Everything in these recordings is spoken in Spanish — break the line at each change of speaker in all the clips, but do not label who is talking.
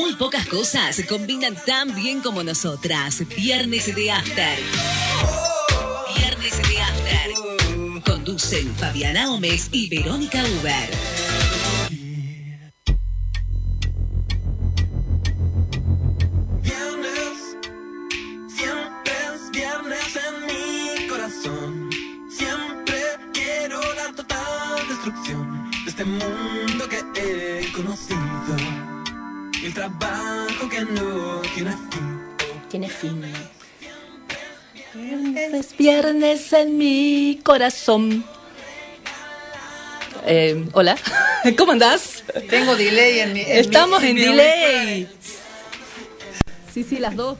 Muy pocas cosas se combinan tan bien como nosotras. Viernes de After. Viernes de After. Conducen Fabiana Gómez y Verónica Uber.
En mi corazón.
Eh, hola, ¿cómo andás?
Tengo delay en mi. en
Estamos
mi-
en
mi
delay. Sí, sí, las dos.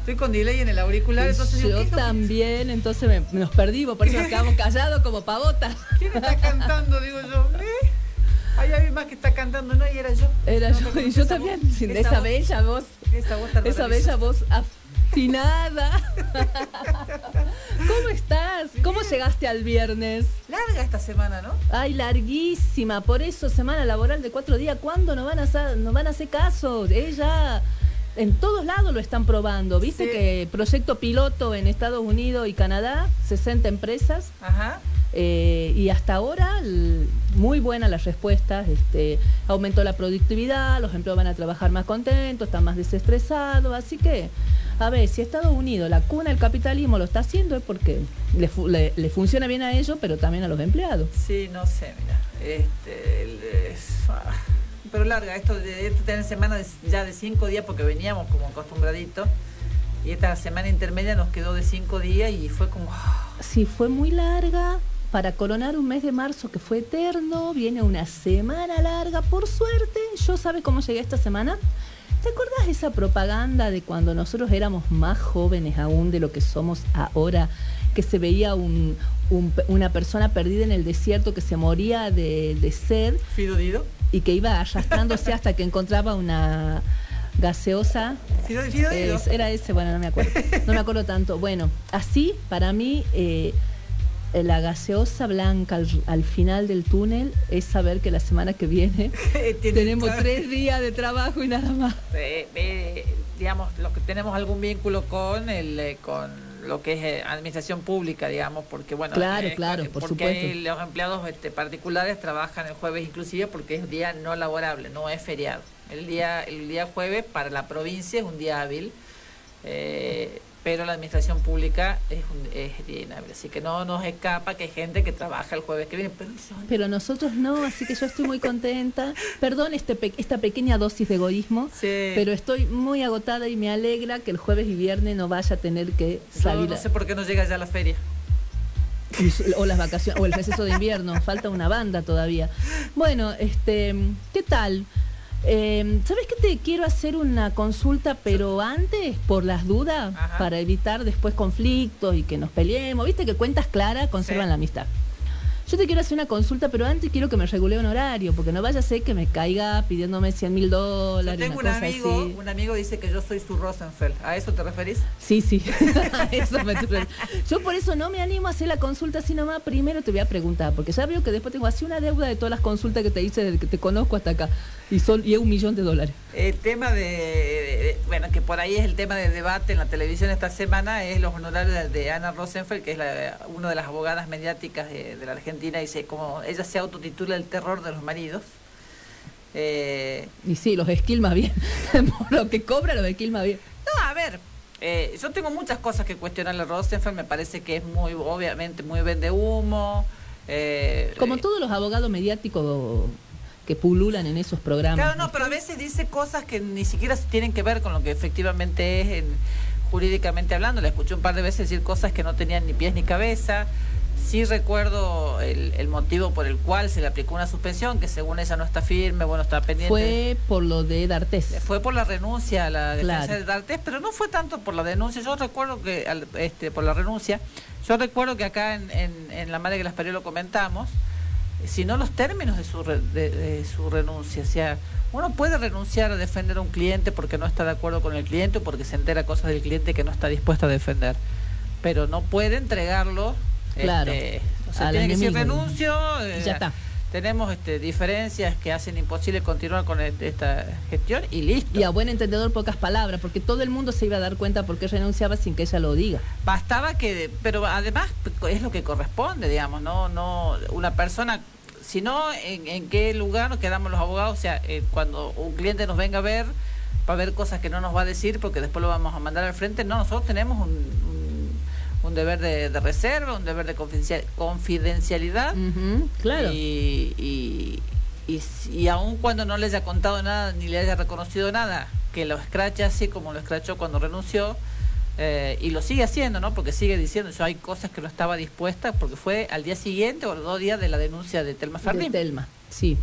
Estoy con delay en el auricular, entonces
Yo
¿qué es lo que-
también, entonces me- nos perdimos, por eso nos quedamos callados como pavotas.
¿Quién está cantando? Digo yo. ¿eh? Hay alguien más que está cantando, no, y era yo.
Era
No,
yo, y yo también,
esa
esa
voz,
bella voz,
Esa voz tan
esa bella voz afinada. ¿Cómo estás? ¿Cómo llegaste al viernes?
Larga esta semana, ¿no?
Ay, larguísima, por eso semana laboral de cuatro días, ¿cuándo nos van a hacer, nos van a hacer caso? Ella, en todos lados lo están probando, viste
Sí.
que proyecto piloto en Estados Unidos y Canadá, 60 empresas,
Ajá.
Eh, y hasta ahora muy buenas las respuestas, este, aumentó la productividad, los empleados van a trabajar más contentos, están más desestresados, así que, a ver, si Estados Unidos, la cuna del capitalismo, lo está haciendo es porque le, fu- le- le funciona bien a ellos, pero también a los empleados.
Sí, no sé, mira. Este, es- ah, pero larga, esto de esto tener semana ya de cinco días porque veníamos como acostumbraditos. Y esta semana intermedia nos quedó de cinco días y fue como. ah,
Sí, fue muy larga. Para coronar un mes de marzo que fue eterno, viene una semana larga. Por suerte, yo sabes cómo llegué esta semana. ¿Te acordás de esa propaganda de cuando nosotros éramos más jóvenes aún de lo que somos ahora? Que se veía un- un- una persona perdida en el desierto que se moría de, de sed
Fido Dido.
y que iba arrastrándose hasta que encontraba una gaseosa
Fido, Fido Dido.
es- era ese, bueno, no me acuerdo. No me acuerdo tanto. Bueno, así, para mí, eh, la gaseosa blanca al, al final del túnel es saber que la semana que viene tenemos tres días de trabajo y nada más.
Eh, eh, digamos, los que tenemos algún vínculo con el eh, con lo que es eh, administración pública, digamos, porque bueno,
Claro,
eh,
claro,
porque
supuesto.
los empleados este, particulares trabajan el jueves inclusive porque es día no laborable, no es feriado. El día el día jueves para la provincia es un día hábil. eh, pero la administración pública es, es así que no nos escapa que hay gente que trabaja el jueves que viene, pero
nosotros no, así que yo estoy muy contenta. Perdón este pe- esta pequeña dosis de egoísmo,
Sí.
pero estoy muy agotada y me alegra que el jueves y viernes no vaya a tener que
yo
salir.
no sé por qué no llega ya la feria.
o las vacaciones o el receso de invierno falta una banda todavía bueno este qué tal Eh, ¿Sabes qué te quiero hacer una consulta, pero antes, por las dudas,
Ajá.
para evitar después conflictos y que nos peleemos? Viste que cuentas claras conservan
Sí.
la amistad. Yo te quiero hacer una consulta, pero antes quiero que me regule un horario, porque no vaya a ser que me caiga pidiéndome 100 mil
Yo
dólares.
tengo un
cosa
amigo,
así.
un amigo dice que yo soy su Rosenfeld. ¿A eso te referís?
Sí, sí. Eso me Yo por eso no me animo a hacer la consulta así nomás. Primero te voy a preguntar, porque ya veo que después tengo así una deuda de todas las consultas que te hice desde que te conozco hasta acá. Y son y es un millón de dólares.
El tema de, de- bueno, que por ahí es el tema de debate en la televisión esta semana, es los honorarios de, Ana Rosenfeld, que es la- una de las abogadas mediáticas de, de la Argentina, dice como ella se autotitula el terror de los maridos. Eh,
Y sí, los esquilma bien. por lo que cobra, los esquilma bien.
No, a ver, eh, yo tengo muchas cosas que cuestionarle a Rosenfeld, me parece que es muy, obviamente, muy vende humo. eh,
Como todos los abogados mediáticos que pululan en esos programas.
Claro, no, pero a veces dice cosas que ni siquiera tienen que ver con lo que efectivamente es en- jurídicamente hablando. Le escuché un par de veces decir cosas que no tenían ni pies ni cabeza. Sí recuerdo el, el motivo por el cual se le aplicó una suspensión, que según ella no está firme, bueno, está pendiente.
Fue por lo de D'Artés.
Fue por la renuncia a la defensa
Claro.
de D'Artés, pero no fue tanto por la denuncia. Yo recuerdo que, al- este, por la renuncia, yo recuerdo que acá en, en, en La Madre que las parió lo comentamos, sino los términos de su, re- de, de su renuncia. O sea, uno puede renunciar a defender a un cliente porque no está de acuerdo con el cliente o porque se entera cosas del cliente que no está dispuesto a defender, pero no puede entregarlo.
Claro,
este, o sea, tiene que decir renuncio. Eh,
ya está.
Tenemos este, diferencias que hacen imposible continuar con este- esta gestión y listo.
Y a buen entendedor pocas palabras, porque todo el mundo se iba a dar cuenta por qué renunciaba sin que ella lo diga.
Bastaba que, pero además es lo que corresponde, digamos, no, no, una persona, si no, ¿en, en qué lugar nos quedamos los abogados? O sea, eh, cuando un cliente nos venga a ver, para ver cosas que no nos va a decir porque después lo vamos a mandar al frente, no, nosotros tenemos un, un, un deber de, de reserva, un deber de confidencial- confidencialidad.
Claro.
Y, y, y, aun cuando no le haya contado nada ni le haya reconocido nada, que lo escrache así como lo escrachó cuando renunció, eh, y lo sigue haciendo, ¿no? Porque sigue diciendo, yo hay cosas que no estaba dispuesta, porque fue al día siguiente o los dos días de la denuncia de Telma
de
Fardín.
Telma, sí.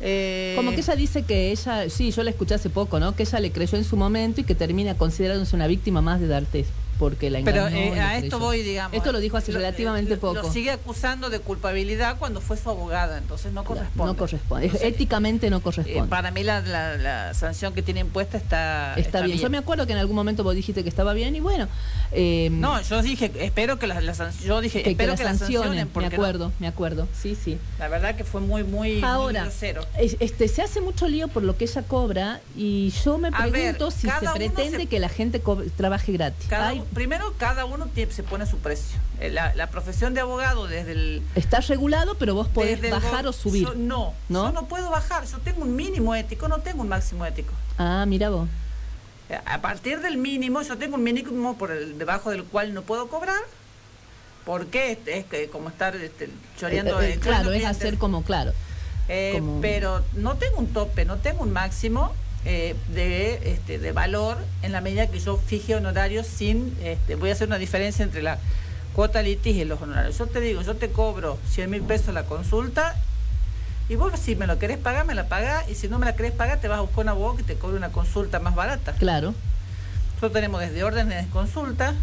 Eh,
Como que ella dice que ella, sí, yo la escuché hace poco, ¿no? Que ella le creyó en su momento y que termina considerándose una víctima más de D'Artés, porque la engañó.
Pero eh, a esto voy, digamos.
Esto lo dijo hace
Lo-
relativamente
lo-
poco.
Lo sigue acusando de culpabilidad cuando fue su abogada, entonces no corresponde.
No corresponde.
Entonces,
Éticamente no
eh,
corresponde.
para mí la, la, la sanción que tiene impuesta está,
está, bien. Yo me acuerdo que en algún momento vos dijiste que estaba bien y bueno. eh,
No, yo dije, espero que la, la san- yo dije,
que, que
espero
la
que la
sancionen.
sancionen,
Me
no-
acuerdo, me acuerdo. Sí, sí.
la verdad que fue muy, muy, muy
Ahora,
grosero.
este, se hace mucho lío por lo que ella cobra y yo me
A ver,
pregunto si se pretende
se-
que la gente trabaje gratis.
Cada
Ay,
u- primero, cada uno se pone su precio. Eh, La, la profesión de abogado desde el...
está regulado, pero vos podés bajar o subir.
yo- no,
¿No?
yo no puedo bajar. Yo tengo un mínimo ético, no tengo un máximo ético.
Ah, mira vos.
Eh, A partir del mínimo, yo tengo un mínimo por el debajo del cual no puedo cobrar. porque Es, es que como estar este, choreando.
Eh, eh,
eh,
claro, es hacer como, claro.
Eh,
como-
Pero no tengo un tope, no tengo un máximo eh, de, este, de valor en la medida que yo fije honorarios sin... Este, voy a hacer una diferencia entre la cuota litis y los honorarios. Yo te digo, yo te cobro 100 mil pesos la consulta y vos si me lo querés pagar, me la pagás y si no me la querés pagar, te vas a buscar un abogado que te cobre una consulta más barata.
Claro.
Nosotros tenemos desde órdenes de consulta,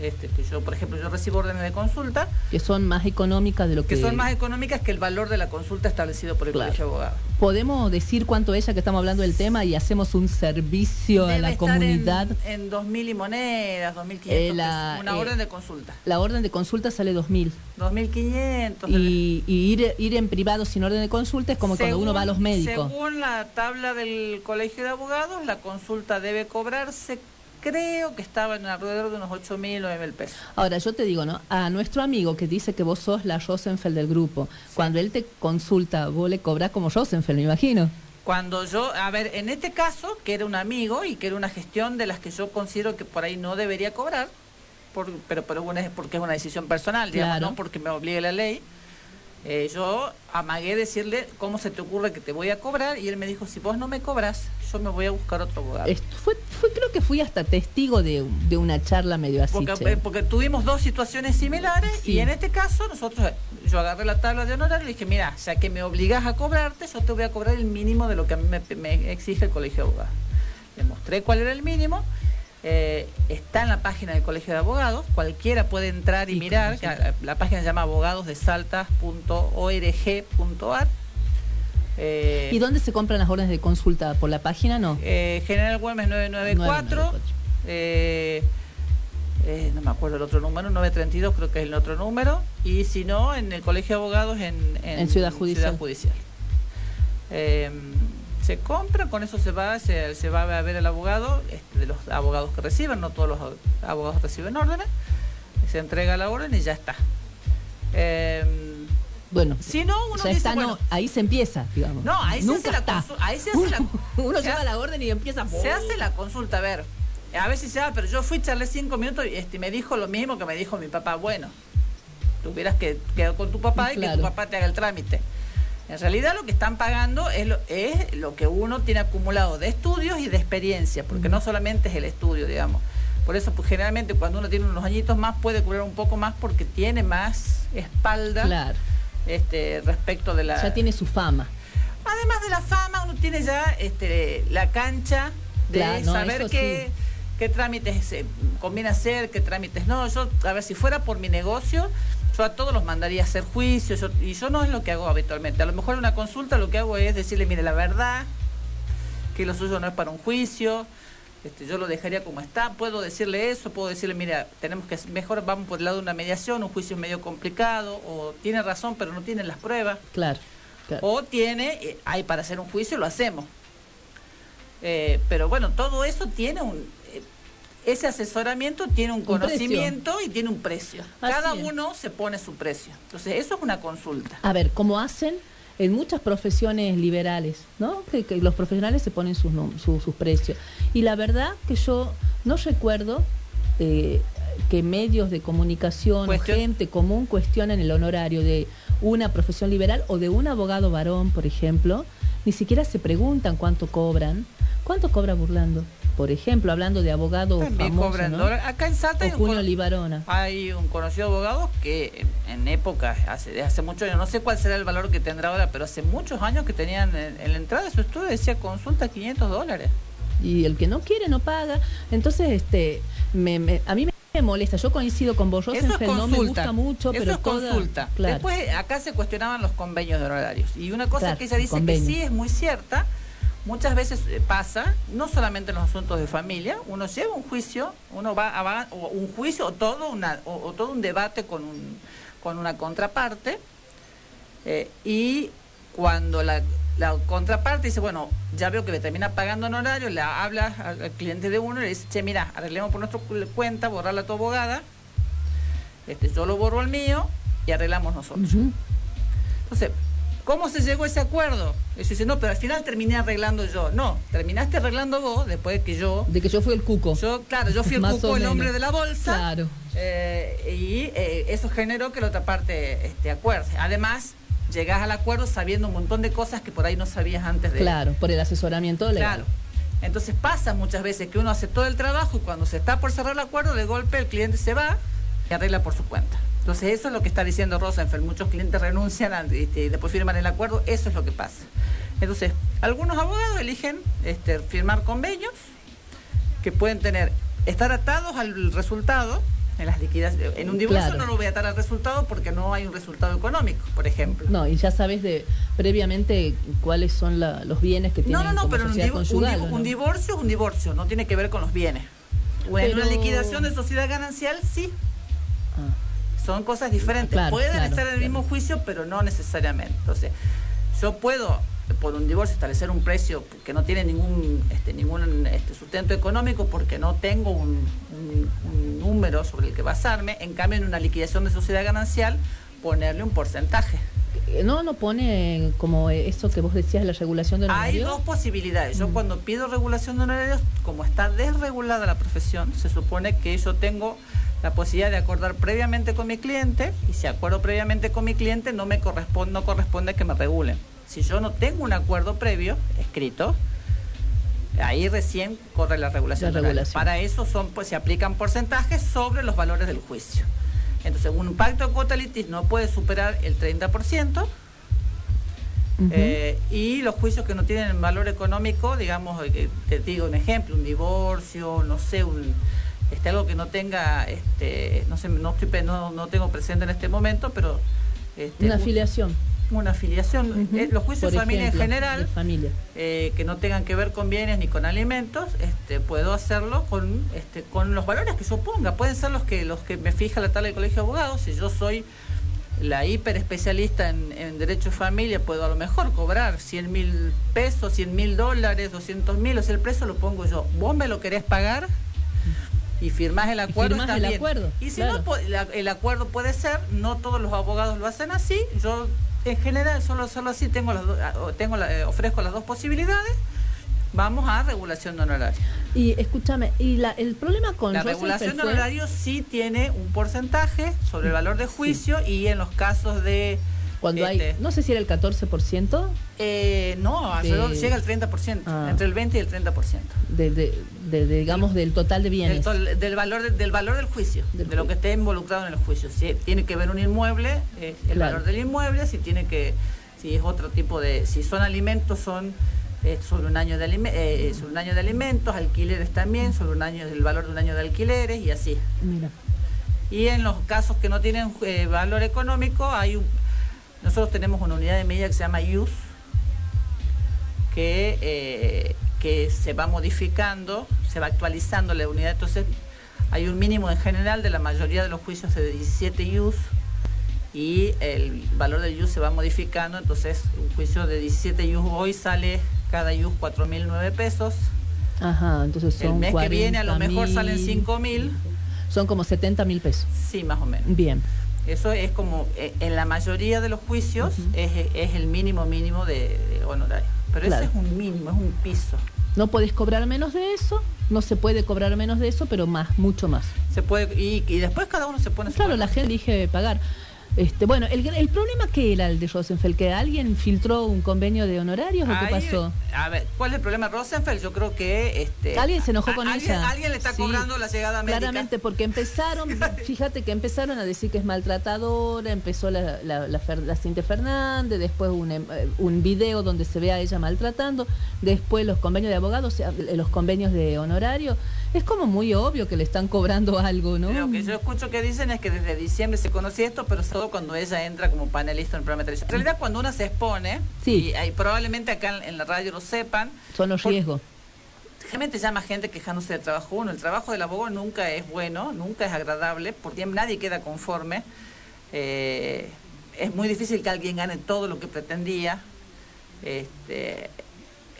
este, que yo, por ejemplo, yo recibo órdenes de consulta,
Que son más económicas de lo que...
que son más económicas que el valor de la consulta establecido por el
Claro.
Colegio de Abogados.
Podemos decir cuánto ella que estamos hablando del tema y hacemos un servicio a la
estar
comunidad.
En, en 2.000 y monedas, 2.500
Eh, la,
una
eh,
orden de consulta.
La orden de consulta sale 2.000.
2.500.
Y, y ir, ir en privado sin orden de consulta es como cuando uno va a los médicos.
Según la tabla del Colegio de Abogados, la consulta debe cobrarse, creo que estaba en alrededor de unos 8.000, 9.000 pesos.
Ahora, yo te digo, ¿no? A nuestro amigo que dice que vos sos la Rosenfeld del grupo, cuando él te consulta, vos le cobrás como Rosenfeld, me imagino.
Cuando yo, a ver, en este caso, que era un amigo y que era una gestión de las que yo considero que por ahí no debería cobrar, por- pero, pero bueno, es porque es una decisión personal, digamos,
Claro.
no porque me obligue la ley. Eh, yo amagué decirle cómo se te ocurre que te voy a cobrar y él me dijo, si vos no me cobras, yo me voy a buscar otro abogado.
Esto fue, fue, creo que fui hasta testigo de, de una charla medio así.
Porque, eh, porque tuvimos dos situaciones similares
Sí.
y en este caso nosotros, yo agarré la tabla de honorario y le dije, mira, ya que me obligas a cobrarte, yo te voy a cobrar el mínimo de lo que a mí me, me exige el Colegio de Abogados. Le mostré cuál era el mínimo, eh, está en la página del Colegio de Abogados, cualquiera puede entrar y,
Y
mirar, la, la página se llama abogadosdesaltas.org.ar. Eh,
¿Y dónde se compran las órdenes de consulta? ¿Por la página? No.
eh, General Güemes 994.
994.
eh, eh, no me acuerdo el otro número, 932 creo que es el otro número. Y si no, en el Colegio de Abogados en,
En Ciudad Judicial.
Judicial. Se compra, con eso se va, se, se va a ver el abogado, este, de los abogados que reciben, no todos los abogados reciben órdenes, se entrega la orden y ya está. Eh,
Bueno,
si no, uno
ya
dice,
está,
bueno,
no, ahí se empieza, digamos.
no, ahí se
Nunca
hace la
está.
consu- ahí se hace la-
Uno
se
lleva
hace-
la orden y empieza.
Se hace la consulta, a ver. A veces se ah, pero yo fui, charlé cinco minutos y este, me dijo lo mismo que me dijo mi papá. Bueno, tuvieras que quedar con tu papá y que tu papá te haga el trámite. En realidad lo que están pagando es lo, es lo que uno tiene acumulado de estudios y de experiencia, porque no solamente es el estudio, digamos. Por eso, pues, generalmente cuando uno tiene unos añitos más puede cobrar un poco más porque tiene más espalda
Claro,
este, respecto de la...
ya tiene su fama.
Además de la fama, uno tiene ya este, la cancha de
Claro, no,
saber qué, qué trámites se conviene hacer, qué trámites no. Yo, a ver, si fuera por mi negocio, yo a todos los mandaría a hacer juicios, yo- y yo no es lo que hago habitualmente. A lo mejor en una consulta lo que hago es decirle, mire, la verdad, que lo suyo no es para un juicio, Este, yo lo dejaría como está. Puedo decirle eso, puedo decirle, mira, tenemos que mejor vamos por el lado de una mediación, un juicio es medio complicado, o tiene razón pero no tiene las pruebas,
Claro. claro.
o tiene, eh, hay para hacer un juicio, lo hacemos. Eh, pero bueno, todo eso tiene un... ese asesoramiento tiene un conocimiento y tiene un precio.
Así
Cada
es.
uno se pone su precio. Entonces, eso es una consulta.
A ver, como hacen en muchas profesiones liberales, ¿no? Que, que los profesionales se ponen sus, nom- su- sus precios. Y la verdad que yo no recuerdo eh, que medios de comunicación
Cuestión-
o gente común cuestionen el honorario de una profesión liberal o de un abogado varón, por ejemplo. Ni siquiera se preguntan cuánto cobran. ¿Cuánto cobra Burlando? Por ejemplo, hablando de abogado
También cobran
¿no?
dólares. Acá en Salta hay
O
un. Hay un conocido abogado que en, en época, hace, de hace muchos años, no sé cuál será el valor que tendrá ahora, pero hace muchos años que tenían en, en la entrada de su estudio decía consulta 500 dólares.
y el que no quiere no paga. Entonces, este, me, me- a mí me molesta. Yo coincido con vos, Rosenfeld, no me gusta mucho,
Eso
pero
es
toda-
consulta.
claro.
Después, acá se cuestionaban los convenios de honorarios. Y una cosa
Claro,
que ella dice
convenio.
que sí es muy cierta, muchas veces eh, pasa, no solamente en los asuntos de familia, uno lleva un juicio, uno va a o un juicio o todo, una, o, o todo un debate con, un, con una contraparte, eh, y cuando la, la contraparte dice, bueno, ya veo que me termina pagando honorario, le habla al, cliente de uno y le dice, che, mira, arreglemos por nuestra cu- cuenta, borrarla a tu abogada, este, yo lo borro al mío y arreglamos nosotros. Entonces, ¿cómo se llegó a ese acuerdo? Eso dice, no, pero al final terminé arreglando yo. No, terminaste arreglando vos después de que yo,
De que yo fui el cuco.
yo claro, yo fui el cuco, el hombre de la bolsa.
Claro.
eh, y eh, eso generó que la otra parte este, acuerde. Además, llegás al acuerdo sabiendo un montón de cosas que por ahí no sabías antes de
Claro, por el asesoramiento legal.
Claro. Entonces pasa muchas veces que uno hace todo el trabajo y cuando se está por cerrar el acuerdo, de golpe el cliente se va y arregla por su cuenta. Entonces eso es lo que está diciendo Rosenfeld. Muchos clientes renuncian a- este, y después firman el acuerdo. Eso es lo que pasa. Entonces, algunos abogados eligen este, firmar convenios que pueden tener, estar atados al resultado. En las liquidaciones, en un divorcio
Claro.
no lo voy a atar al resultado porque no hay un resultado económico, por ejemplo.
No, y ya sabes de previamente cuáles son la- los bienes que tienen
No, no, no, pero un, un divorcio es un divorcio, no tiene que ver con los bienes. En
Pero-
una liquidación de sociedad ganancial, sí, son cosas diferentes.
Claro,
Pueden
claro,
estar en el mismo juicio, pero no necesariamente. Entonces, yo puedo, por un divorcio, establecer un precio que no tiene ningún este, ningún este, sustento económico porque no tengo un, un- un número sobre el que basarme. En cambio, en una liquidación de sociedad ganancial, ponerle un porcentaje.
Eh, No, no pone como eso que vos decías, la regulación de
Hay
honorario.
dos posibilidades.
Mm.
Yo cuando pido regulación de honorarios, como está desregulada la profesión, se supone que yo tengo la posibilidad de acordar previamente con mi cliente y si acuerdo previamente con mi cliente no me corresponde, no corresponde que me regulen. Si yo no tengo un acuerdo previo escrito, ahí recién corre la regulación.
La regulación.
Para eso son, pues, se aplican porcentajes sobre los valores del juicio. Entonces, un pacto de cuota litis no puede superar el 30%.
Ujú.
Eh, y los juicios que no tienen valor económico, digamos, eh, te digo un ejemplo, un divorcio, no sé, un, este, algo que no tenga, este, no sé, no, estoy, no, no tengo presente en este momento, pero... Este,
Una
un-
afiliación.
Una afiliación. Eh, los juicios de familia en general,
familia.
eh, que no tengan que ver con bienes ni con alimentos, este, puedo hacerlo con, este, con los valores que yo ponga. Pueden ser los que, los que me fija la tabla del Colegio de Abogados. Si yo soy la hiper especialista en, en derecho de familia, puedo a lo mejor cobrar 100 mil pesos, 100 mil dólares, 200 mil, o sea, el precio lo pongo yo. Vos me lo querés pagar y firmás el acuerdo.
firmás el acuerdo,
Y si
claro.
no, el acuerdo puede ser, no todos los abogados lo hacen así. Yo, en general, solo, solo así tengo las ah, tengo la- eh, ofrezco las dos posibilidades. Vamos a regulación de honorarios.
Y escúchame, y la, el problema con
La regulación de honorarios sí tiene un porcentaje sobre el valor de juicio y en los casos de...
cuando
este,
hay, no sé si era el 14%
eh, no, alrededor
de-
llega al 30%,
Ah.
entre el 20 y el 30%.
de, de, de- digamos, del total de bienes.
del valor de- del valor del juicio,
Del
de lo que esté involucrado en el juicio. Si tiene que ver un inmueble, eh, el
Claro.
valor del inmueble, si tiene que, si es otro tipo de, si son alimentos, son eh, sobre un año de alime- eh, sobre un año de alimentos, alquileres también, sobre un año del valor de un año de alquileres y así.
Mira.
Y en los casos que no tienen eh, valor económico, hay un, nosotros tenemos una unidad de medida que se llama IUS, que, eh, que se va modificando, se va actualizando la unidad. Entonces, hay un mínimo en general de la mayoría de los juicios de 17 use y el valor del use se va modificando. Entonces, un juicio de 17 use hoy sale cada use 4.009 pesos.
Ajá, entonces son
El mes que viene a lo mejor
40.000,
salen 5.000.
Son como 70 mil pesos.
Sí, más o menos.
Bien.
Eso es como, eh, en la mayoría de los juicios es, es el mínimo mínimo de, de honorario. Pero
Claro.
ese es un mínimo, es un piso.
No podés cobrar menos de eso, no se puede cobrar menos de eso, pero más, mucho más.
Se puede, y, y después cada uno se pone
Claro, la gente elige pagar. Este, bueno, el, el problema que era el de Rosenfeld, que alguien filtró un convenio de honorarios o qué pasó.
A ver, ¿cuál es el problema de Rosenfeld? Yo creo que este
Alguien se enojó
a-
con
alguien,
ella.
Alguien le está
Sí,
cobrando la llegada médica.
Claramente, porque empezaron, fíjate que empezaron a decir que es maltratadora, empezó la, la, la, la Cintia Fernández, después un, em- eh, un video donde se ve a ella maltratando, después los convenios de abogados, los convenios de honorario. Es como muy obvio que le están cobrando algo, ¿no?
Lo que yo escucho que dicen es que desde diciembre se conocía esto, pero todo cuando ella entra como panelista en el programa de televisión. En realidad, cuando una se expone,
Sí.
y hay- probablemente acá en, en la radio lo sepan,
Son los
por-
riesgos.
Generalmente llama gente quejándose del trabajo uno. El trabajo del abogado nunca es bueno, nunca es agradable, porque nadie queda conforme. Eh, es muy difícil que alguien gane todo lo que pretendía. Este,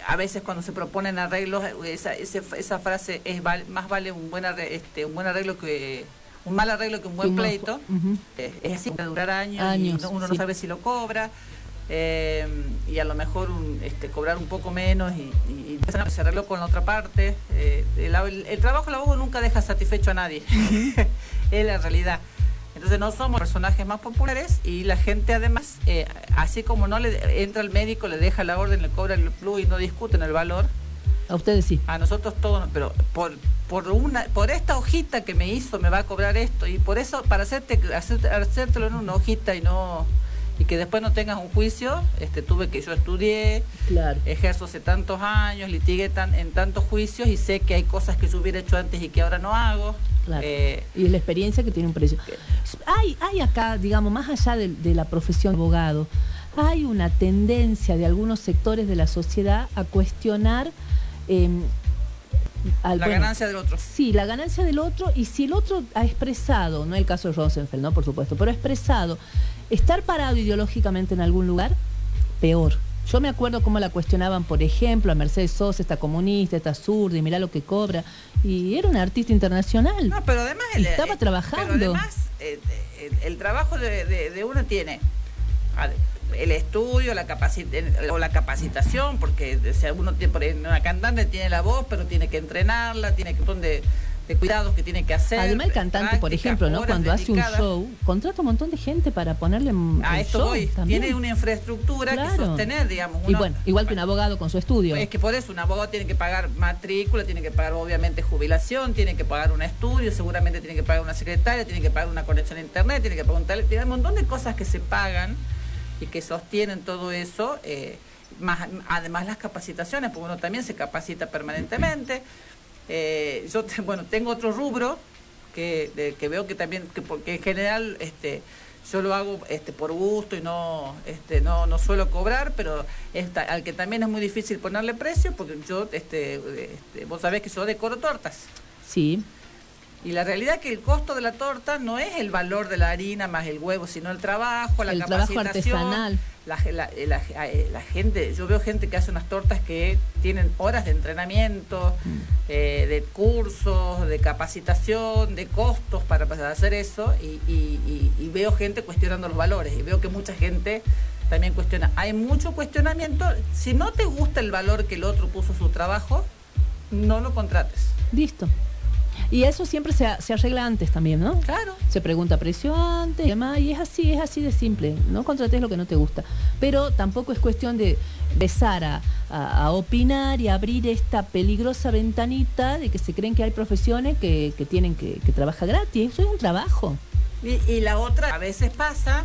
a veces cuando se proponen arreglos, esa, ese- esa frase es val- más vale un buen, arre- este, un buen arreglo que un mal arreglo que un buen pleito. Eh, es así, puede durar años,
Años,
y no- uno
sí.
no sabe si lo cobra. eh, y a lo mejor un, este, cobrar un poco menos y, y, y se arregló con la otra parte. eh, el, el- el trabajo del abogado nunca deja satisfecho a nadie, es la realidad. Entonces no somos personajes más populares y la gente además, eh, así como no le entra el médico, le deja la orden, le cobra el plus y no discuten el valor,
A ustedes sí.
a nosotros todos, pero por por una por esta hojita que me hizo me va a cobrar esto y por eso para hacerte hacerte- hacértelo en una hojita y no y que después no tengas un juicio, este tuve que yo estudié,
Claro.
ejerzo hace tantos años, litigué tan, en tantos juicios y sé que hay cosas que yo hubiera hecho antes y que ahora no hago.
Claro.
Eh,
y es la experiencia que tiene un precio. Hay, hay acá, digamos, más allá de, de la profesión de abogado, hay una tendencia de algunos sectores de la sociedad a cuestionar eh, al-
la
bueno,
ganancia del otro.
Sí, la ganancia del otro y si el otro ha expresado, no el caso de Rosenfeld, ¿no? Por supuesto, pero ha expresado estar parado ideológicamente en algún lugar, peor. Yo me acuerdo cómo la cuestionaban, por ejemplo, a Mercedes Sosa, esta comunista, esta zurda, y mirá lo que cobra. Y era una artista internacional.
No, pero además el-
estaba
eh,
trabajando.
Pero además eh, eh, el, el trabajo de, de- de uno tiene el estudio, la o la capacitación, porque o sea, uno tiene, por una cantante tiene la voz, pero tiene que entrenarla, tiene que montón de, cuidados que tiene que hacer.
Además, el cantante, por ejemplo, ¿no? cuando hace un show, contrata un montón de gente para ponerle
A esto
show
voy.
también.
Tiene una infraestructura que
Claro.
sostener, digamos.
Y
uno-
bueno, igual que un abogado con su estudio.
Es que por eso un abogado tiene que pagar matrícula, tiene que pagar obviamente jubilación, tiene que pagar un estudio, seguramente tiene que pagar una secretaria, tiene que pagar una conexión a internet, tiene que pagar un tele, tiene un montón de cosas que se pagan y que sostienen todo eso, eh, más, además las capacitaciones, porque uno también se capacita permanentemente. Eh, yo, te- bueno, tengo otro rubro que, de- que veo que también, que porque en general este, yo lo hago este, por gusto y no, este, no, no suelo cobrar, pero esta, al que también es muy difícil ponerle precio, porque yo, este, este, vos sabés que yo decoro tortas.
Sí,
Y la realidad es que el costo de la torta no es el valor de la harina más el huevo, sino el trabajo, la
El trabajo
capacitación.
artesanal.
La, la- la- eh, la gente, yo veo gente que hace unas tortas que tienen horas de entrenamiento,
Mm.
eh, de cursos, de capacitación, de costos para, para hacer eso, y, y- y- y veo gente cuestionando los valores, y veo que mucha gente también cuestiona. Hay mucho cuestionamiento. Si no te gusta el valor que el otro puso a su trabajo, no lo contrates.
listo. Y eso siempre se, se arregla antes también, ¿no?
Claro.
Se pregunta precio antes y demás, y es así, es así de simple. No contrates lo que no te gusta. Pero tampoco es cuestión de empezar a, a- a opinar y abrir esta peligrosa ventanita de que se creen que hay profesiones que, que tienen que, que trabajar gratis. Eso es un trabajo.
Y, y la otra, a veces pasa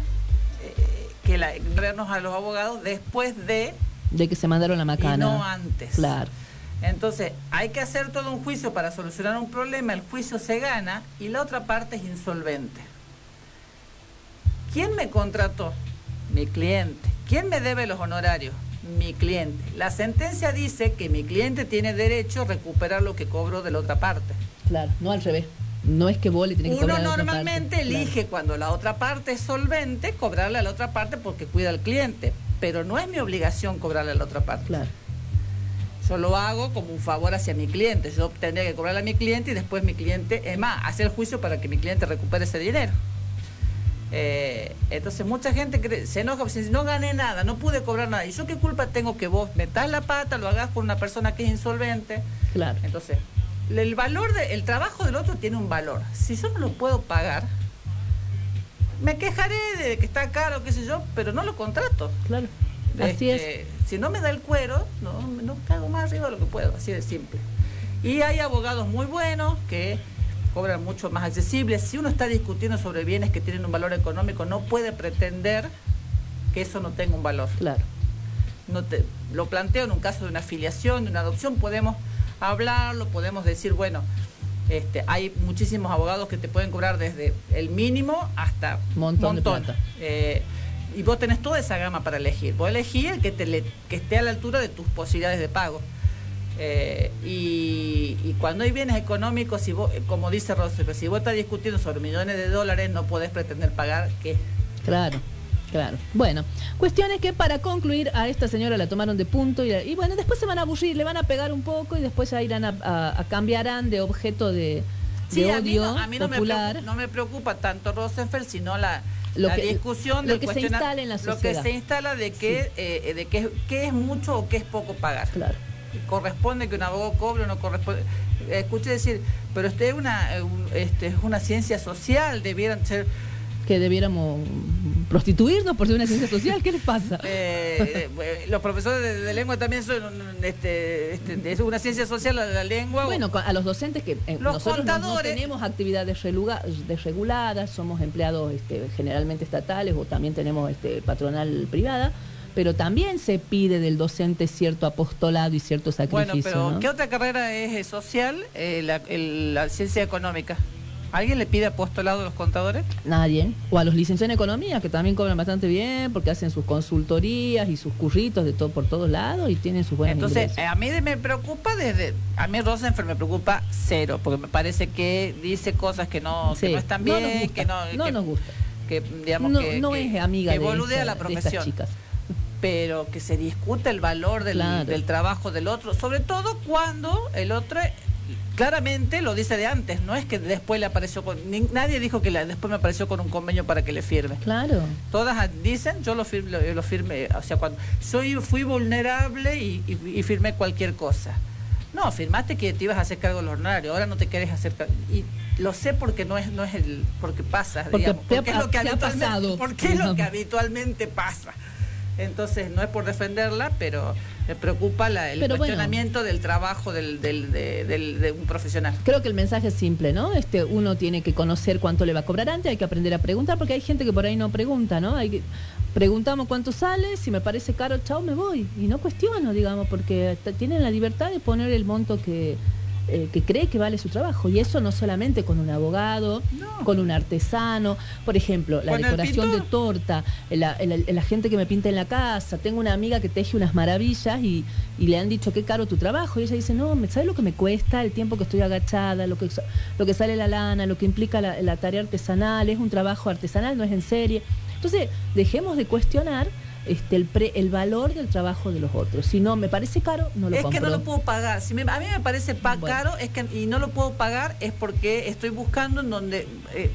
eh, que la, a los abogados después de
De que se mandaron la macana.
y no antes.
Claro.
Entonces, hay que hacer todo un juicio para solucionar un problema, el juicio se gana y la otra parte es insolvente. ¿Quién me contrató? Mi cliente. ¿Quién me debe los honorarios? mi cliente. La sentencia dice que mi cliente tiene derecho a recuperar lo que cobró de la otra parte.
Claro, no al revés. No es que vos le tenés que
Uno normalmente
parte, claro.
elige cuando la otra parte es solvente cobrarle a la otra parte porque cuida al cliente, pero no es mi obligación cobrarle a la otra parte.
Claro.
Yo lo hago como un favor hacia mi cliente. Yo tendría que cobrarle a mi cliente y después mi cliente, es más, hacer el juicio para que mi cliente recupere ese dinero. Eh, entonces mucha gente cree- se enoja, porque dice, no gané nada, no pude cobrar nada. ¿Y yo qué culpa tengo que vos metas la pata, lo hagas con una persona que es insolvente?
Claro.
Entonces, el valor de, el trabajo del otro tiene un valor. Si yo no lo puedo pagar, me quejaré de que está caro, qué sé yo, pero no lo contrato.
Claro. Así es.
Este, Si no me da el cuero, no, no cago más arriba de lo que puedo, así de simple. Y hay abogados muy buenos que cobran mucho más accesibles. Si uno está discutiendo sobre bienes que tienen un valor económico, no puede pretender que eso no tenga un valor.
Claro.
No te, lo planteo en un caso de una afiliación, de una adopción, podemos hablarlo, podemos decir, bueno, este, hay muchísimos abogados que te pueden cobrar desde el mínimo hasta
Montón de plata.
Eh, y vos tenés toda esa gama para elegir. Vos elegís el que, te le- que esté a la altura de tus posibilidades de pago. Eh, y, y cuando hay bienes económicos, si vos, como dice Roosevelt, si vos estás discutiendo sobre millones de dólares, no podés pretender pagar que
Claro, claro. Bueno, cuestiones que para concluir a esta señora la tomaron de punto y, y bueno, después se van a aburrir, le van a pegar un poco y después ya irán a, a- a cambiarán de objeto de,
Sí,
de
a mí,
odio
no, a mí no me, preocupa, no me preocupa tanto Rosenfeld, sino la,
Lo
la
que-
discusión
lo que se instala en la
Lo que
sociedad.
se instala de que, eh, de que, qué es mucho o qué es poco pagar.
Claro.
Corresponde que un abogado cobre o no corresponde. Escuché decir, pero usted es una, eh, este, es una ciencia social, debieran ser...
Que debiéramos prostituirnos por ser una ciencia social, ¿qué les pasa?
eh, eh, los profesores de, de lengua también son este, este, es una ciencia social la, la lengua.
Bueno, a los docentes que eh,
Los
nosotros no- tenemos actividades desreguladas, somos empleados este, generalmente estatales o también tenemos este, patronal privada, pero también se pide del docente cierto apostolado y cierto sacrificio.
Bueno, pero
¿no?
¿qué otra carrera es social? Eh, la, el- la ciencia económica. ¿Alguien le pide apostolado a los contadores?
Nadie. O a los licenciados en economía, que también cobran bastante bien porque hacen sus consultorías y sus curritos de todo por todos lados y tienen sus buenos
Entonces,
ingresos.
a mí me preocupa desde... A mí Rosenfeld me preocupa cero, porque me parece que dice cosas que no, que no están
no
bien,
nos gusta,
que no...
no
que-
nos gusta.
Que, digamos,
no,
que,
no
que-
es amiga
que
de, esta-
la
de estas
profesión.
chicas.
pero que se discute el valor del,
Claro.
del trabajo del otro, sobre todo cuando el otro claramente lo dice de antes, no es que después le apareció con... ni- nadie dijo que la- después me apareció con un convenio para que le firme.
Claro.
Todas dicen, yo lo firme, lo, lo firmé, o sea, cuando soy fui vulnerable y, y- y firmé cualquier cosa. No, firmaste que te ibas a hacer cargo del honorario, ahora no te querés hacer cargo. Y lo sé porque no es no es el porque pasa,
Porque
digamos,
te ha
porque es lo que habitualmente- porque es lo que habitualmente pasa. Entonces, no es por defenderla, pero me preocupa la- el
Pero bueno.
cuestionamiento del trabajo del, del- de, del- de un profesional.
Creo que el mensaje es simple, ¿no? Este, uno tiene que conocer cuánto le va a cobrar antes, hay que aprender a preguntar, porque hay gente que por ahí no pregunta, ¿no? Hay que, preguntamos cuánto sale, si me parece caro, chao, me voy. Y no cuestiono, digamos, porque tienen la libertad de poner el monto que, eh, que cree que vale su trabajo. Y eso no solamente con un abogado,
No.
con un artesano. Por ejemplo, la decoración de torta, la, la- la gente que me pinta en la casa. Tengo una amiga que teje unas maravillas y, y le han dicho qué caro tu trabajo. Y ella dice, no, ¿me- ¿sabes lo que me cuesta? El tiempo que estoy agachada, lo que, lo que sale la lana, lo que implica la, la tarea artesanal. Es un trabajo artesanal, no es en serie. Entonces, dejemos de cuestionar este, el, pre- el valor del trabajo de los otros. Si no me parece caro, no lo
es
compro.
que no lo puedo pagar. Si me- a mí me parece pa-
Bueno.
caro es que y no lo puedo pagar es porque estoy buscando en donde eh,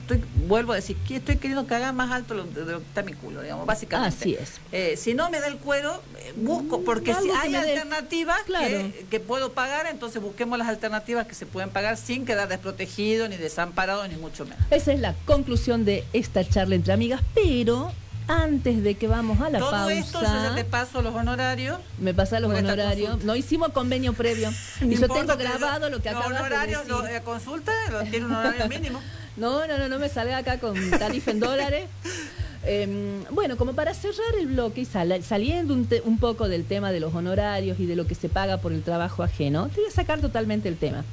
estoy vuelvo a decir que estoy queriendo que haga más alto lo- de lo que está mi culo, digamos, básicamente.
Así es.
Eh, si no me da el cuero, eh, busco, porque
Algo
si hay alternativas
Claro.
que, que puedo pagar, entonces busquemos las alternativas que se pueden pagar sin quedar desprotegido, ni desamparado, ni mucho menos.
Esa es la conclusión de esta charla entre amigas, pero antes de que vamos a la
Todo
pausa,
esto yo ya te paso los honorarios.
me pasa los honorarios. No hicimos convenio previo.
No
y yo tengo grabado lo que acabas
honorarios,
de decir.
lo- la consulta lo- tiene un horario mínimo.
No, no, no, no me salga acá con tarifa en dólares. Em, bueno, como para cerrar el bloque y sal- saliendo un, te- un poco del tema de los honorarios y de lo que se paga por el trabajo ajeno, te voy a sacar totalmente el tema.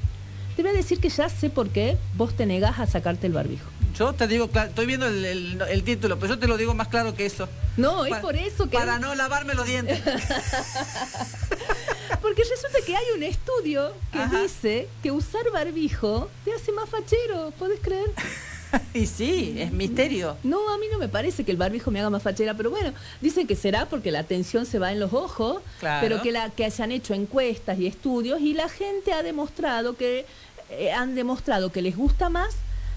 Te voy a decir que ya sé por qué vos te negás a sacarte el barbijo.
Yo te digo, estoy viendo el, el- el título, pero yo te lo digo más claro que eso.
No, es por eso que...
Para no lavarme los dientes.
Porque resulta que hay un estudio que
Ajá.
dice que usar barbijo te hace más fachero, ¿podés creer?
y sí, es misterio.
No, a mí no me parece que el barbijo me haga más fachera, pero bueno, dicen que será porque la atención se va en los ojos,
Claro.
pero que, la, que se han hecho encuestas y estudios y la gente ha demostrado que eh, han demostrado que les gusta más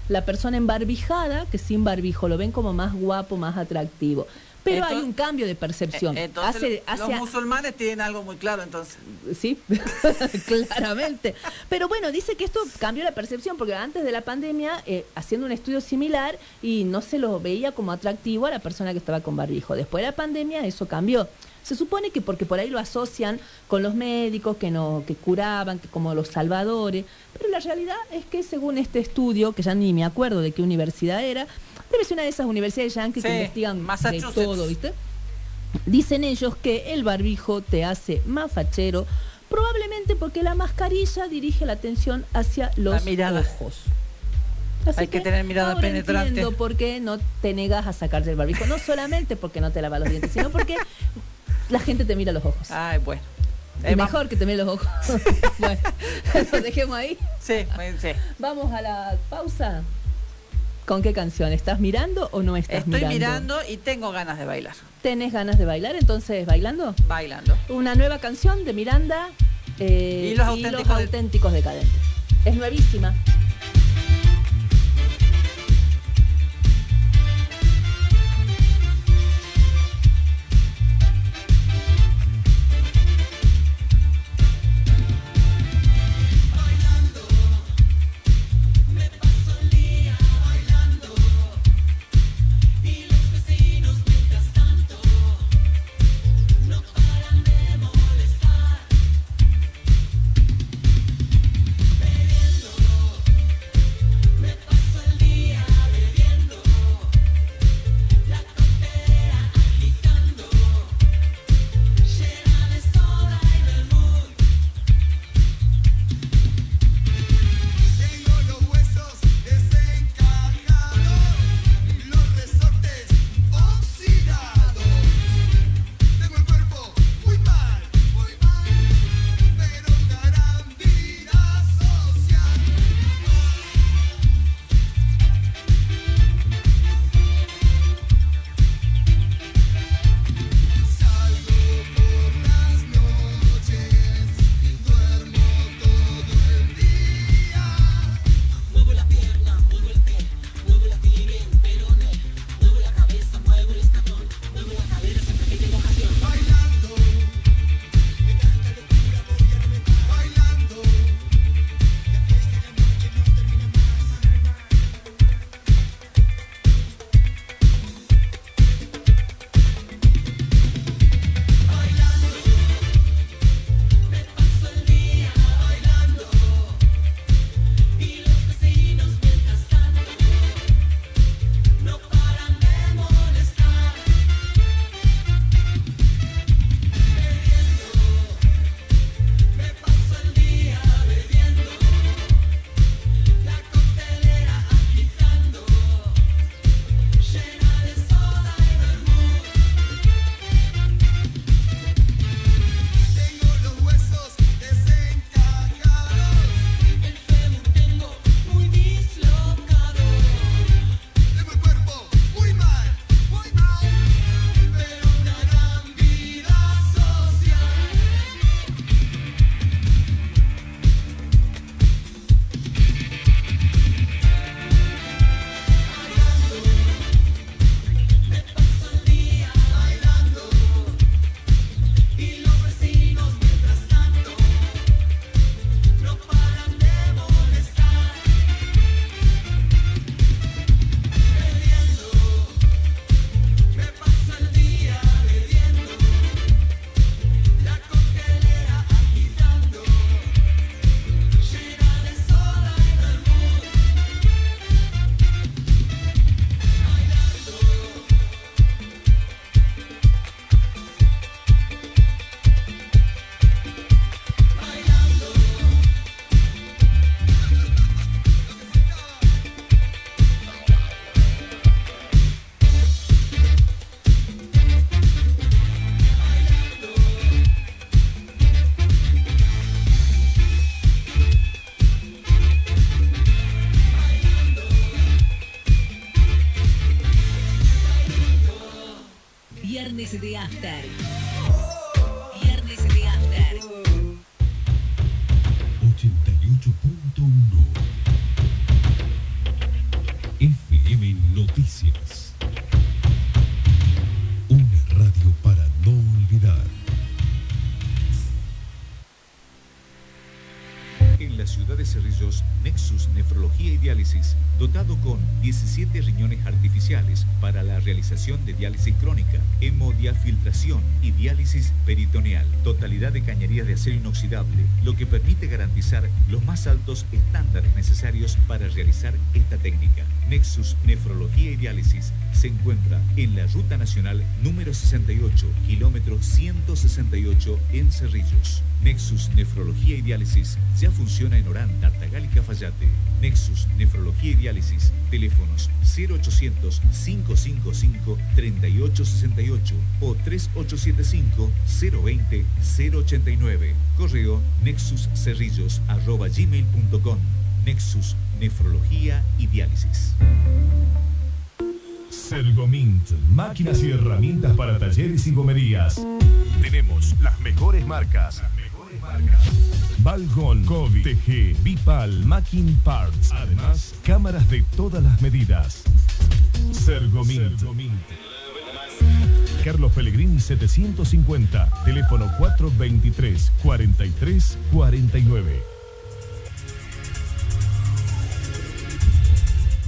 la persona embarbijada que sin barbijo, lo ven como más guapo, más atractivo. Pero hay un cambio de percepción.
Eh, Entonces,
Hace-
los musulmanes tienen algo muy claro, entonces.
Sí, claramente. Pero bueno, dice que esto cambió la percepción, porque antes de la pandemia, eh, haciendo un estudio similar, y no se lo veía como atractivo a la persona que estaba con barbijo. Después de la pandemia, eso cambió. Se supone que porque por ahí lo asocian con los médicos que no que curaban, que como los salvadores, pero la realidad es que según este estudio, que ya ni me acuerdo de qué universidad era, debe ser una de esas universidades que
Sí,
investigan de todo, ¿viste? Dicen ellos que el barbijo te hace más fachero, probablemente porque la mascarilla dirige la atención hacia los ojos. Así
Hay que tener mirada
ahora
penetrante.
Entiendo por qué no te negas a sacarte el barbijo. No solamente porque no te lavas los dientes, sino porque la gente te mira los ojos.
Ay, bueno.
Mejor que te mire los ojos. bueno, lo dejemos ahí.
Sí, sí.
Vamos a la pausa. ¿Con qué canción? ¿Estás mirando o no estás
Estoy
mirando?
mirando y tengo ganas de bailar.
¿Tenés ganas de bailar? Entonces, ¿bailando?
Bailando.
Una nueva canción de Miranda eh,
Y los auténticos de-
auténticos decadentes. Es nuevísima.
Viernes de
y diálisis peritoneal, totalidad de cañerías de acero inoxidable, lo que permite garantizar los más altos estándares necesarios para realizar esta técnica. Nexus Nefrología y Diálisis se encuentra en la Ruta Nacional número 68, kilómetro 168 en Cerrillos. Nexus Nefrología y Diálisis ya funciona en Orán, Tartagal y Cafayate. Nexus Nefrología y Diálisis, teléfonos 0800 555 3868 o 3875 020 089. Correo nexuscerrillos arroba gmail.com. Nexus Nefrología y Diálisis.
Sergomint, máquinas y herramientas para talleres y gomerías. Tenemos las mejores marcas. Balgon, Kobe, TG, Bipal, Macking Parts. Además, cámaras de todas las medidas. Sergomint. Carlos Pellegrini 750, teléfono 423 43 49.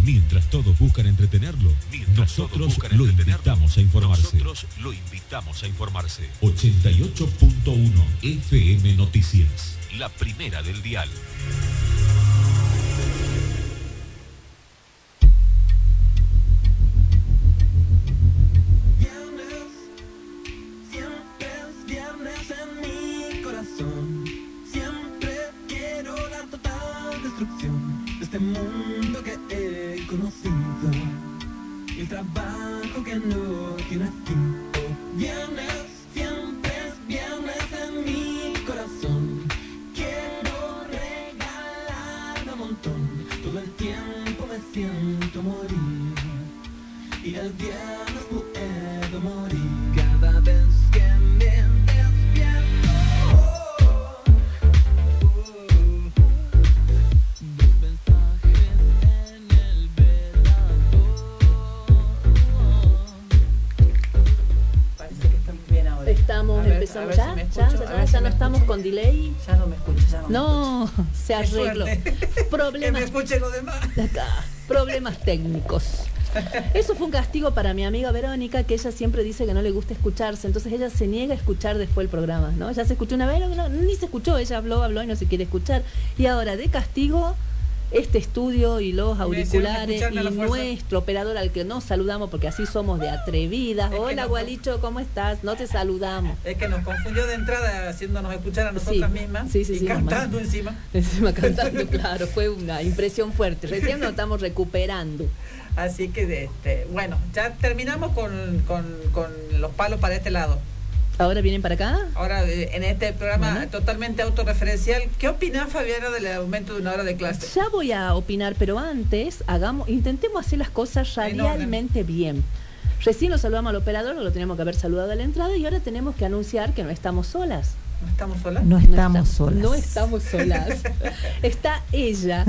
Mientras todos buscan entretenerlo, nosotros lo invitamos a informarse.
Nosotros lo invitamos a informarse.
88.1 FM Noticias.
La primera del dial.
Fue un castigo para mi amiga Verónica, que ella siempre dice que no le gusta escucharse, entonces ella se niega a escuchar después el programa, ¿no? Ya se escuchó una vez, no, ni se escuchó, ella habló, habló y no se quiere escuchar. Y ahora, de castigo, este estudio y los auriculares y nuestro operador al que nos saludamos, porque así somos de atrevidas.
Es
Hola,
no-
Gualicho, ¿cómo estás? No te saludamos.
Es que nos confundió de entrada haciéndonos escuchar a nosotras
Sí,
mismas
sí, sí,
y cantando
mamá.
encima.
Encima cantando, claro, fue una impresión fuerte. Recién nos estamos recuperando.
Así que, este, bueno, ya terminamos con, con, con los palos para este lado.
¿Ahora vienen para acá?
Ahora, eh, en este programa
Bueno.
totalmente autorreferencial, ¿qué opina Fabiana del aumento de una hora de clase?
Ya voy a opinar, pero antes hagamos, intentemos hacer las cosas radialmente bien. Recién lo saludamos al operador, lo teníamos que haber saludado a la entrada y ahora tenemos que anunciar que no estamos solas.
¿No estamos solas?
No
No
estamos
esta-
solas.
No estamos solas. Está ella,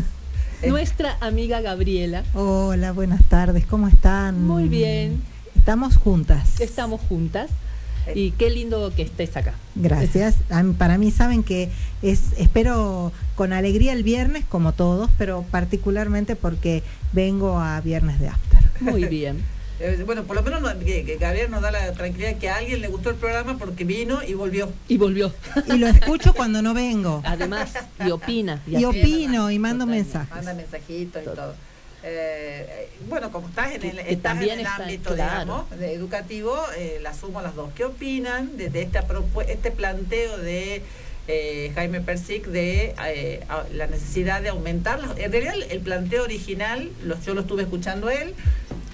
nuestra amiga Gabriela.
Hola, buenas tardes, ¿cómo están?
Muy bien.
Estamos juntas.
Estamos juntas y qué lindo que estés acá.
Gracias. Para mí saben que es espero con alegría el viernes como todos, pero particularmente porque vengo a viernes de after.
Muy bien.
Eh, bueno, por lo menos no- que, que Gabriel nos da la tranquilidad que a alguien le gustó el programa porque vino y volvió.
Y volvió.
Y lo escucho cuando no vengo.
Además, y opina.
Y opino y mando
Totalmente.
mensajes.
Manda mensajitos y todo. Eh, eh, bueno, como estás en el,
Que- que
estás en
también
el
está-
ámbito
claro.
digamos, de educativo, eh, la sumo a las dos. ¿Qué opinan de, de esta este planteo de eh, Jaime Persic de eh, la necesidad de aumentar? las- En realidad, el, el planteo original, los, yo lo estuve escuchando él,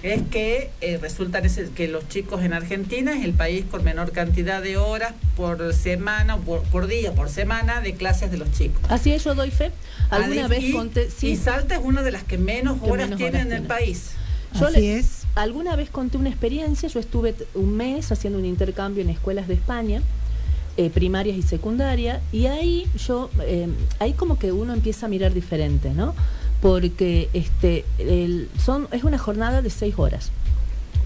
es que eh, resulta que los chicos en Argentina es el país con menor cantidad de horas por semana, o por, por día, por semana, de clases de los chicos.
Así es, yo doy fe. Alguna vez
y,
conté.
y
Sí,
Salta es una de las que menos
Que
horas
menos
tiene
horas
en el país.
Yo
Así
le-
es.
alguna vez conté una experiencia, yo estuve un mes haciendo un intercambio en escuelas de España, eh, primarias y secundarias, y ahí yo, eh, ahí como que uno empieza a mirar diferente, ¿no? Porque este, el- son, es una jornada de seis horas.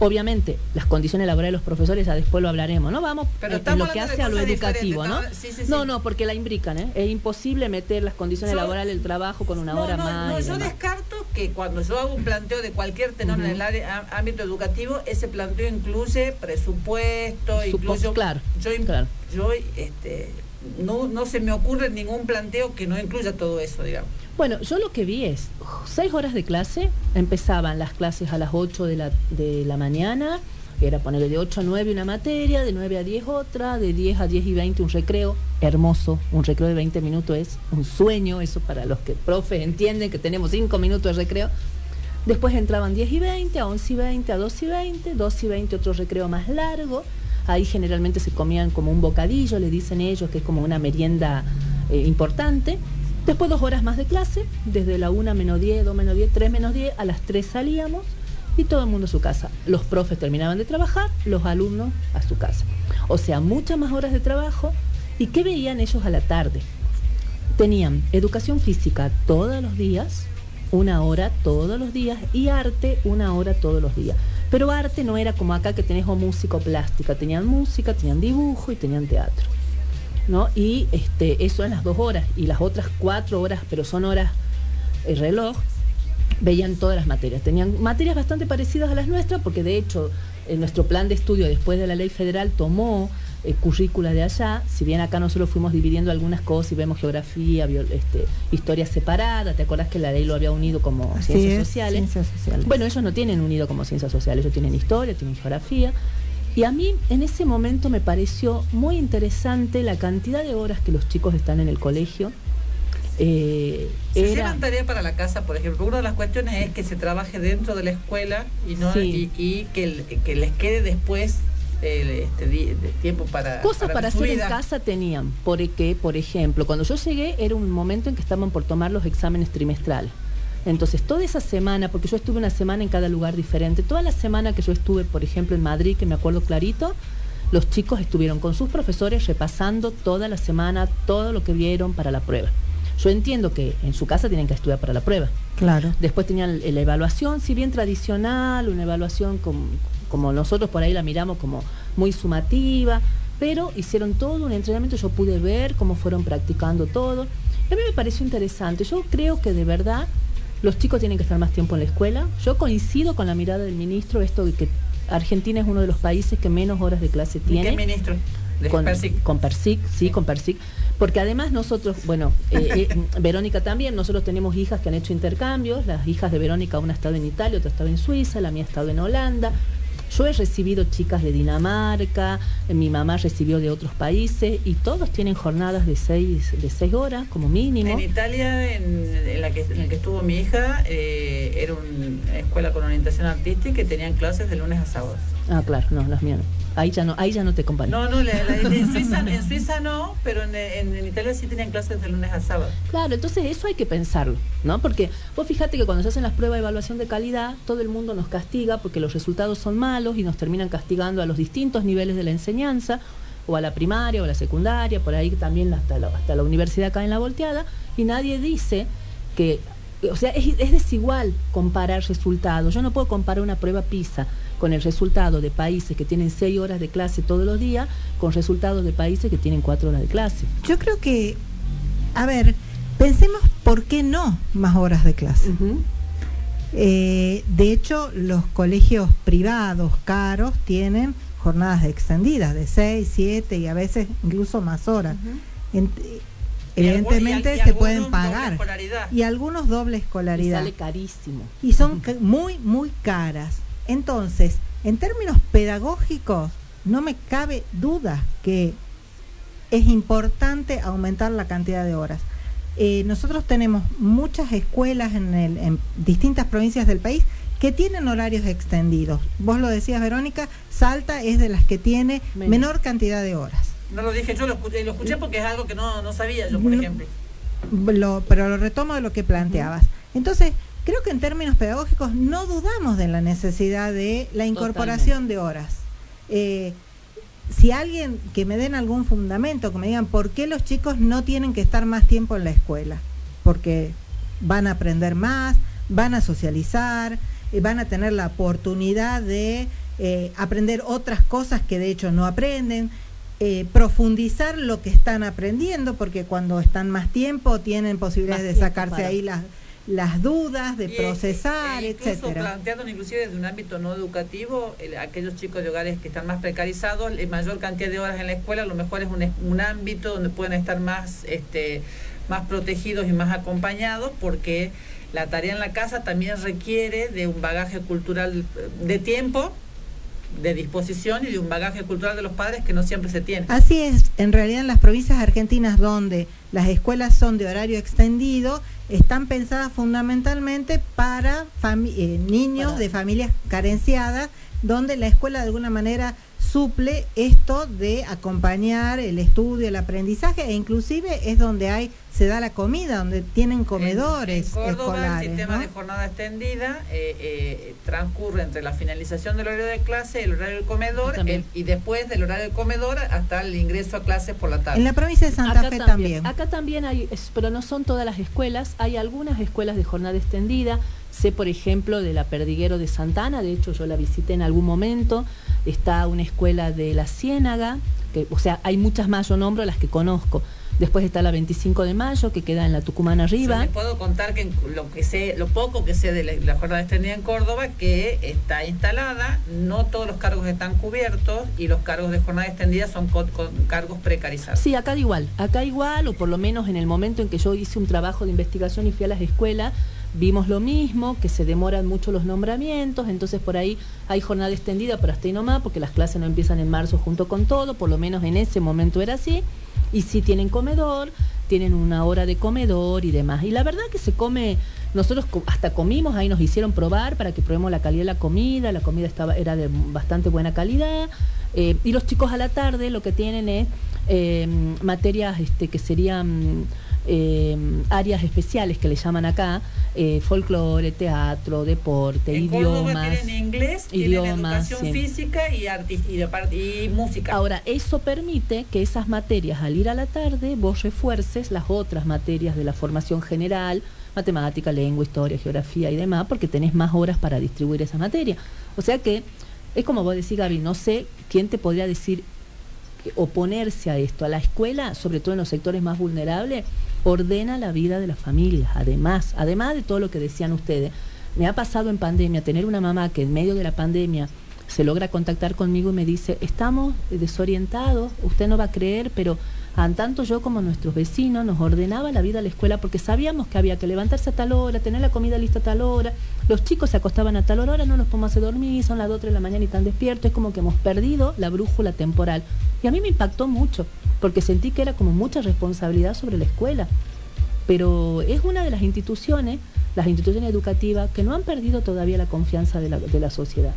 Obviamente, las condiciones laborales de los profesores ya después lo hablaremos, ¿no? Vamos
Pero estamos
lo que hace a lo educativo, ¿no?
estamos- sí, sí,
No,
sí.
no, porque la imbrican, ¿eh? Es imposible meter las condiciones
Yo-
laborales del trabajo con una
no,
hora
no,
más.
no, yo
demás.
descarto que cuando yo hago un planteo de cualquier tenor en el área- ámbito educativo, ese planteo incluye presupuesto,
Supo-
incluye...
claro,
yo,
claro.
yo este, no, no se me ocurre ningún planteo que no incluya todo eso, digamos.
Bueno, yo lo que vi es seis horas de clase, empezaban las clases a las 8 de la, de la mañana, era ponerle de 8 a 9 una materia, de 9 a 10 otra, de 10 a 10 y 20 un recreo, hermoso, un recreo de 20 minutos es un sueño, eso para los que profes entienden que tenemos 5 minutos de recreo. Después entraban 10 y 20, a 11 y 20, a 12 y 20, 12 y 20 otro recreo más largo. Ahí generalmente se comían como un bocadillo, le dicen ellos, que es como una merienda eh, importante. Después dos horas más de clase, desde la 1 menos 10, 2 menos 10, 3 menos 10, a las 3 salíamos y todo el mundo a su casa. Los profes terminaban de trabajar, los alumnos a su casa. O sea, muchas más horas de trabajo. ¿Y qué veían ellos a la tarde? Tenían educación física todos los días, una hora todos los días, y arte una hora todos los días. Pero arte no era como acá que tenés o música o plástica, tenían música, tenían dibujo y tenían teatro. ¿no? Y este, eso en las dos horas, y las otras cuatro horas, pero son horas el reloj, veían todas las materias. Tenían materias bastante parecidas a las nuestras, porque de hecho en nuestro plan de estudio después de la ley federal tomó eh, currícula de allá, si bien acá nosotros fuimos dividiendo algunas cosas y vemos geografía, bio- este, historia separada, ¿te acuerdas que la ley lo había unido como
Así
ciencias
es,
sociales?
ciencias sociales.
Bueno, ellos no tienen unido como ciencias sociales, ellos tienen historia, tienen geografía. Y a mí en ese momento me pareció muy interesante la cantidad de horas que los chicos están en el colegio. Eh,
Se
era-
llevan tarea para la casa, por ejemplo. Una de las cuestiones es que se trabaje dentro de la escuela y no
Sí.
y, y que, el- que les quede después el, este, di- de tiempo para
Cosas para
su
hacer en casa tenían, porque, por ejemplo, cuando yo llegué era un momento en que estaban por tomar los exámenes trimestrales. Entonces, toda esa semana, porque yo estuve una semana en cada lugar diferente, toda la semana que yo estuve, por ejemplo, en Madrid, que me acuerdo clarito, los chicos estuvieron con sus profesores repasando toda la semana todo lo que vieron para la prueba. Yo entiendo que en su casa tienen que estudiar para la prueba,
Claro.
Después tenían la evaluación, si bien tradicional, una evaluación como, como nosotros por ahí la miramos como muy sumativa, pero hicieron todo un entrenamiento, yo pude ver cómo fueron practicando todo. Y a mí me pareció interesante. Yo creo que de verdad los chicos tienen que estar más tiempo en la escuela. Yo coincido con la mirada del ministro, esto de que Argentina es uno de los países que menos horas de clase
¿Y
tiene
¿Qué ministro? De
con,
Persic.
con Persic, sí,
Sí.
con Persic. Porque además nosotros, bueno, eh, eh, Verónica también, nosotros tenemos hijas que han hecho intercambios, las hijas de Verónica, una ha estado en Italia, otra ha estado en Suiza, la mía ha estado en Holanda. Yo he recibido chicas de Dinamarca, mi mamá recibió de otros países y todos tienen jornadas de seis, de seis horas como mínimo.
En Italia, en, la que, el que estuvo mi hija, eh, era una escuela con orientación artística y tenían clases de lunes a sábado.
Ah, claro, no, las mías no. Ahí ya no, ahí ya no te acompaño.
No, no, la- la- en, Suiza, en Suiza no, pero en, en- en Italia sí tenían clases de lunes a sábado.
Claro, entonces eso hay que pensarlo, ¿no? Porque vos fíjate que cuando se hacen las pruebas de evaluación de calidad, todo el mundo nos castiga porque los resultados son malos y nos terminan castigando a los distintos niveles de la enseñanza, o a la primaria o a la secundaria, por ahí también hasta la, hasta la universidad cae en la volteada, y nadie dice que, o sea, es, es desigual comparar resultados. Yo no puedo comparar una prueba PISA con el resultado de países que tienen seis horas de clase todos los días con resultados de países que tienen cuatro horas de clase.
Yo creo que, a ver, pensemos por qué no más horas de clase. Eh, de hecho, los colegios privados caros tienen jornadas extendidas de 6, 7 y a veces incluso más horas. Evidentemente
y
se pueden
doble
pagar.
escolaridad.
Y algunos doble
Y
escolaridad.
sale carísimo.
y son muy, muy caras. Entonces, en términos pedagógicos, no me cabe duda que es importante aumentar la cantidad de horas. Eh, nosotros tenemos muchas escuelas en, el- en distintas provincias del país que tienen horarios extendidos. Vos lo decías, Verónica, Salta es de las que tiene
Menos.
menor cantidad de horas.
No lo dije yo, lo escuché, lo escuché porque es algo que no, no sabía yo, por
No.
ejemplo.
Lo- pero lo retomo de lo que planteabas. Entonces, creo que en términos pedagógicos no dudamos de la necesidad de la incorporación de horas. Eh, si alguien que me den algún fundamento, que me digan por qué los chicos no tienen que estar más tiempo en la escuela, porque van a aprender más, van a socializar, eh, van a tener la oportunidad de eh, aprender otras cosas que de hecho no aprenden, eh, profundizar lo que están aprendiendo, porque cuando están más tiempo tienen posibilidades de sacarse ahí las las dudas, de procesar,
e incluso
etcétera.
planteando inclusive desde un ámbito no educativo, el- aquellos chicos de hogares que están más precarizados, la mayor cantidad de horas en la escuela a lo mejor es un, un ámbito donde pueden estar más, este, más protegidos y más acompañados porque la tarea en la casa también requiere de un bagaje cultural eh, de tiempo, de disposición y de un bagaje cultural de los padres que no siempre se tiene.
Así es, en realidad en las provincias argentinas donde las escuelas son de horario extendido, están pensadas fundamentalmente para eh, niños
Para-
de familias carenciadas, donde la escuela de alguna manera suple esto de acompañar el estudio, el aprendizaje e inclusive es donde hay se da la comida, donde tienen comedores
En, en Córdoba,
escolares.
el sistema
¿no?
de jornada extendida eh, eh, transcurre entre la finalización del horario de clase, el horario del comedor
También.
el- y después del horario del comedor hasta el ingreso a clases por la tarde.
En la provincia de Santa Fe también.
Acá también hay, es- pero no son todas las escuelas. Hay algunas escuelas de jornada extendida. Sé, por ejemplo, de la Perdiguero de Santana. De hecho, yo la visité en algún momento. Está una escuela de la Ciénaga. Que, o sea, hay muchas más, yo nombro las que conozco. Después está la 25 de mayo, que queda en la Tucumán arriba.
les puedo contar que en lo que sé, lo poco que sé de la, la jornada extendida en Córdoba, que está instalada, no todos los cargos están cubiertos y los cargos de jornada extendida son co- con cargos precarizados.
Sí, acá igual, acá igual, o por lo menos en el momento en que yo hice un trabajo de investigación y fui a las escuelas, vimos lo mismo, que se demoran mucho los nombramientos, entonces por ahí hay jornada extendida, pero hasta ahí nomás, porque las clases no empiezan en marzo junto con todo, por lo menos en ese momento era así, y sí tienen comedor, tienen una hora de comedor y demás. Y la verdad que se come, nosotros hasta comimos, ahí nos hicieron probar para que probemos la calidad de la comida, la comida estaba era de bastante buena calidad, eh, y los chicos a la tarde lo que tienen es eh, materias este, que serían eh, áreas especiales que le llaman acá, eh, folclore, teatro, deporte,
en
idiomas.
tienen inglés, tienen
idiomas,
educación
sí.
física y, arti- y, música.
Ahora, eso permite que esas materias, al ir a la tarde, vos refuerces las otras materias de la formación general, matemática, lengua, historia, geografía y demás, porque tenés más horas para distribuir esa materia. O sea que, es como vos decís, Gaby, no sé quién te podría decir oponerse a esto. A la escuela, sobre todo en los sectores más vulnerables, ordena la vida de las familias. Además, además de todo lo que decían ustedes, me ha pasado en pandemia tener una mamá que en medio de la pandemia se logra contactar conmigo y me dice, estamos desorientados, usted no va a creer, pero a tanto yo como nuestros vecinos nos ordenaba la vida a la escuela porque sabíamos que había que levantarse a tal hora, tener la comida lista a tal hora, los chicos se acostaban a tal hora, ahora no los podemos hacer dormir, son las 2 o 3 de la mañana y están despiertos, es como que hemos perdido la brújula temporal. Y a mí me impactó mucho, porque sentí que era como mucha responsabilidad sobre la escuela. Pero es una de las instituciones, las instituciones educativas, que no han perdido todavía la confianza de la, de la sociedad.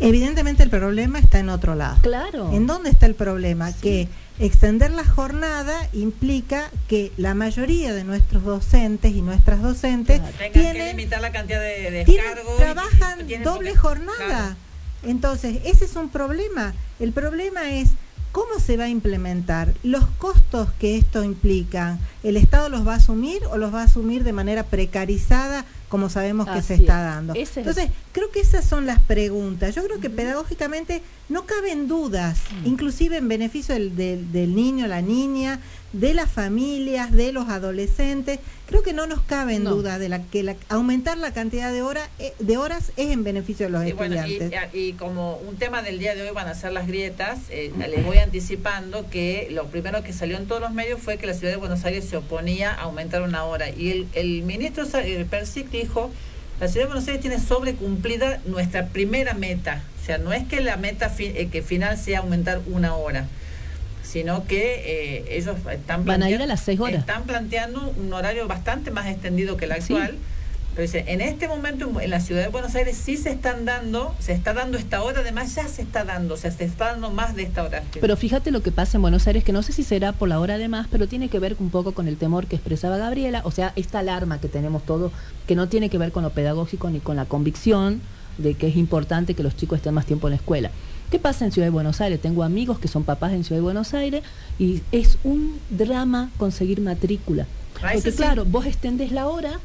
Evidentemente el problema está en otro lado.
Claro.
¿En dónde está el problema? Que extender la jornada implica que la mayoría de nuestros docentes y nuestras docentes
Claro.
Tengan que
tienen,
limitar la cantidad de
tienen-
y-
trabajan
tienen
doble
porque-
jornada.
Claro.
Entonces, ese es un problema. El problema es cómo se va a implementar, los costos que esto implica. ¿El Estado los va a asumir o los va a asumir de manera precarizada, como sabemos que se está
es.
dando?
El-
Entonces, creo que esas son las preguntas. Yo creo que pedagógicamente no caben dudas,
Mm.
inclusive en beneficio del, del- del niño, la niña, de las familias, de los adolescentes. Creo que no nos caben
No.
dudas de la que la- aumentar la cantidad de, hora, eh, de horas es en beneficio de los
Y, bueno, y,
estudiantes.
y como un tema del día de hoy van a ser las grietas, eh, les voy anticipando que lo primero que salió en todos los medios fue que la ciudad de Buenos Aires se oponía a aumentar una hora. Y el, el ministro Sa- eh, Persic dijo, la ciudad de Buenos Aires tiene sobrecumplida nuestra primera meta. O sea, no es que la meta fi- eh, que final sea aumentar una hora sino que eh, ellos están
Van a ir a las seis horas.
están planteando un horario bastante más extendido que el
Sí.
actual Pero dice, en este momento en- en la ciudad de Buenos Aires sí se están dando, se está dando esta hora, además ya se está dando, o sea, se está dando más de esta hora.
Pero fíjate lo que pasa en Buenos Aires, que no sé si será por la hora de más, pero tiene que ver un poco con el temor que expresaba Gabriela, o sea, esta alarma que tenemos todos, que no tiene que ver con lo pedagógico ni con la convicción de que es importante que los chicos estén más tiempo en la escuela. ¿Qué pasa en Ciudad de Buenos Aires? Tengo amigos que son papás en Ciudad de Buenos Aires y es un drama conseguir matrícula.
Ah,
Porque
sí.
claro, vos extendés la hora,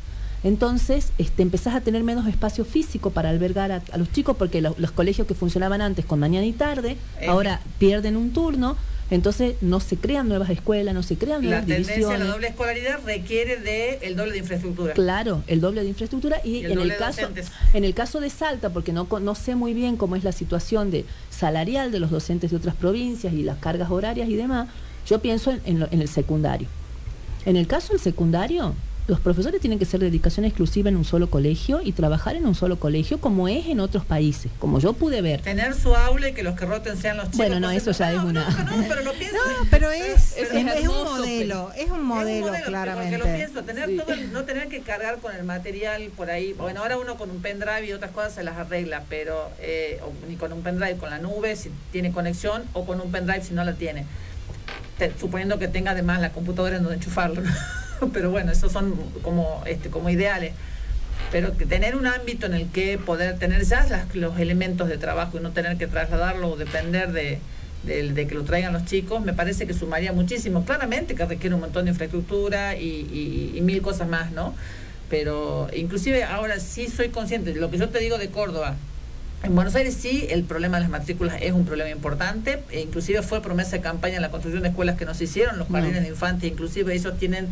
entonces este, empezás a tener menos espacio físico para albergar a, a los chicos, porque lo- los colegios que funcionaban antes con mañana y tarde,
Eh.
ahora pierden un turno, entonces no se crean nuevas escuelas, no se crean
La
nuevas
tendencia a
divisiones.
la doble escolaridad requiere de el doble de infraestructura.
Claro, el doble de infraestructura y,
Y el
en el caso
docentes.
en el caso de Salta, porque no no sé muy bien cómo es la situación de salarial de los docentes de otras provincias y las cargas horarias y demás, yo pienso en, en lo- en el secundario. En el caso del secundario, los profesores tienen que ser dedicación exclusiva en un solo colegio y trabajar en un solo colegio como es en otros países, como yo pude ver.
Tener su aula y que los que roten sean los chicos.
Bueno, no, eso ya es una-
No, no, pero lo pienso.
No, pero es,
Eso
es, un modelo, es un modelo,
Es un
claramente.
Porque lo pienso, tener
Sí.
todo el- no tener que cargar con el material por ahí. Bueno, ahora uno con un pendrive y otras cosas se las arregla, pero eh, o ni con un pendrive con la nube si tiene conexión o con un pendrive si no la tiene. Te- suponiendo que tenga además la computadora en donde enchufarlo. pero bueno, esos son como este como ideales. Pero que tener un ámbito en el que poder tener ya las- los elementos de trabajo y no tener que trasladarlo o depender de, de, de que lo traigan los chicos, me parece que sumaría muchísimo. Claramente que requiere un montón de infraestructura y, y- y mil cosas más, ¿no? Pero inclusive ahora sí soy consciente de lo que yo te digo de Córdoba. En Buenos Aires sí el problema de las matrículas es un problema importante, e inclusive fue promesa de campaña en la construcción de escuelas que no se hicieron, los
No.
jardines de infantes, inclusive ellos tienen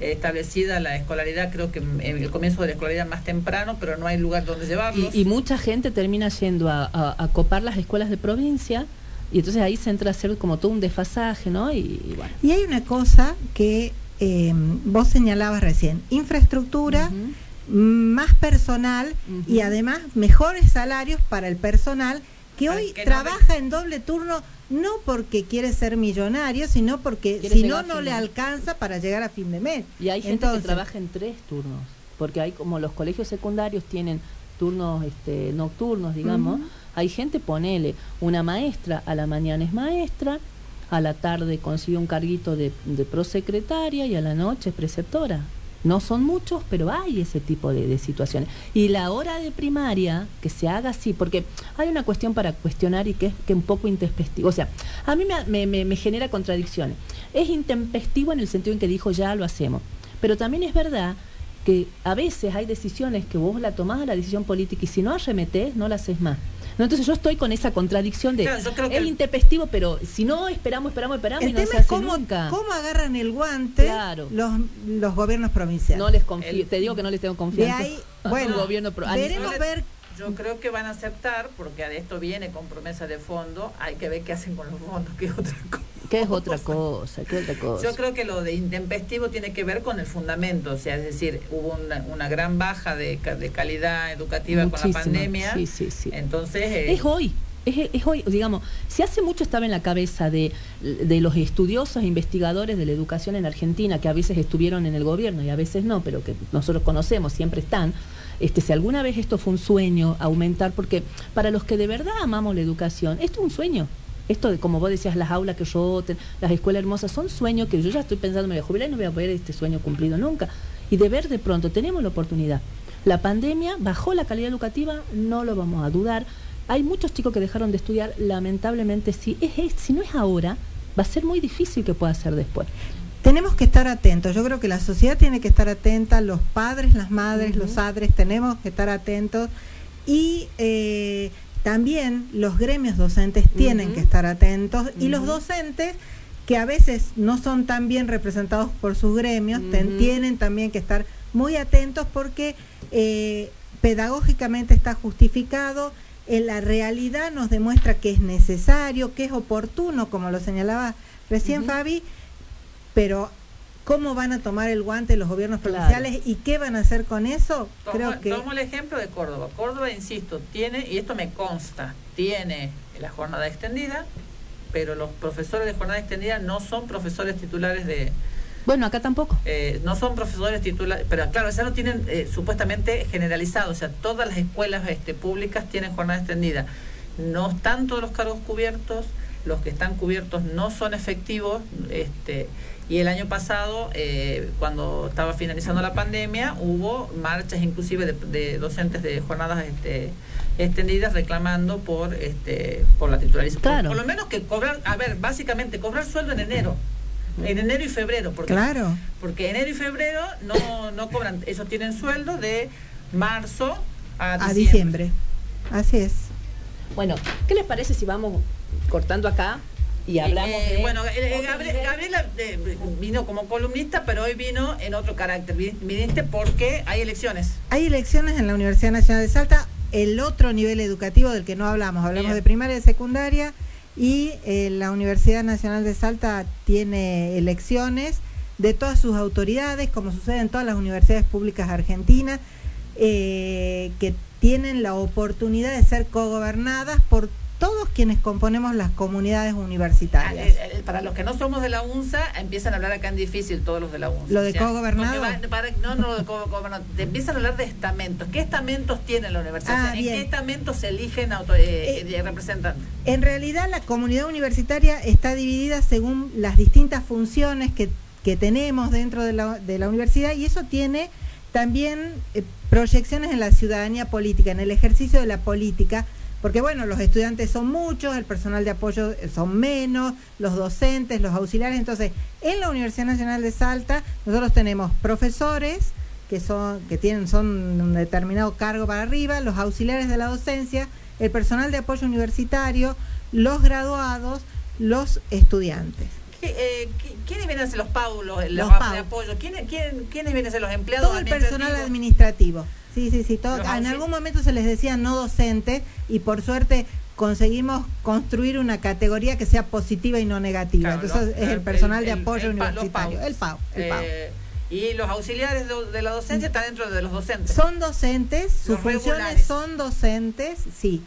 establecida la escolaridad, creo que en el comienzo de la escolaridad más temprano, pero no hay lugar donde llevarlos.
Y, y mucha gente termina yendo a, a- a copar las escuelas de provincia y entonces ahí se entra a hacer como todo un desfasaje, ¿no? Y, y bueno.
Y hay una cosa que eh, vos señalabas recién, infraestructura, más personal y además mejores salarios para el personal que hoy
que no
trabaja en doble turno no porque quiere ser millonario, sino porque si no, no le alcanza para llegar a fin de mes.
Y hay gente
Entonces,
que trabaja en tres turnos, porque hay como los colegios secundarios tienen turnos este, nocturnos, digamos, hay gente, ponele, una maestra a la mañana es maestra, a la tarde consigue un carguito de, de prosecretaria y a la noche es preceptora. No son muchos, pero hay ese tipo de, situaciones. Y la hora de primaria, que se haga así, porque hay una cuestión para cuestionar y que es que un poco intempestivo. O sea, a mí me genera contradicciones. Es intempestivo en el sentido en que dijo ya lo hacemos. Pero también es verdad que a veces hay decisiones que vos la tomás a la decisión política y si no arremetés, no la haces más. ¿No? Entonces yo estoy con esa contradicción de
Claro, yo creo que
es intempestivo, pero si no esperamos, esperamos, esperamos y no se
es cómo,
nunca.
cómo agarran el guante
Claro.
los, los gobiernos provinciales.
No les confío,
El-
te digo que no les tengo
de
confianza.
ahí,
a un
bueno,
gobierno
veremos ver
Yo creo que van a aceptar, porque de esto viene con promesa de fondo, hay que ver qué hacen con los fondos, que es otra cosa.
¿Qué es otra cosa? ¿Qué es otra cosa?
Yo creo que lo de intempestivo tiene que ver con el fundamento, o sea, es decir, hubo una, una gran baja de, ca- de calidad educativa con la pandemia.
Sí, sí, sí.
Entonces, eh,
Es hoy. Es, es hoy, digamos, si hace mucho estaba en la cabeza de, de los estudiosos e investigadores de la educación en Argentina, que a veces estuvieron en el gobierno y a veces no, pero que nosotros conocemos, siempre están, este, si alguna vez esto fue un sueño, aumentar, porque para los que de verdad amamos la educación, esto es un sueño. Esto de, como vos decías, las aulas que roten, las escuelas hermosas, son sueños que yo ya estoy pensando, me voy a jubilar y no voy a ver este sueño cumplido nunca. Y de ver de pronto, tenemos la oportunidad. La pandemia bajó la calidad educativa, no lo vamos a dudar. Hay muchos chicos que dejaron de estudiar, lamentablemente. Es, es- si no es ahora, va a ser muy difícil que pueda ser después.
Tenemos que estar atentos. Yo creo que la sociedad tiene que estar atenta, los padres, las madres, los padres, tenemos que estar atentos y eh, también los gremios docentes tienen que estar atentos y los docentes que a veces no son tan bien representados por sus gremios ten- tienen también que estar muy atentos porque eh, pedagógicamente está justificado. En la realidad nos demuestra que es necesario, que es oportuno, como lo señalaba recién. Fabi, pero cómo van a tomar el guante los gobiernos
Claro.
provinciales y qué van a hacer con eso,
Tomo,
creo que
tomo el ejemplo de Córdoba. Córdoba, insisto, tiene, y esto me consta, tiene la jornada extendida, pero los profesores de jornada extendida no son profesores titulares de,
Bueno, acá tampoco.
Eh, no son profesores titulares, pero claro, ya lo tienen eh, supuestamente generalizado, o sea, todas las escuelas este, públicas tienen jornada extendida. No están todos los cargos cubiertos, los que están cubiertos no son efectivos, este, y el año pasado, eh, cuando estaba finalizando la pandemia, hubo marchas inclusive de, de docentes de jornadas este, extendidas reclamando por este por la titularización.
Claro.
Por, por lo menos que cobrar, a ver, básicamente cobrar sueldo en enero. En enero y febrero, porque,
Claro.
porque enero y febrero no, no cobran, ellos tienen sueldo de marzo a diciembre.
A diciembre. Así es.
Bueno, ¿qué les parece si vamos cortando acá y hablamos
Eh,
de...
bueno, eh, eh, Gabriel-
nivel?
Gabriela eh, vino como columnista, pero hoy vino en otro carácter. Vi- Viniste porque hay elecciones.
Hay elecciones en la Universidad Nacional de Salta, el otro nivel educativo del que no hablamos, hablamos
Bien.
de primaria y secundaria, y eh, la Universidad Nacional de Salta tiene elecciones de todas sus autoridades, como sucede en todas las universidades públicas argentinas, eh, que tienen la oportunidad de ser cogobernadas por todos quienes componemos las comunidades
Ah,
universitarias.
eh, eh, para los que no somos de la UNSA, empiezan a hablar acá en difícil todos los de la UNSA.
¿Lo de cogobernado?
porque va- para- no, no, lo de cogobernado. Empiezan a hablar de estamentos. ¿Qué estamentos tiene la universidad?
Ah,
O sea, ¿En qué estamentos se eligen auto- eh, representantes?
En realidad la comunidad universitaria está dividida según las distintas funciones que, que tenemos dentro de la, de la universidad y eso tiene también proyecciones en la ciudadanía política, en el ejercicio de la política, porque bueno, los estudiantes son muchos, el personal de apoyo eh, son menos, los docentes, los auxiliares, entonces en la Universidad Nacional de Salta nosotros tenemos profesores que son que tienen son un determinado cargo para arriba, los auxiliares de la docencia, el personal de apoyo universitario, los graduados, los estudiantes.
¿Qué, eh, ¿Quiénes vienen a ser los paulos, los,
Los
de apoyo? ¿Quiénes, quién- ¿Quiénes vienen a ser los empleados
Todo el personal administrativo. Sí, sí, sí. todo-
Los
en algún momento se les decía no docentes y por suerte conseguimos construir una categoría que sea positiva y no negativa.
Claro,
Entonces
los-
es el personal de apoyo
el los
universitario. El PAU. El PAU.
Eh, y los auxiliares de, de la docencia están dentro de los docentes.
Son docentes, sus
Los
funciones
regulares.
son docentes, sí.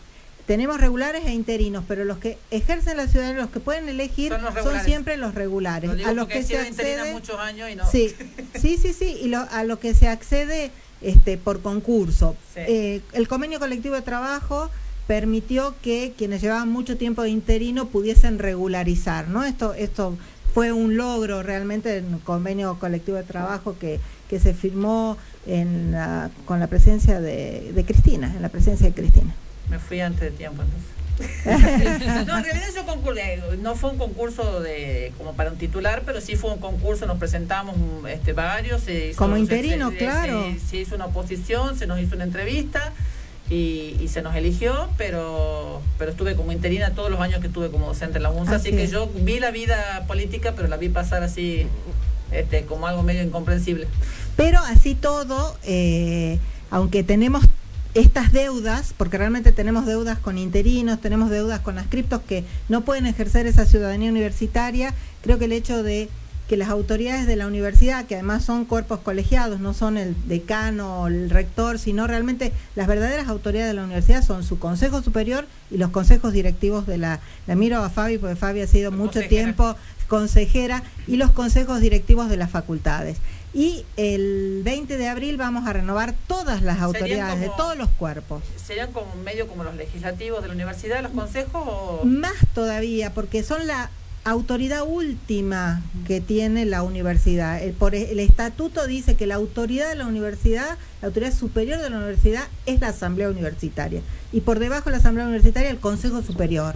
Tenemos regulares e interinos, pero los que ejercen la ciudadanía, los que pueden elegir,
Son los
siempre los regulares.
Lo
a los que se accede,
muchos años y no.
sí, sí, sí, sí, y lo- a lo que se accede este, por concurso.
Sí.
Eh, el convenio colectivo de trabajo permitió que quienes llevaban mucho tiempo de interino pudiesen regularizar, ¿no? Esto, esto fue un logro realmente en el convenio colectivo de trabajo que, que se firmó en la- con la presencia de, de Cristina, en la presencia de Cristina.
Me fui antes de tiempo entonces. No, en realidad yo concursé, no fue un concurso de como para un titular, pero sí fue un concurso, nos presentamos este, varios. se hizo-
Como interino,
se-
claro.
Se, se hizo una oposición, se nos hizo una entrevista y, y se nos eligió, pero pero estuve como interina todos los años que estuve como docente en la UNSA, así,
Así
que yo vi la vida política, pero la vi pasar así este como algo medio incomprensible.
Pero así todo, eh, aunque tenemos estas deudas, porque realmente tenemos deudas con interinos, tenemos deudas con ascriptos que no pueden ejercer esa ciudadanía universitaria, creo que el hecho de que las autoridades de la universidad, que además son cuerpos colegiados, no son el decano o el rector, sino realmente las verdaderas autoridades de la universidad son su consejo superior y los consejos directivos de la... La miro a Fabi, porque Fabi ha sido mucho
Consejera.
tiempo consejera y los consejos directivos de las facultades. Y el 20 de abril vamos a renovar todas las autoridades de todos los cuerpos.
¿Serían como medio como los legislativos de la universidad, los consejos o...?
Más todavía, porque son la autoridad última que tiene la universidad. El, por el estatuto dice que la autoridad de la universidad, la autoridad superior de la universidad es la asamblea universitaria. Y por debajo de la asamblea universitaria el consejo superior.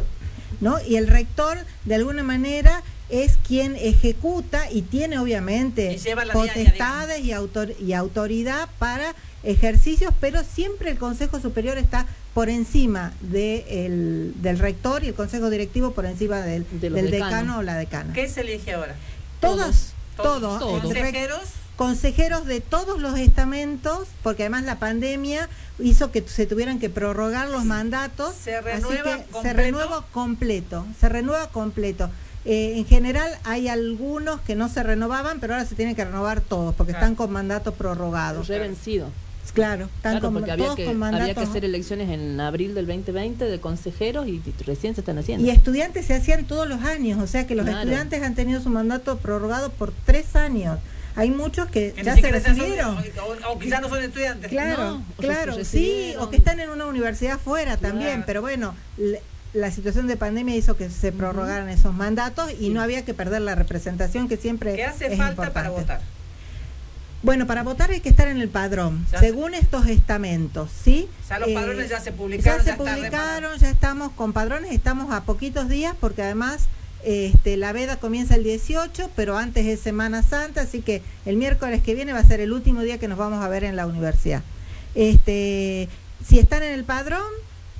¿no? Y el rector, de alguna manera, es quien ejecuta y tiene obviamente
Y diaria,
potestades y, autor- y autoridad para ejercicios, pero siempre el Consejo Superior está por encima de el- del rector y el Consejo Directivo por encima del,
De
del decano o la decana.
¿Qué se elige ahora?
Todos,
Todos. ¿Consejeros?
consejeros de todos los estamentos, porque además la pandemia hizo que se tuvieran que prorrogar los mandatos.
Se
así
renueva
que se renueva completo, se renueva completo. Eh, en general hay algunos que no se renovaban, pero ahora se tienen que renovar todos, porque
Claro.
están con mandato prorrogado.
Revencido.
Claro, están
Claro,
con-
porque había
todos
que,
con
había que hacer elecciones en abril del 2020 de consejeros y recién se están haciendo.
Y estudiantes se hacían todos los años, o sea que los
Claro.
estudiantes han tenido su mandato prorrogado por tres años. Hay muchos que,
Que
ya se recibieron.
socios, o, o quizás no son estudiantes.
Claro,
No,
claro, sí, o que están en una universidad fuera también, pero bueno, la situación de pandemia hizo que se prorrogaran esos mandatos y no había que perder la representación que siempre
¿Qué hace
es
falta para
importante.
votar?
Bueno, para votar hay que estar en el padrón,
Ya se-
según estos estamentos, ¿sí?
Ya los
Eh,
padrones ya se publicaron,
se
ya, está
publicaron, ya estamos con padrones, estamos a poquitos días porque además este, la veda comienza el 18, pero antes es Semana Santa, así que el miércoles que viene va a ser el último día que nos vamos a ver en la universidad. Este, si están en el padrón,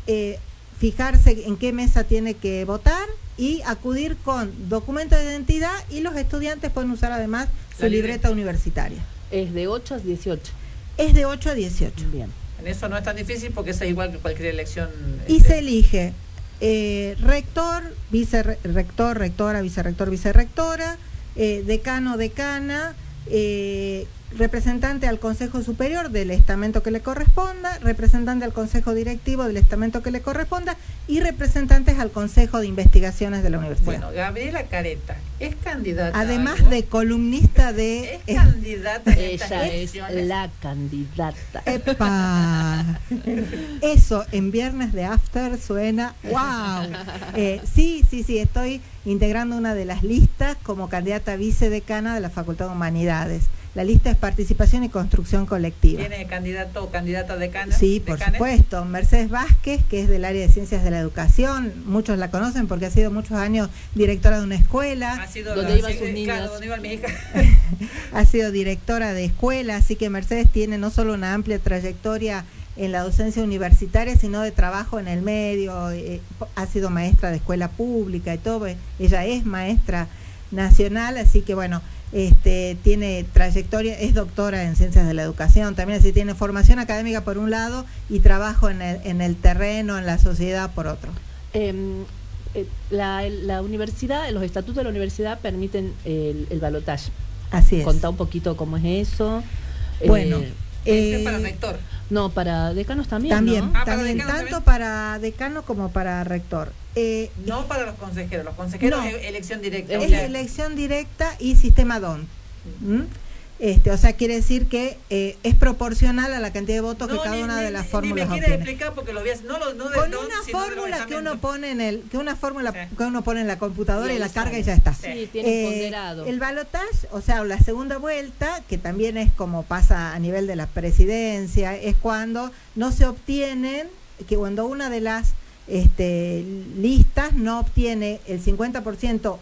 eh, fijarse en qué mesa tiene que votar y acudir con documento de identidad y los estudiantes pueden usar además su
libreta
universitaria.
Es de 8 a 18.
Es de 8 a 18.
Bien.
En eso no es tan difícil porque es igual que cualquier elección.
Y
este,
se elige eh, rector, vicerrector, rectora, vicerrector, vicerrectora, eh, decano, decana, eh, representante al Consejo Superior del estamento que le corresponda, representante al Consejo Directivo del estamento que le corresponda y representantes al Consejo de Investigaciones de la Universidad.
Bueno, Gabriela Careta es candidata.
Además
algo?
de columnista de...
Es candidata en
Ella es la candidata.
¡Epa! Eso en viernes de After suena ¡wow! Eh, sí, sí, sí, estoy integrando una de las listas como candidata vicedecana de la Facultad de Humanidades. La lista es Participación y Construcción Colectiva.
¿Tiene candidato o candidata decana?
Sí, por supuesto. Mercedes Vázquez, que es del área de Ciencias de la Educación, muchos la conocen porque ha sido muchos años directora de una escuela.
Ha sido
Donde iban sus
mis hijas.
ha sido directora de escuela, así que Mercedes tiene no solo una amplia trayectoria en la docencia universitaria, sino de trabajo en el medio, eh, ha sido maestra de escuela pública y todo, eh, ella es maestra nacional, así que bueno, este tiene trayectoria, es doctora en ciencias de la educación, también así tiene formación académica por un lado y trabajo en el, en el terreno, en la sociedad por otro.
Em, eh, la, la universidad, los estatutos de la universidad permiten el, el balotaje.
Así es.
Contá un poquito cómo es eso. Eh,
Bueno,
Ese
eh,
es para rector.
no, para decanos también.
También,
¿no?
Ah, para
también
decano
tanto
también.
para decano como para rector. Eh,
No para los consejeros. Los consejeros
No.
es elección directa.
Es
o
es
sea,
elección directa y sistema DON. ¿Mm? Este, o sea, quiere decir que eh, es proporcional a la cantidad de votos
no,
que cada
ni-
una
ni-
de las fórmulas
Ni me quiere
obtiene.
explicar porque lo voy a No, lo, no de
Con
don,
una fórmula que uno pone en el, que una fórmula
Sí.
que uno pone en la computadora
Y
y, la carga y ya está.
Sí, tiene
Eh,
ponderado.
El balotage, o sea, la segunda vuelta, que también es como pasa a nivel de la presidencia, es cuando no se obtienen, que cuando una de las este, listas no obtiene el 50%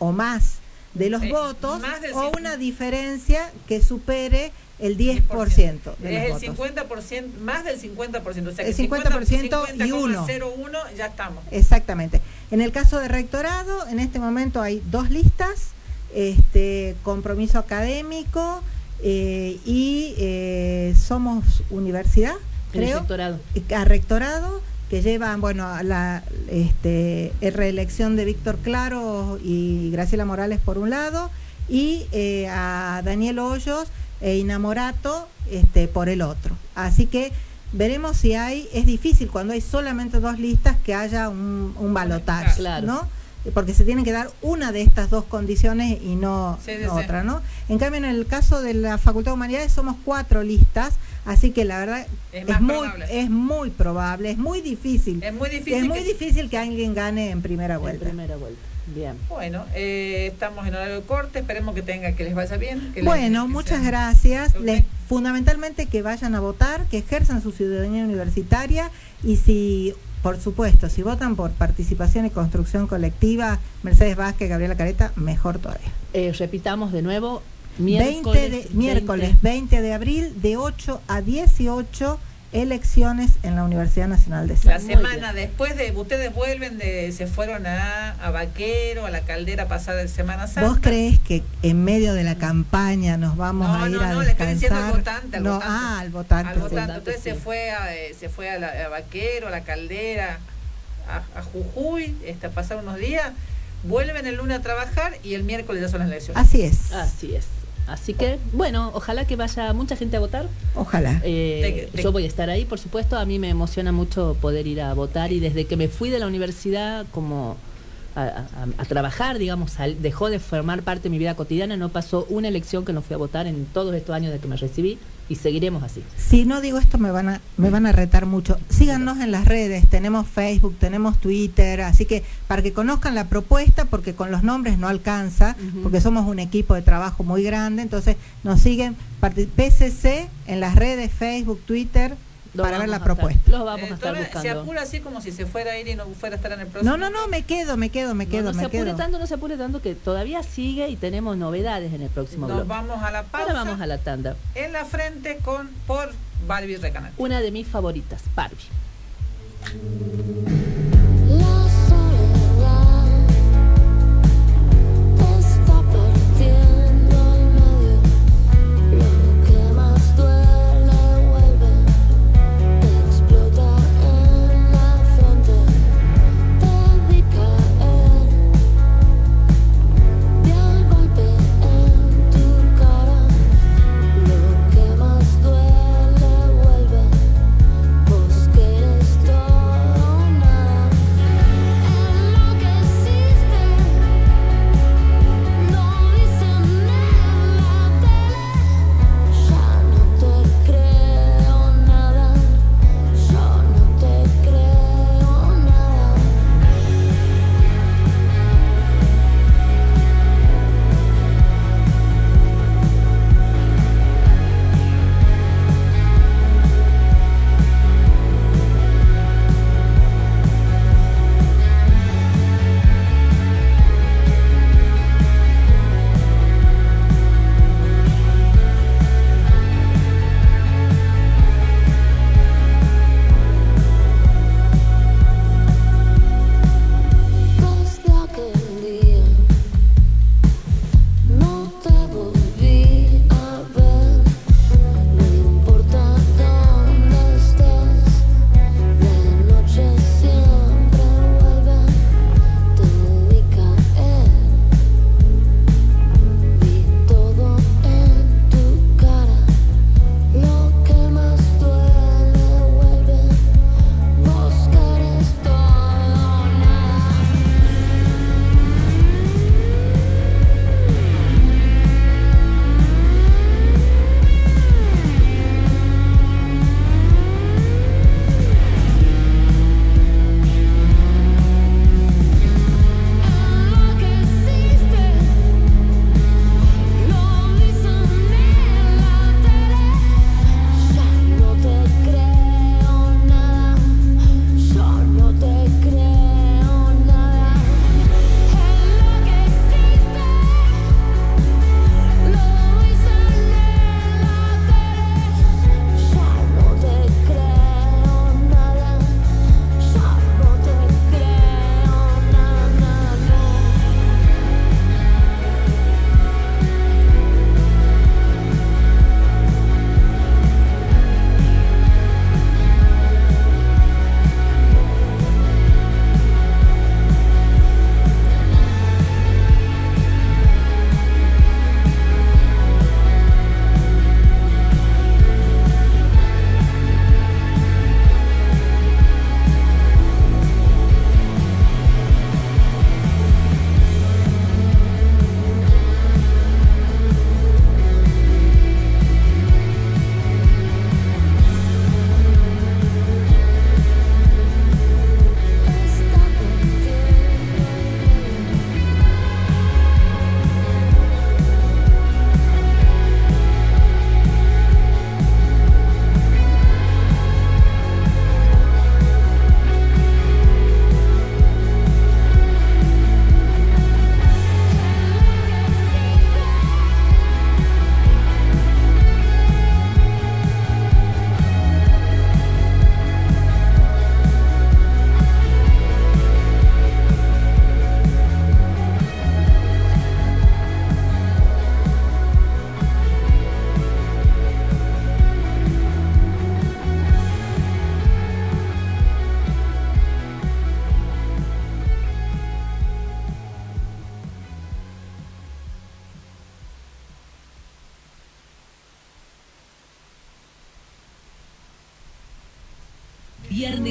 o más de los
Eh,
votos o una diferencia que supere el 10% de
Es
los
el
votos.
50%, más del 50%. O sea,
El
que
50% y uno.
50,01 ya estamos.
Exactamente. En el caso de rectorado, en este momento hay dos listas, este, compromiso académico eh, y eh, somos universidad, creo,
rectorado.
y a rectorado que llevan, bueno, a la este, reelección de Víctor Claro y Graciela Morales por un lado y eh, a Daniel Hoyos e Inamorato este, por el otro. Así que veremos si hay, es difícil cuando hay solamente dos listas que haya un, un balotaje,
Claro.
¿no? Porque se tiene que dar una de estas dos condiciones y no,
Sí, sí,
otra, ¿no? En cambio, en el caso de la Facultad de Humanidades somos cuatro listas, así que la verdad
Es
muy,
probable.
es muy probable, es muy difícil.
Es muy difícil.
Es muy
que-
difícil que alguien gane en primera
En
vuelta.
primera vuelta. Bien.
Bueno, eh, estamos en horario de corte. Esperemos que tenga que les vaya bien. que les-
Bueno,
que
muchas
sea-
gracias. Les- fundamentalmente que vayan a votar, que ejerzan su ciudadanía universitaria y si, por supuesto, si votan por participación y construcción colectiva, Mercedes Vázquez, Gabriela Careta, mejor todavía.
Eh, repitamos de nuevo.
20
Miércoles,
de,
20
miércoles 20 de abril, de 8 a 18, elecciones en la Universidad Nacional de
La
Salud.
Muy
semana después de ustedes vuelven de se fueron a, a Vaquero, a la caldera pasada de Semana Santa.
¿Vos crees que en medio de la campaña nos vamos
No,
a ir
no,
a
no, le estoy diciendo al votante, al
no,
votante.
ah, al votante.
Al votante. Entonces
sí.
se fue a, eh, se fue a, la, a Vaquero, a la caldera, a, a Jujuy, este, a pasar unos días. Vuelven el lunes a trabajar y el miércoles ya son las elecciones.
Así es.
Así es. Así que, bueno, ojalá que vaya mucha gente a votar.
Ojalá.
Eh,
Te- te-
yo voy a estar ahí, por supuesto. A mí me emociona mucho poder ir a votar y desde que me fui de la universidad como a, a- a trabajar, digamos, sal- dejó de formar parte de mi vida cotidiana, no pasó una elección que no fui a votar en todos estos años de que me recibí y seguiremos así.
Si no digo esto me van a me van a retar mucho. Síganos en las redes, tenemos Facebook, tenemos Twitter, así que para que conozcan la propuesta porque con los nombres no alcanza, porque somos un equipo de trabajo muy grande, entonces nos siguen PCC en las redes Facebook, Twitter
Lo
para ver la
estar-
propuesta.
Los vamos a estar
Entonces, se
buscando.
apura así como si se fuera a ir y no fuera a estar en el próximo.
No, no, no, me quedo, me quedo, me
No,
quedo,
no se
me
apure
quedo.
tanto, no se apure tanto que todavía sigue y tenemos novedades en el próximo
Nos vamos a la pausa.
Ahora vamos a la tanda.
En la frente con por Barbie Recanal.
Una de mis favoritas, Barbie.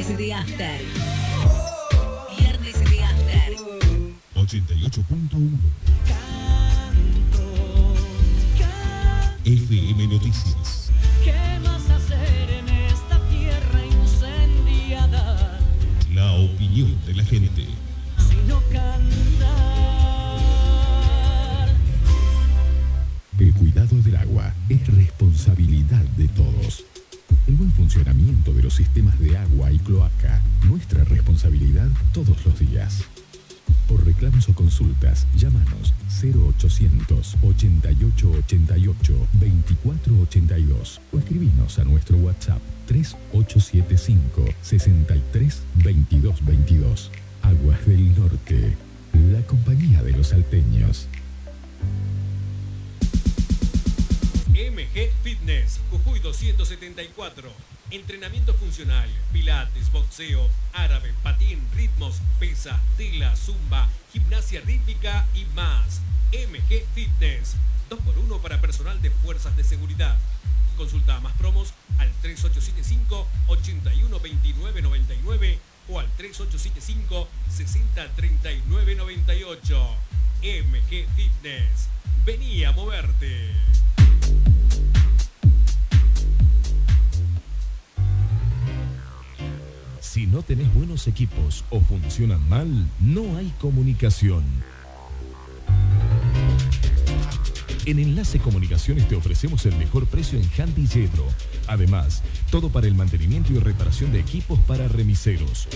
Viernes de After. Viernes de After.
88.1
En
Enlace Comunicaciones te ofrecemos el mejor precio en Handy Yedro. Además, todo para el mantenimiento y reparación de equipos para remiseros.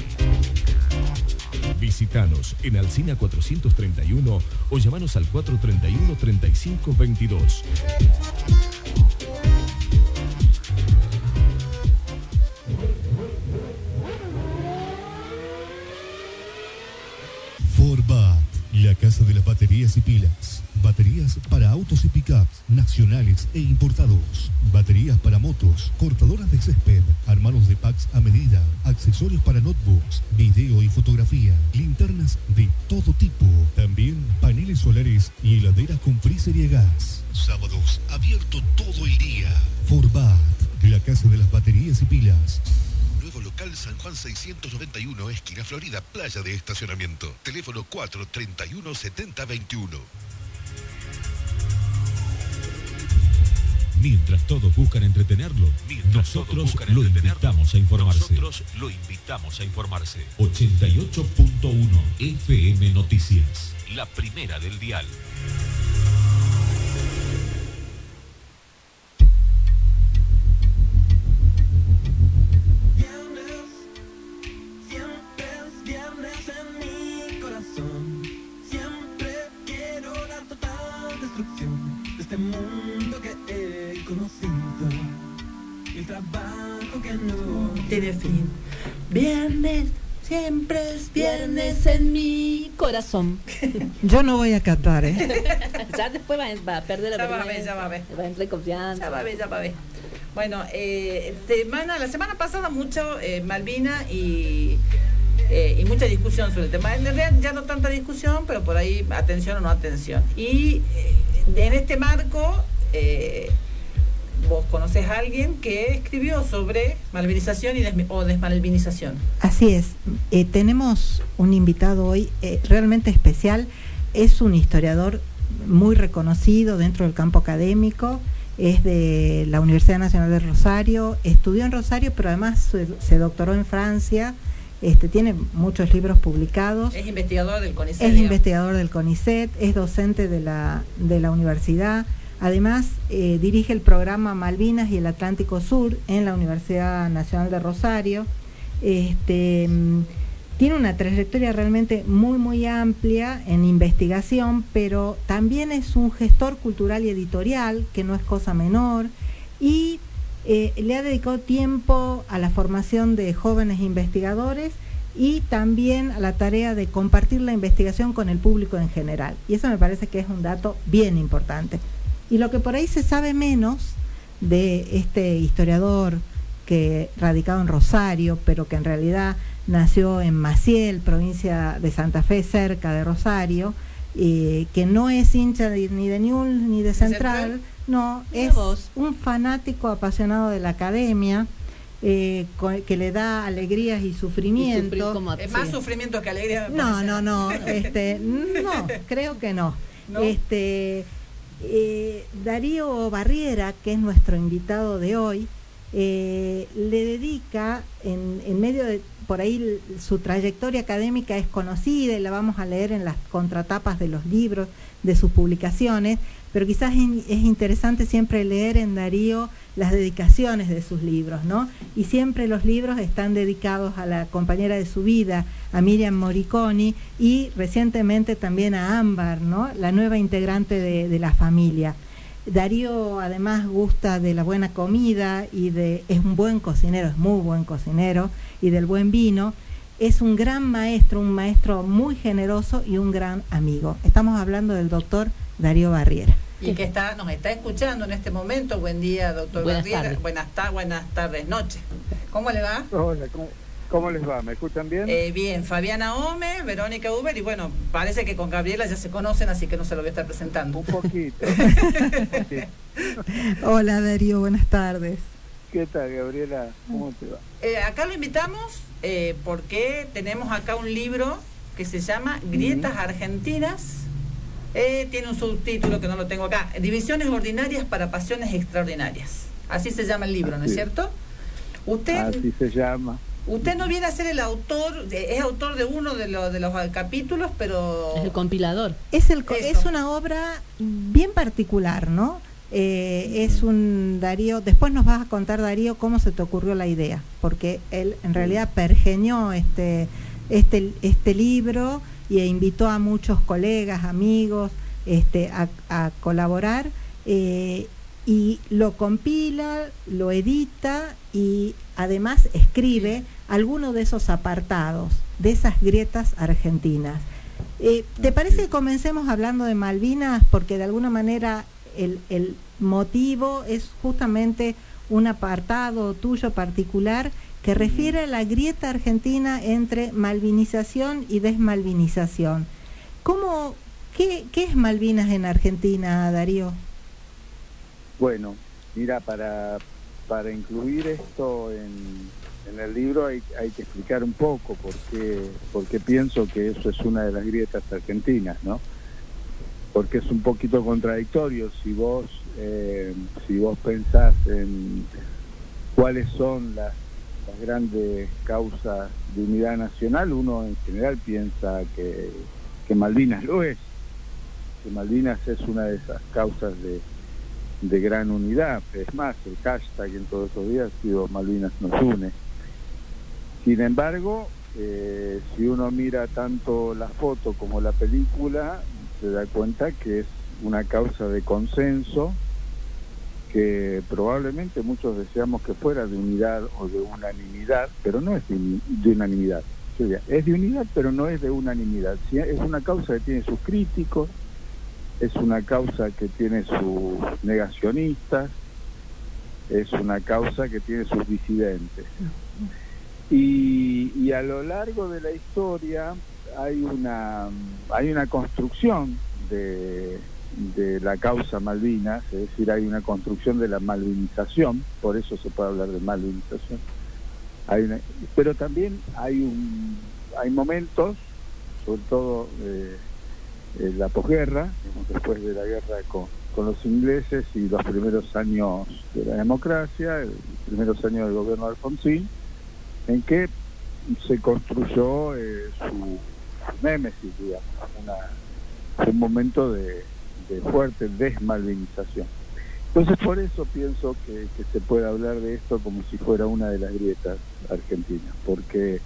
Visítanos en Alcina 431 o llamanos al 431 3522.
Forbat, la casa de las baterías y pilas. Baterías para autos y pickups nacionales e importados. Baterías para motos, cortadoras de césped, armados de packs a medida, accesorios para notebooks, video y fotografía, linternas de todo tipo. También paneles solares y heladeras con freezer y gas. Sábados, abierto todo el día. Forbat, la casa de las baterías y pilas.
Nuevo local San Juan 691, esquina Florida, playa de estacionamiento. Teléfono 431 7021.
Mientras todos buscan entretenerlo,
Mientras
nosotros
buscan
lo
entretenerlo,
invitamos a informarse.
Nosotros lo invitamos a informarse.
88.1 FM Noticias.
La primera del dial.
Tiene fin. Viernes, siempre es viernes en mi corazón.
Yo no voy a cantar, ¿eh?
ya después va, va a perder la
Ya va a ver, ya va a ver.
Va a entrar en confianza.
Ya va a ver, ya va a ver. Bueno, eh, semana, la semana pasada mucho eh, Malvina y, eh, y mucha discusión sobre el tema. En realidad ya no tanta discusión, pero por ahí atención o no atención. Y eh, en este marco, eh, vos conocés a alguien que escribió sobre malvinización y desmi- o desmalvinización.
Así es. Eh, tenemos un invitado hoy eh, realmente especial. Es un historiador muy reconocido dentro del campo académico. Es de la Universidad Nacional de Rosario. Estudió en Rosario, pero además se, se doctoró en Francia. Este, tiene muchos libros publicados.
Es investigador del CONICET.
Es
digamos.
investigador del CONICET, es docente de la, de la universidad. Además, eh, dirige el programa Malvinas y el Atlántico Sur en la Universidad Nacional de Rosario. Este, mm, tiene una trayectoria realmente muy, muy amplia en investigación, pero también es un gestor cultural y editorial, que no es cosa menor, y eh, le ha dedicado tiempo a la formación de jóvenes investigadores y también a la tarea de compartir la investigación con el público en general. Y eso me parece que es un dato bien importante. Y lo que por ahí se sabe menos de este historiador que radicado en Rosario, pero que en realidad nació en Maciel, provincia de Santa Fe, cerca de Rosario, eh, que no es hincha de- ni de Newell ni de Central,
Central?
no, es
vos.
un fanático apasionado de la academia, eh, que le da alegrías y sufrimiento.
Y como-
más
Sí.
sufrimiento que alegría.
No, no, no, este, no, creo que no.
¿No?
Este, eh, Darío Barriera, que es nuestro invitado de hoy, eh, le dedica en, en medio de por ahí su trayectoria académica es conocida y la vamos a leer en las contratapas de los libros de sus publicaciones, pero quizás es interesante siempre leer en Darío las dedicaciones de sus libros, ¿no? Y siempre los libros están dedicados a la compañera de su vida, a Miriam Moriconi, y recientemente también a Ámbar, ¿no? La nueva integrante de, de la familia. Darío además gusta de la buena comida y de es un buen cocinero, es muy buen cocinero y del buen vino. Es un gran maestro, un maestro muy generoso y un gran amigo. Estamos hablando del doctor Darío Barriera.
Y que está, nos está escuchando en este momento. Buen día, doctor
Buenas
Barriera.
tardes.
Buenas, ta- buenas tardes, noches. ¿Cómo le va?
Hola, ¿cómo, cómo les va? ¿Me escuchan bien?
Eh, bien, Fabiana Ome, Verónica Uber y bueno, parece que con Gabriela ya se conocen, así que no se lo voy a estar presentando.
Un poquito. un poquito.
Hola Darío, buenas tardes.
¿Qué tal, Gabriela? ¿Cómo te va?
Eh, acá lo invitamos eh, porque tenemos acá un libro que se llama Grietas Argentinas. Eh, tiene un subtítulo que no lo tengo acá. Divisiones ordinarias para pasiones extraordinarias. Así se llama el libro, ¿no es cierto? Usted,
Así se llama.
usted no viene a ser el autor, de- es autor de uno de, los de los capítulos, pero...
Es el compilador.
Es, el, co-
Eso.
es una obra bien particular, ¿no? Eh, es un Darío, después nos vas a contar Darío cómo se te ocurrió la idea, porque él en realidad pergeñó este, este, este libro y invitó a muchos colegas, amigos, este, a, colaborar eh, y lo compila, lo edita y además escribe algunos de esos apartados, de esas grietas argentinas. Eh, ¿Te parece que comencemos hablando de Malvinas? Porque de alguna manera el, el motivo es justamente un apartado tuyo particular que refiere a la grieta argentina entre malvinización y desmalvinización. ¿Cómo, qué, qué es Malvinas en Argentina, Darío?
Bueno, mira, para, para incluir esto en, en el libro hay, hay que explicar un poco por qué, por qué pienso que eso es una de las grietas argentinas, ¿no? Porque es un poquito contradictorio si vos, eh, si vos pensás en cuáles son las, las grandes causas de unidad nacional, uno en general piensa que, que Malvinas lo es, que Malvinas es una de esas causas de, de gran unidad. Es más, el hashtag en todos estos días ha sido Malvinas nos une. Sin embargo, eh, si uno mira tanto la foto como la película, se da cuenta que es una causa de consenso que probablemente muchos deseamos que fuera de unidad o de unanimidad, pero no es de, unanimidad. Es de unidad, pero no es de unanimidad. Es una causa que tiene sus críticos, es una causa que tiene sus negacionistas, es una causa que tiene sus disidentes. Y, y a lo largo de la historia hay una, hay una construcción de, de la causa Malvinas, es decir, hay una construcción de la malvinización, por eso se puede hablar de malvinización. Hay una- pero también hay, un, hay momentos, sobre todo eh, en la posguerra, después de la guerra con, con los ingleses y los primeros años de la democracia, los primeros años del gobierno de Alfonsín, en que se construyó eh, su, su némesis, digamos, una- un momento de, fuerte desmalvinización. Entonces por eso pienso que, se puede hablar de esto como si fuera una de las grietas argentinas, porque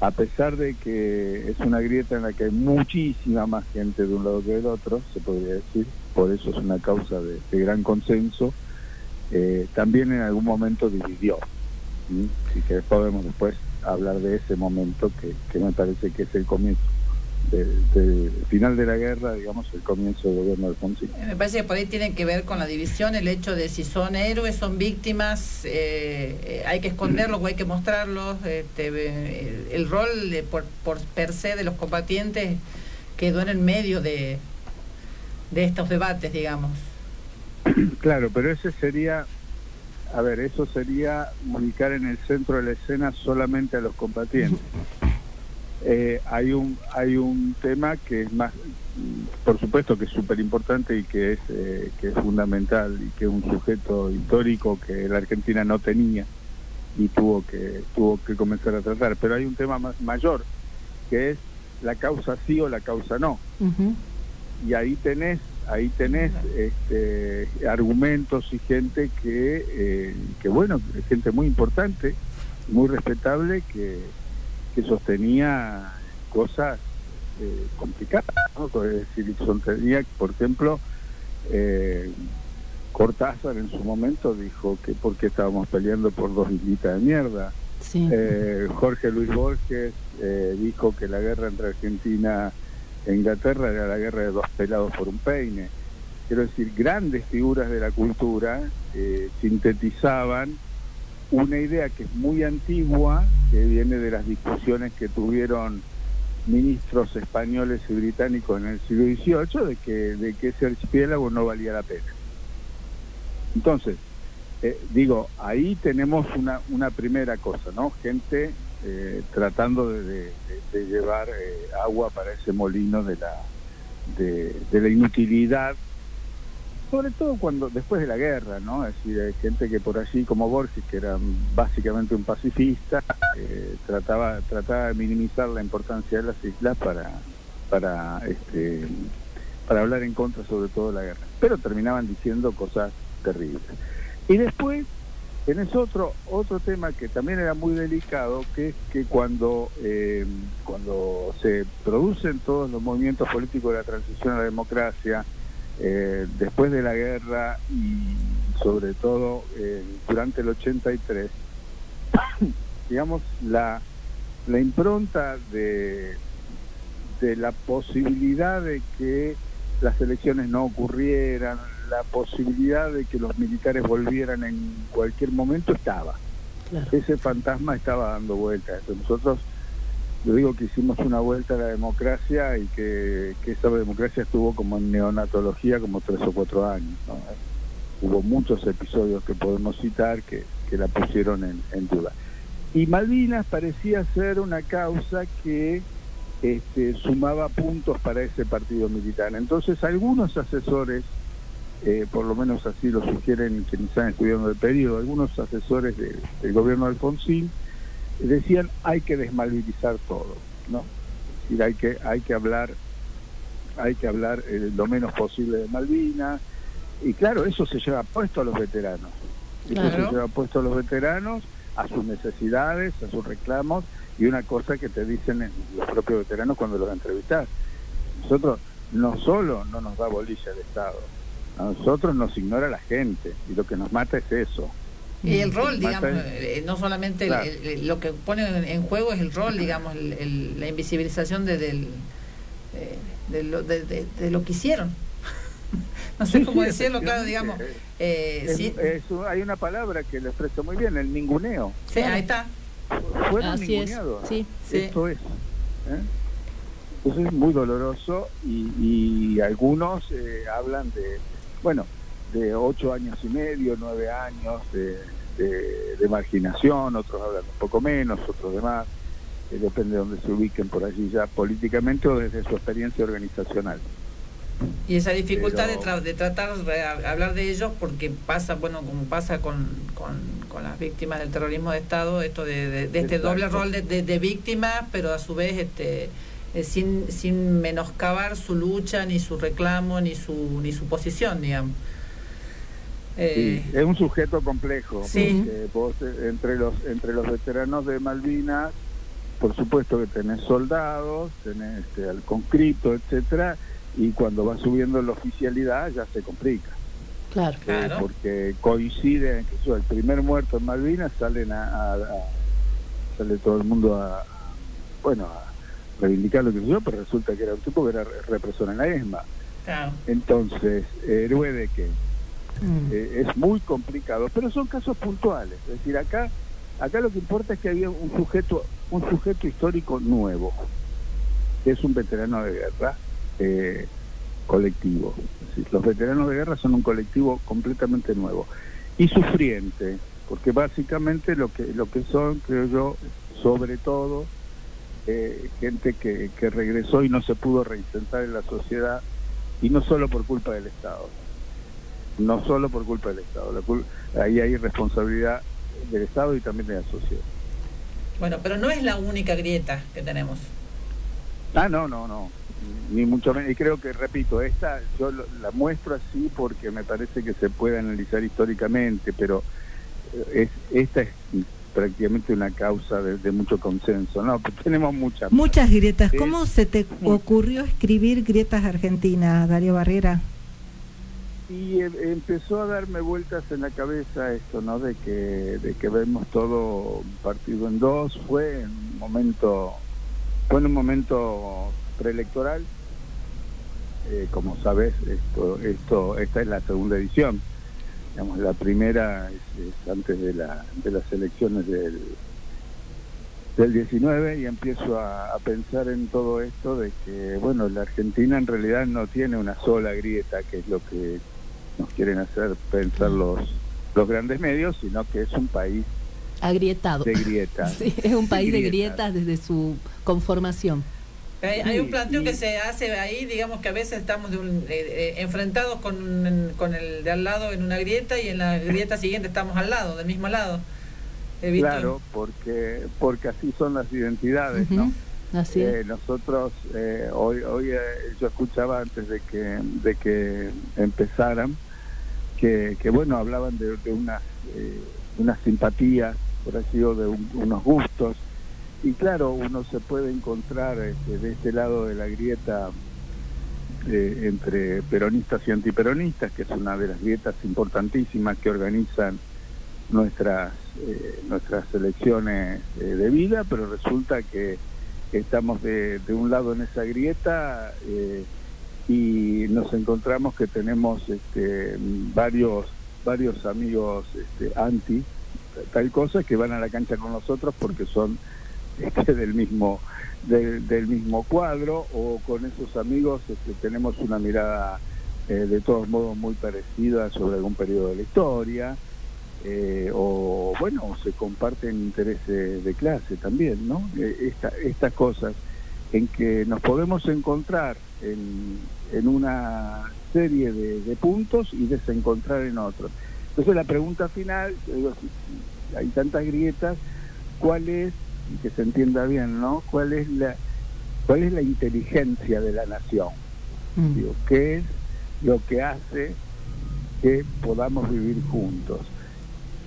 a pesar de que es una grieta en la que hay muchísima más gente de un lado que del otro, se podría decir, por eso es una causa de, gran consenso, eh, también en algún momento dividió. ¿sí? Así que podemos después hablar de ese momento que me parece que es el comienzo, del del final de la guerra, digamos, el comienzo del gobierno de Alfonsín.
Me parece que por ahí tiene que ver con la división, el hecho de si son héroes, son víctimas, eh, eh, hay que esconderlos o hay que mostrarlos. Este, eh, el, el rol de, por, por per se de los combatientes quedó en el medio de, de estos debates, digamos.
Claro, pero ese sería, a ver, eso sería ubicar en el centro de la escena solamente a los combatientes. Eh, hay un hay un tema que es más, por supuesto que es súper importante y que es eh, que es fundamental y que es un sujeto histórico que la Argentina no tenía y tuvo que tuvo que comenzar a tratar. Pero hay un tema más mayor que es la causa sí o la causa no y ahí tenés ahí tenés este, argumentos y gente que que, eh, que bueno, gente muy importante, muy respetable, que, que sostenía cosas eh, complicadas, ¿no? Es decir, sostenía, por ejemplo, eh, Cortázar en su momento dijo que porque estábamos peleando por dos islitas de mierda.
Sí.
Eh, Jorge Luis Borges eh, dijo que la guerra entre Argentina e Inglaterra era la guerra de dos pelados por un peine. Quiero decir, grandes figuras de la cultura eh, sintetizaban una idea que es muy antigua, que viene de las discusiones que tuvieron ministros españoles y británicos en el siglo XVIII, de que, de que ese archipiélago no valía la pena. Entonces, eh, digo, ahí tenemos una, una primera cosa, ¿no? Gente eh, tratando de, de- llevar eh, agua para ese molino de la, de la inutilidad, sobre todo cuando después de la guerra, ¿no? Es decir, hay gente que por allí, como Borges, que era básicamente un pacifista, eh, trataba, trataba de minimizar la importancia de las islas para, para, este, para hablar en contra sobre todo de la guerra. Pero terminaban diciendo cosas terribles. Y después tenés otro, otro tema que también era muy delicado, que es que cuando, eh, cuando se producen todos los movimientos políticos de la transición a la democracia, eh, después de la guerra y sobre todo eh, durante el 83, digamos, la, la impronta de, de la posibilidad de que las elecciones no ocurrieran, la posibilidad de que los militares volvieran en cualquier momento estaba. Ese fantasma estaba dando vueltas. Nosotros, yo digo que hicimos una vuelta a la democracia y que, esa democracia estuvo como en neonatología como tres o cuatro años. ¿no? Hubo muchos episodios que podemos citar que, que la pusieron en, en duda. Y Malvinas parecía ser una causa que este, sumaba puntos para ese partido militar. Entonces algunos asesores, eh, por lo menos así lo sugieren quienes están estudiando el periodo, algunos asesores de- del gobierno de Alfonsín decían hay que desmalvinizar todo, ¿no? Es decir, hay que, hay que hablar, hay que hablar eh, lo menos posible de Malvinas, y claro, eso se lleva puesto a los veteranos. Eso
Claro.
se lleva puesto a los veteranos, a sus necesidades, a sus reclamos, y una cosa que te dicen los propios veteranos cuando los entrevistas. Nosotros no solo no nos da bolilla el Estado, a nosotros nos ignora la gente, y lo que nos mata es eso.
Y el rol, digamos,
es-
eh, no solamente el-
Claro.
el- el- lo que pone en, juego es el rol, digamos, el- el- la invisibilización de, del, eh, de, lo, de, de- de lo que hicieron. no sé
Sí,
cómo
sí,
decirlo, claro, digamos. eh,
Es-
sí,
es- hay una palabra que lo expresa muy bien, el ninguneo.
sí, ahí está.
Fueron
Así es,
ninguneados.
sí.
Sí.
Esto es. ¿eh? Eso es muy doloroso y, y algunos eh, hablan de, bueno, de ocho años y medio, nueve años de, de- de marginación, otros hablan un poco menos, otros de más, eh, depende de dónde se ubiquen por allí ya políticamente o desde su experiencia organizacional.
Y esa dificultad
Pero-
de, tra- de tratar de hablar de ellos, porque pasa, bueno, como pasa con, con, con las víctimas del terrorismo de Estado, esto de, de- de este
Exacto.
doble rol de, de, de víctima, pero a su vez este eh, sin, sin menoscabar su lucha, ni su reclamo, ni su, ni su posición, digamos. Eh,
Sí, es un sujeto complejo.
Sí.
porque vos, eh, entre los entre los veteranos de Malvinas, por supuesto que tenés soldados, tenés este, al conscripto, etcétera, y cuando va subiendo la oficialidad ya se complica.
Claro.
eh,
Claro.
porque coincide que so, el primer muerto en Malvinas salen a, a- a- sale todo el mundo a, bueno a reivindicar lo que yo, pero resulta que era un tipo que era re- represor en la ESMA.
claro.
Entonces, héroe de qué?
Mm.
Eh, es muy complicado, pero son casos puntuales. Es decir, acá, acá lo que importa es que había un sujeto, un sujeto histórico nuevo, que es un veterano de guerra eh, colectivo. Los veteranos de guerra son un colectivo completamente nuevo. y sufriente, porque básicamente lo que lo que son, creo yo, sobre todo eh, gente que, que regresó y no se pudo reinsertar en la sociedad y no solo por culpa del Estado, no solo por culpa del Estado, la cul- ahí hay responsabilidad del Estado y también de la sociedad.
Bueno, pero no es la única grieta que tenemos.
Ah, no, no, no, ni mucho menos. Y creo que, repito, esta yo lo- la muestro así porque me parece que se puede analizar históricamente, pero eh, es, esta es prácticamente una causa de, de mucho consenso. No, pues tenemos muchas.
Muchas grietas. ¿Cómo se te ocurrió escribir grietas argentinas, Darío Barrera?
Y eh, empezó a darme vueltas en la cabeza esto, ¿no? De que, de que vemos todo partido en dos. Fue en un momento, fue en un momento preelectoral. Eh, como sabes, esto, esto, esta es la segunda edición. Digamos, la primera es, es antes de, la, de las elecciones del, del 19 y empiezo a pensar en todo esto de que, bueno, la Argentina en realidad no tiene una sola grieta, que es lo que nos quieren hacer pensar los, los grandes medios, sino que es un país
Agrietado.
de grietas.
Sí, es un país de
grietas.
grietas desde su conformación.
Hay, hay un
Sí,
planteo que se hace ahí, digamos que a veces estamos de un- eh, eh, enfrentados con, con el de al lado en una grieta y en la grieta siguiente estamos al lado, del mismo lado.
Claro, porque, porque así son las identidades, ¿no?
Ujú, Así es.
Eh, nosotros eh, hoy hoy eh, yo escuchaba antes de que de que empezaran que, bueno hablaban de, de unas eh, simpatías por así o de un- unos gustos. Y claro uno se puede encontrar este, de este lado de la grieta eh, entre peronistas y antiperonistas que es una de las grietas importantísimas que organizan nuestras eh, nuestras elecciones eh, de vida pero resulta que estamos de, de un lado en esa grieta y nos encontramos que tenemos este, varios varios amigos este, anti tal cosa que van a la cancha con nosotros porque son este, del mismo del, del mismo cuadro o con esos amigos este, tenemos una mirada eh, de todos modos muy parecida sobre algún periodo de la historia eh, o bueno se comparten intereses de clase también no Eh, esta, estas cosas en que nos podemos encontrar en, en una serie de, de puntos y desencontrar en otros entonces la pregunta final digo, hay tantas grietas cuál es y que se entienda bien no cuál es la cuál es la inteligencia de la nación
Mm.
Digo, qué es lo que hace que podamos vivir juntos.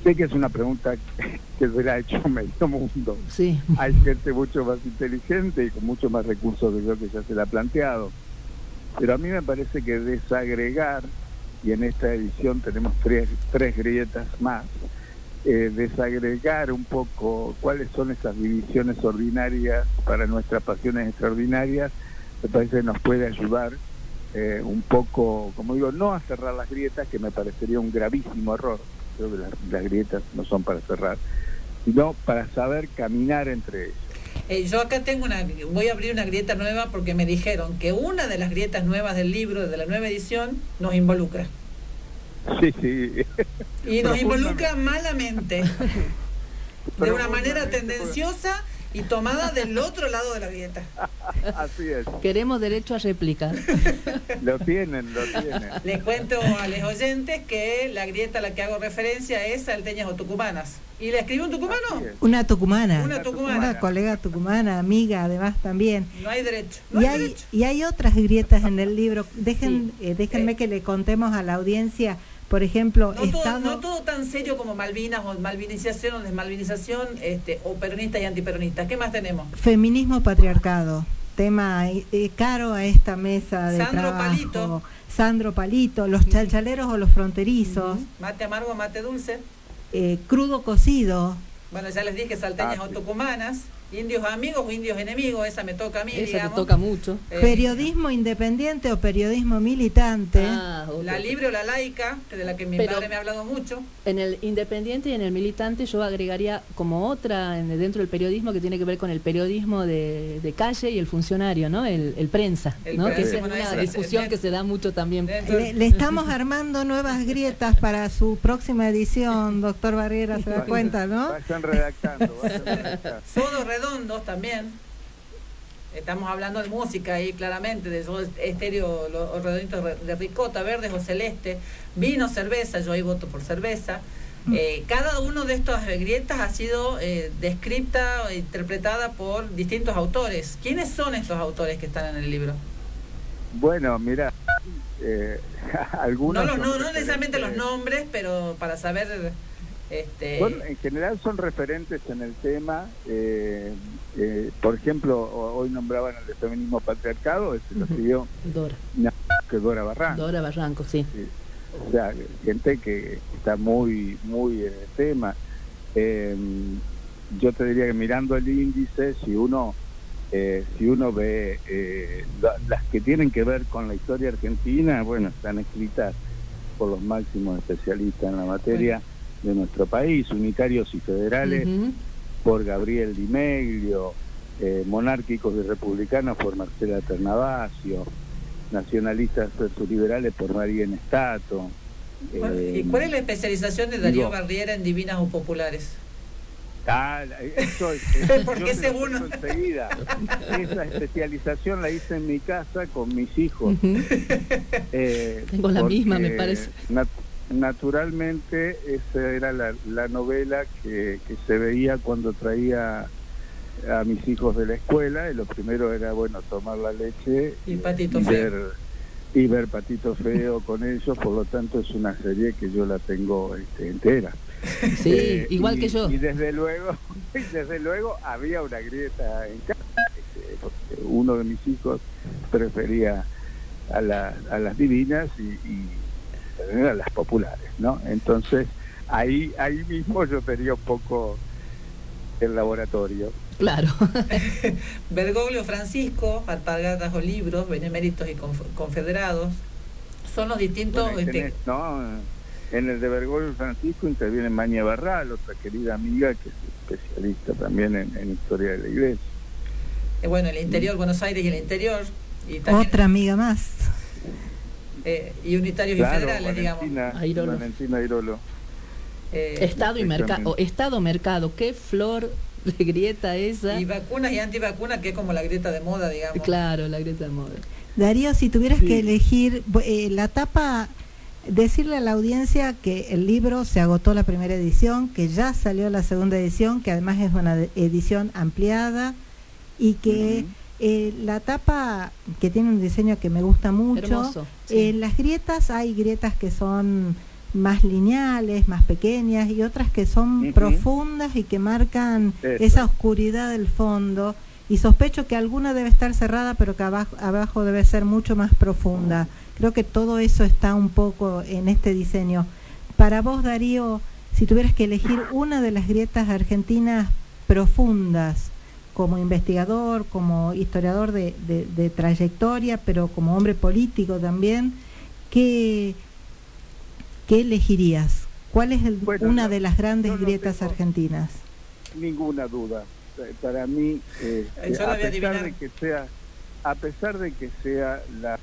Sé que es una pregunta que, se la ha hecho medio mundo.
Sí.
Hay gente mucho más inteligente y con mucho más recursos que yo que ya se la ha planteado. Pero a mí me parece que desagregar, y en esta edición tenemos tres, tres grietas más, eh, desagregar un poco cuáles son esas divisiones ordinarias para nuestras pasiones extraordinarias, me parece que nos puede ayudar eh, un poco, como digo, no a cerrar las grietas, que me parecería un gravísimo error, creo que las, las grietas no son para cerrar, sino para saber caminar entre ellas.
Eh, yo acá tengo una, voy a abrir una grieta nueva porque me dijeron que una de las grietas nuevas del libro, de la nueva edición, nos involucra.
Sí, sí.
Y nos involucra malamente, de una manera tendenciosa y tomada del otro lado de la grieta.
Así es.
Queremos derecho a réplica.
Lo tienen, lo tienen.
Les cuento a los oyentes que la grieta a la que hago referencia es Salteñas o Tucumanas. ¿Y le escribió un tucumano?
Es.
Una tucumana.
Una tucumana.
Una colega tucumana, amiga además también.
No hay derecho. No
Y
hay
hay,
derecho.
y hay otras grietas en el libro. Dejen, eh, déjenme que le contemos a la audiencia, por ejemplo,
No todo, no todo tan serio como Malvinas o malvinización o desmalvinización este, o peronistas y antiperonistas. ¿Qué más tenemos?
Feminismo patriarcado, tema eh, caro a esta mesa de
Sandro
trabajo.
Palito.
Sandro Palito, los chalchaleros o los fronterizos,
Mate amargo mate dulce.
eh, crudo cocido,
Bueno, ya les dije salteñas
Ah,
o tucumanas. Indios amigos o indios enemigos, esa me toca a mí,
Esa te
digamos.
toca mucho.
Eh,
Periodismo independiente o periodismo militante.
Ah.
La libre o la laica, que de la que mi
Pero-
padre me ha hablado mucho.
En el independiente y en el militante yo agregaría como otra en- dentro del periodismo que tiene que ver con el periodismo de, de calle y el funcionario, ¿no? El, el prensa,
El
¿no? Que es
bueno,
una
ese-
discusión
ese-
que se da mucho también.
Dentro-
Le, le estamos armando nuevas grietas para su próxima edición, doctor Barrera, se da cuenta, ¿no?
Vayan redactando, vayan redactando.
Redondos también. Estamos hablando de música ahí claramente, de Soda estéreo, los redonditos re- de ricota, verdes o celeste, vino, cerveza, yo ahí voto por cerveza. Eh, cada uno de estas grietas ha sido eh, descrita e interpretada por distintos autores. ¿Quiénes son estos autores que están en el libro?
Bueno, mira, eh, algunos...
No, los, no, no necesariamente los nombres, pero para saber... Este,
Son, en general son referentes en el tema. eh, eh, por ejemplo, ho- hoy nombraban el de feminismo patriarcado, ese lo
Ujú.
escribió
Dora,
que Dora Barranco.
Dora Barranco, sí.
Sí. O sea, gente que está muy, muy en el tema. Eh, yo te diría que mirando el índice, si uno, eh, si uno ve la- las que tienen que ver con la historia argentina, bueno, están escritas por los máximos especialistas en la materia de nuestro país, unitarios y federales por Gabriel Di Meglio, eh, monárquicos y republicanos por Marcela Ternavasio, nacionalistas versus liberales por María Nestato.
¿cuál-
eh,
¿Y cuál es la especialización de Darío
digo-
Barriera en Divinas o Populares?
Ah, eso es, eso
¿Por
yo
qué
te lo
según-
enseguida. Esa especialización la hice en mi casa con mis hijos. Eh,
Tengo la misma, me
porque
parece.
nat- naturalmente, esa era la, la novela que, que se veía cuando traía a mis hijos de la escuela. Y lo primero era, bueno, tomar la leche
Y Patito
y
Feo.
ver, y ver Patito Feo con ellos. Por lo tanto, es una serie que yo la tengo este, entera.
Sí,
Eh,
igual
y-
que yo.
Y desde luego, y desde luego había una grieta en casa, este, porque uno de mis hijos prefería a, la- a las divinas y, y a las populares, ¿no? Entonces, ahí, ahí mismo yo tenía un poco el laboratorio.
Claro.
Bergoglio Francisco, Alpargatas o Libros, Beneméritos y conf- Confederados, son los distintos...
Bueno,
este,
tenés, ¿no? En el de Bergoglio Francisco interviene Maña Barral, otra querida amiga que es especialista también en, en historia de la iglesia.
eh, bueno, el interior, Buenos Aires y el interior, y también
Otra amiga más.
Eh, y unitarios y federales, digamos.
Valentina,
Airolo.
Valentina Airolo.
Eh,
Estado y mercado. Estado mercado. Qué flor de grieta esa.
y vacunas y antivacunas, que es como la grieta de moda, digamos.
Claro, la grieta de moda.
Darío, si tuvieras
Sí.
que elegir eh, la tapa, decirle a la audiencia que el libro se agotó la primera edición, que ya salió la segunda edición, que además es una edición ampliada y que. Eh, la tapa, que tiene un diseño que me gusta mucho,
Hermoso. sí.
eh, las grietas, hay grietas que son más lineales, más pequeñas y otras que son profundas y que marcan
Eso.
esa oscuridad del fondo. Y sospecho que alguna debe estar cerrada, pero que abajo, abajo debe ser mucho más profunda. Creo que todo eso está un poco en este diseño. Para vos, Darío, si tuvieras que elegir una de las grietas argentinas profundas, como investigador, como historiador de, de- de trayectoria, pero como hombre político también, ¿qué, qué elegirías? ¿Cuál es el-
Bueno,
una
no-
de las grandes
no
grietas argentinas?
ninguna duda. Eh, Para mí, eh,
Yo la
a pesar de que sea, a pesar de que sea la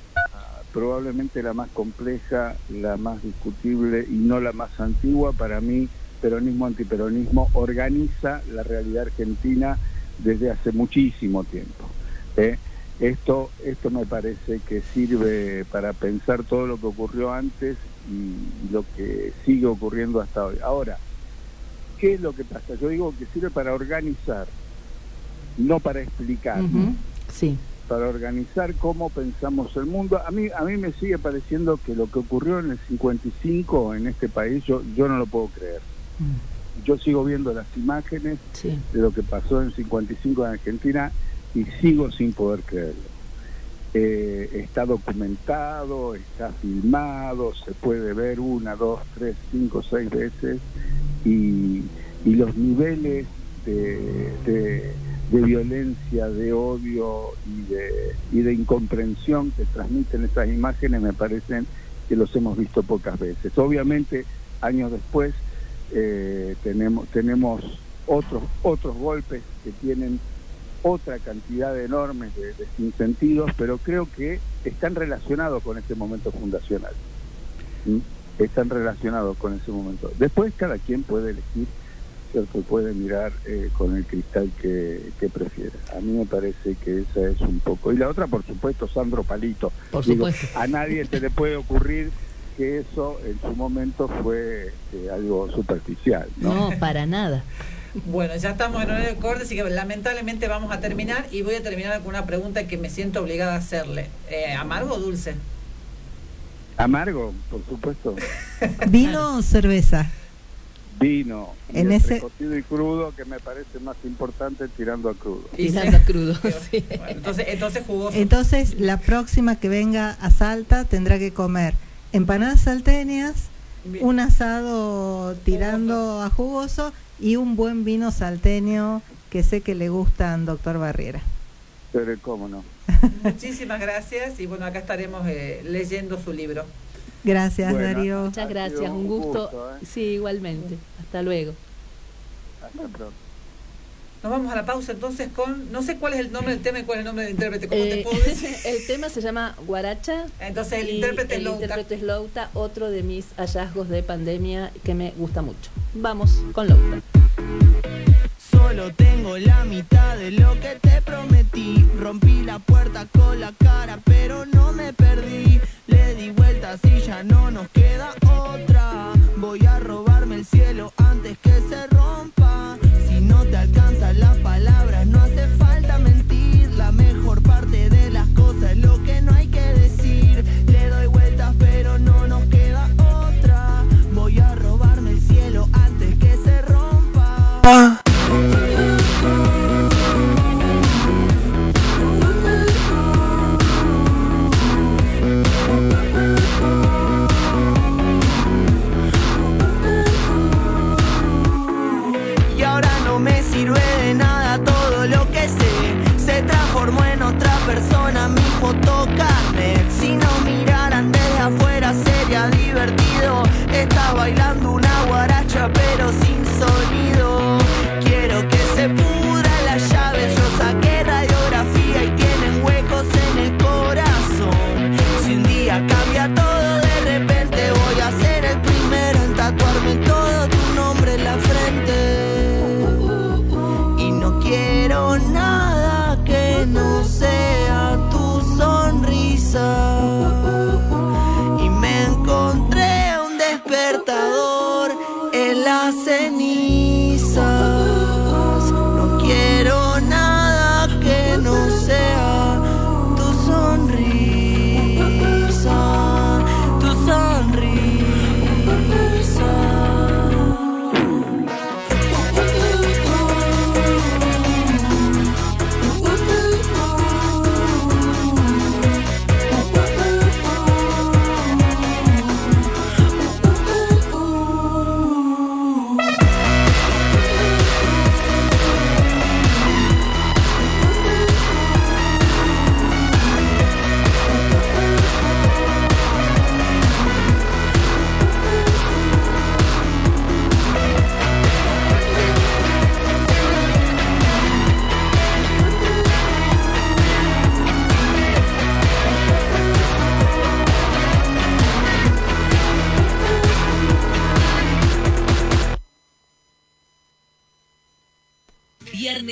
probablemente la más compleja, la más discutible y no la más antigua, para mí peronismo antiperonismo organiza la realidad argentina desde hace muchísimo tiempo. ¿eh? Esto, esto me parece que sirve para pensar todo lo que ocurrió antes y lo que sigue ocurriendo hasta hoy. Ahora, ¿qué es lo que pasa? Yo digo que sirve para organizar, no para explicar.
Sí.
para organizar cómo pensamos el mundo. A mí, a mí me sigue pareciendo que lo que ocurrió en el 55 en este país, yo, yo no lo puedo creer.
Mm,
Yo sigo viendo las imágenes
Sí.
de lo que pasó en 55 en Argentina y sigo sin poder creerlo. Eh, está documentado, está filmado, se puede ver una, dos, tres, cinco, seis veces y, y los niveles de, de- de violencia, de odio y de, y de incomprensión que transmiten esas imágenes me parecen que los hemos visto pocas veces. Obviamente, años después, eh, tenemos, tenemos otros, otros golpes que tienen otra cantidad enorme de, de sinsentidos, pero creo que están relacionados con este momento fundacional. Están relacionados con ese momento. Después cada quien puede elegir, ¿cierto? puede mirar eh, con el cristal que, que prefiera. A mí me parece que esa es un poco. Y la otra, por supuesto, Sandro Palito.
Por
Digo,
supuesto.
a nadie se le puede ocurrir que eso en su momento fue eh, algo superficial. ¿no?
No, para nada.
Bueno, ya estamos en horario de corte, así que lamentablemente vamos a terminar y voy a terminar con una pregunta que me siento obligada a hacerle. Eh, ¿Amargo o dulce?
Amargo, por supuesto.
¿Vino o cerveza?
Vino. y
En
entre
ese-
cocido y crudo, que me parece más importante tirando a crudo.
Tirando a crudo, sí.
Bueno, entonces, entonces jugoso.
Entonces, la próxima que venga a Salta tendrá que comer empanadas salteñas,
Bien.
un asado tirando a jugoso y un buen vino salteño que sé que le gustan, doctor Barriera.
Pero cómo no.
Muchísimas gracias y bueno, acá estaremos eh, leyendo su libro.
Gracias,
Bueno,
Darío.
Muchas
Ha
gracias, un
un
gusto.
gusto, ¿eh?
Sí, igualmente. Hasta luego.
Hasta pronto.
Nos vamos a la pausa entonces con, no sé cuál es el nombre del tema y cuál es el nombre del intérprete, ¿cómo te
Eh,
puedo decir?
el tema se llama Guaracha.
Entonces el
y
intérprete
el
es Louta.
intérprete es Louta, otro de mis hallazgos de pandemia que me gusta mucho. Vamos con Louta.
Solo tengo la mitad de lo que te prometí. Rompí la puerta con la cara, pero no me perdí. Le di vueltas y ya no nos queda otra. Voy a robarme el cielo antes que se rompa. Te alcanzan las palabras, no hace falta mentir. La mejor parte de las cosas es lo que no hay otra persona mi fotocarnet. Si no miraran desde afuera sería divertido. Estás bailando una guaracha pero sin sonido. Quiero que se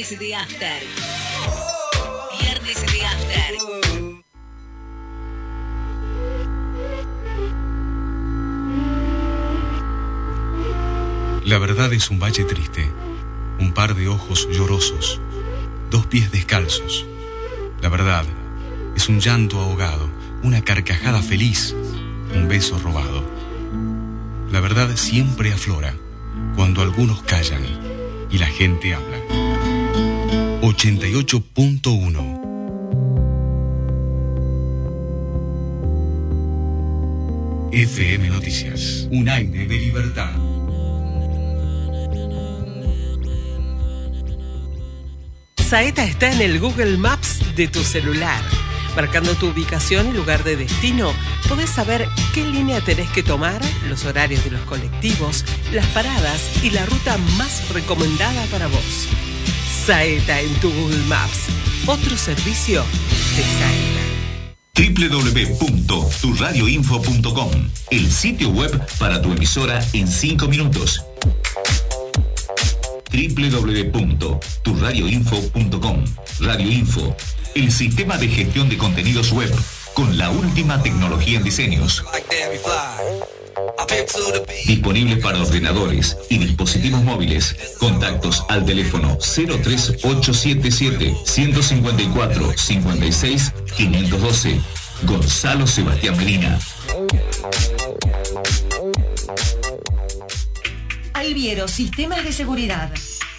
De
de.
La verdad es un valle triste, un par de ojos llorosos, dos pies descalzos. La verdad es un llanto ahogado, una carcajada feliz, un beso robado. La verdad siempre aflora cuando algunos callan y la gente habla. 88.1 FM Noticias, un aire de libertad.
Saeta está en el Google Maps de tu celular. Marcando tu ubicación y lugar de destino, podés saber qué línea tenés que tomar, los horarios de los colectivos, las paradas y la ruta más recomendada para vos. Saeta en tu Google Maps. Otro servicio de Saeta.
www.turradioinfo.com, el sitio web para tu emisora en 5 minutos. www.turradioinfo.com Radio Info, el sistema de gestión de contenidos web con la última tecnología en diseños. Disponible para ordenadores y dispositivos móviles. Contactos al teléfono 03877 154 56 512. Gonzalo Sebastián Medina.
Alviero Sistemas de Seguridad.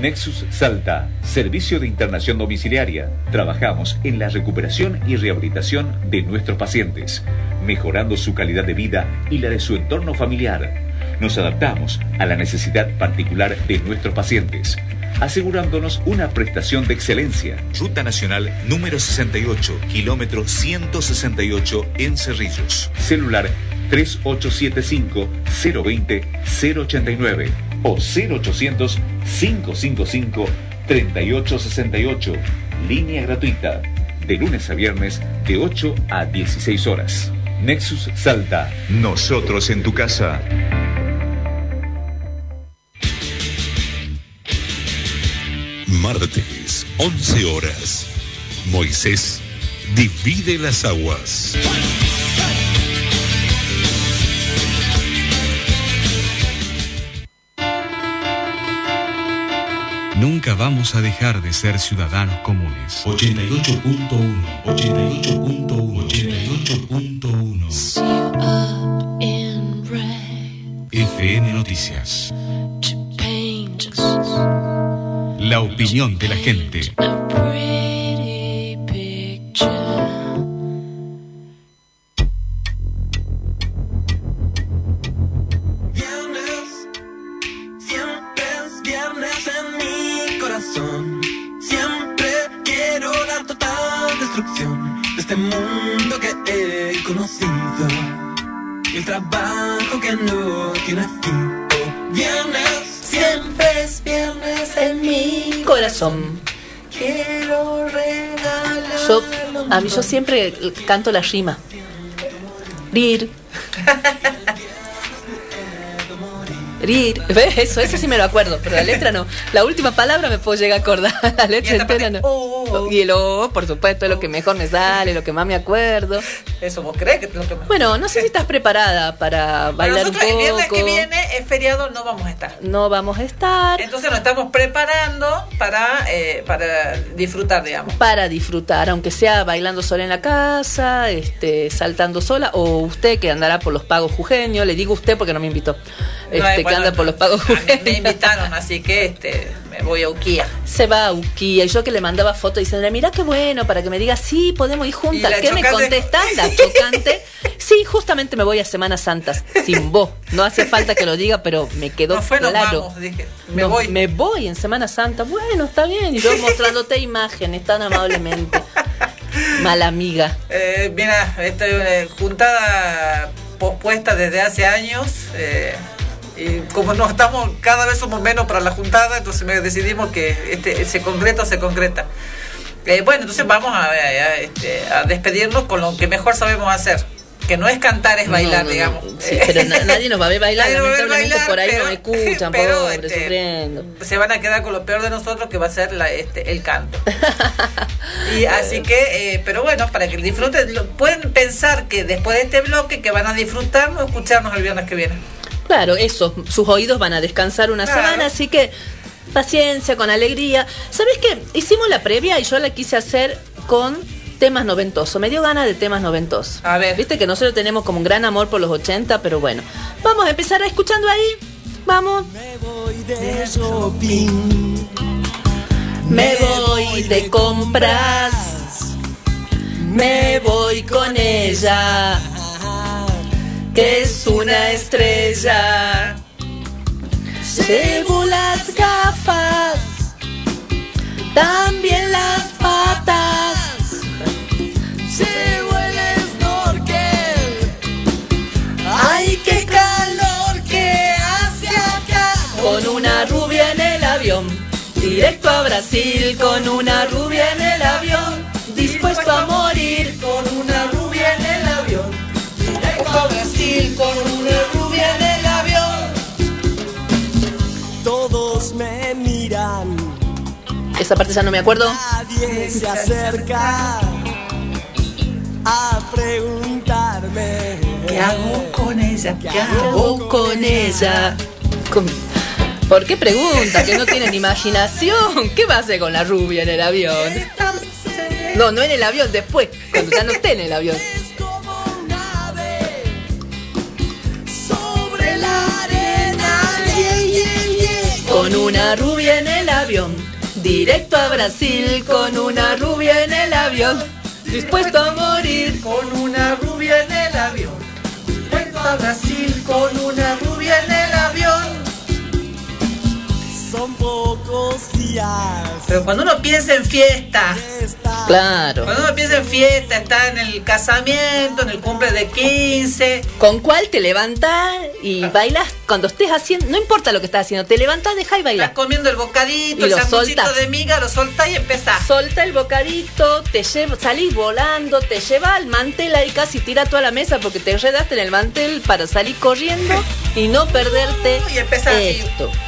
Nexus Salta, servicio de internación domiciliaria. Trabajamos en la recuperación y rehabilitación de nuestros pacientes, mejorando su calidad de vida y la de su entorno familiar. Nos adaptamos a la necesidad particular de nuestros pacientes, asegurándonos una prestación de excelencia. Ruta Nacional número 68, kilómetro 168 en Cerrillos. Celular 3875 020 089 o 0800 555 3868. Línea gratuita. De lunes a viernes de 8 a 16 horas. Nexus Salta. Nosotros en tu casa.
Martes, 11 horas. Moisés divide las aguas.
Nunca vamos a dejar de ser ciudadanos comunes. 88.1, 88.1, 88.1. FM Noticias. La opinión de la gente.
El trabajo que no tiene fin. Oh, viernes, siempre es viernes en mi
Corazón.
Quiero regalar.
Yo, a mí yo siempre canto la rima. Rir. Rir. ¿Ves? Eso, eso sí me lo acuerdo, pero la letra no. La última palabra me puedo llegar a acordar. La letra entera no. Y el O, por supuesto, es lo que mejor me sale, lo que más me acuerdo.
Eso vos crees que es lo que mejor.
Bueno, no sé si estás preparada para bailar un
nosotros el viernes que
poco.
viene es feriado, no vamos a estar.
No vamos a estar
Entonces nos estamos preparando para, eh, para disfrutar, digamos.
para disfrutar, aunque sea bailando sola en la casa, este, saltando sola, o usted que andará por los pagos jujeños, le digo usted porque no me invitó, este,
No,
que
bueno,
anda por los pagos
Me
jujeños.
invitaron, así que este, me voy a Uquía.
Se va a Uquía y yo que le mandaba fotos diciendo, mira qué bueno, para que me diga, sí, podemos ir
¿Y
juntas. ¿Qué me contestas? La chocante. Sí, justamente me voy a Semanas Santas, sin vos. No hace falta que lo diga, pero me quedó
No fue,
claro.
vamos, dije. Me
No,
voy.
Me voy en Semana Santa. Bueno, está bien. Y yo mostrándote imágenes tan amablemente. Mala amiga.
Eh, mira, esta es una juntada pospuesta desde hace años. eh, y como no estamos, cada vez somos menos para la juntada, entonces decidimos que este se concreta, se concreta. Eh, bueno, entonces vamos a, a- este, a despedirnos con lo que mejor sabemos hacer. Que no es cantar, es bailar,
No, no,
digamos.
Sí, pero na- nadie nos va a ver bailar.
A
Lamentablemente
bailar,
por ahí
pero-
no me escuchan,
pero,
pobre,
este,
sufriendo.
se van a quedar con lo peor de nosotros que va a ser la, este, el canto. y así que, eh, pero bueno, para que disfruten, pueden pensar que después de este bloque que van a disfrutarnos, escucharnos el viernes que viene.
Claro, eso. Sus oídos van a descansar una
Claro.
semana, así que paciencia, con alegría. ¿Sabes qué? Hicimos la previa y yo la quise hacer con temas noventosos. Me dio ganas de temas noventosos.
A ver.
Viste que nosotros tenemos como un gran amor por los 80, pero bueno. Vamos a empezar escuchando ahí. Vamos.
de shopping.
Me voy de compras. Me voy con ella. Que es una estrella. Llevo las gafas. También las patas.
Llevo el snorkel.
¡Ay, qué calor que hace acá! Con una rubia en el avión, directo a Brasil. Con una rubia en el avión, dispuesto a morir. Esa parte ya no me acuerdo.
Nadie se acerca a preguntarme.
¿Qué hago con ella? ¿Qué hago con ella? Con- ¿Por qué pregunta? Que no tienen imaginación. ¿Qué va a hacer con la rubia en el avión? No, no en el avión, después, cuando ya no esté en el avión.
Sobre la arena.
Con una rubia en el avión, directo a Brasil. Con una rubia en el avión, dispuesto a morir. Con una rubia en el avión, directo a Brasil. Con una rubia en el avión.
Son pocos días.
Pero cuando uno piensa en fiesta,
Claro.
cuando uno piensa en fiesta, está en el casamiento, en el cumple de 15.
¿Con cuál te levantás y bailas cuando estés haciendo? No importa lo que estás haciendo, te levantás, dejá y bailás.
Estás comiendo el bocadito,
Y
el
lo
sanguchito de miga, lo soltás y empezás.
Solta el bocadito, te lleva, salís volando, te lleva al mantel ahí casi tira toda la mesa porque te enredaste en el mantel para salir corriendo y no perderte
Y empezás así.
esto.
Vale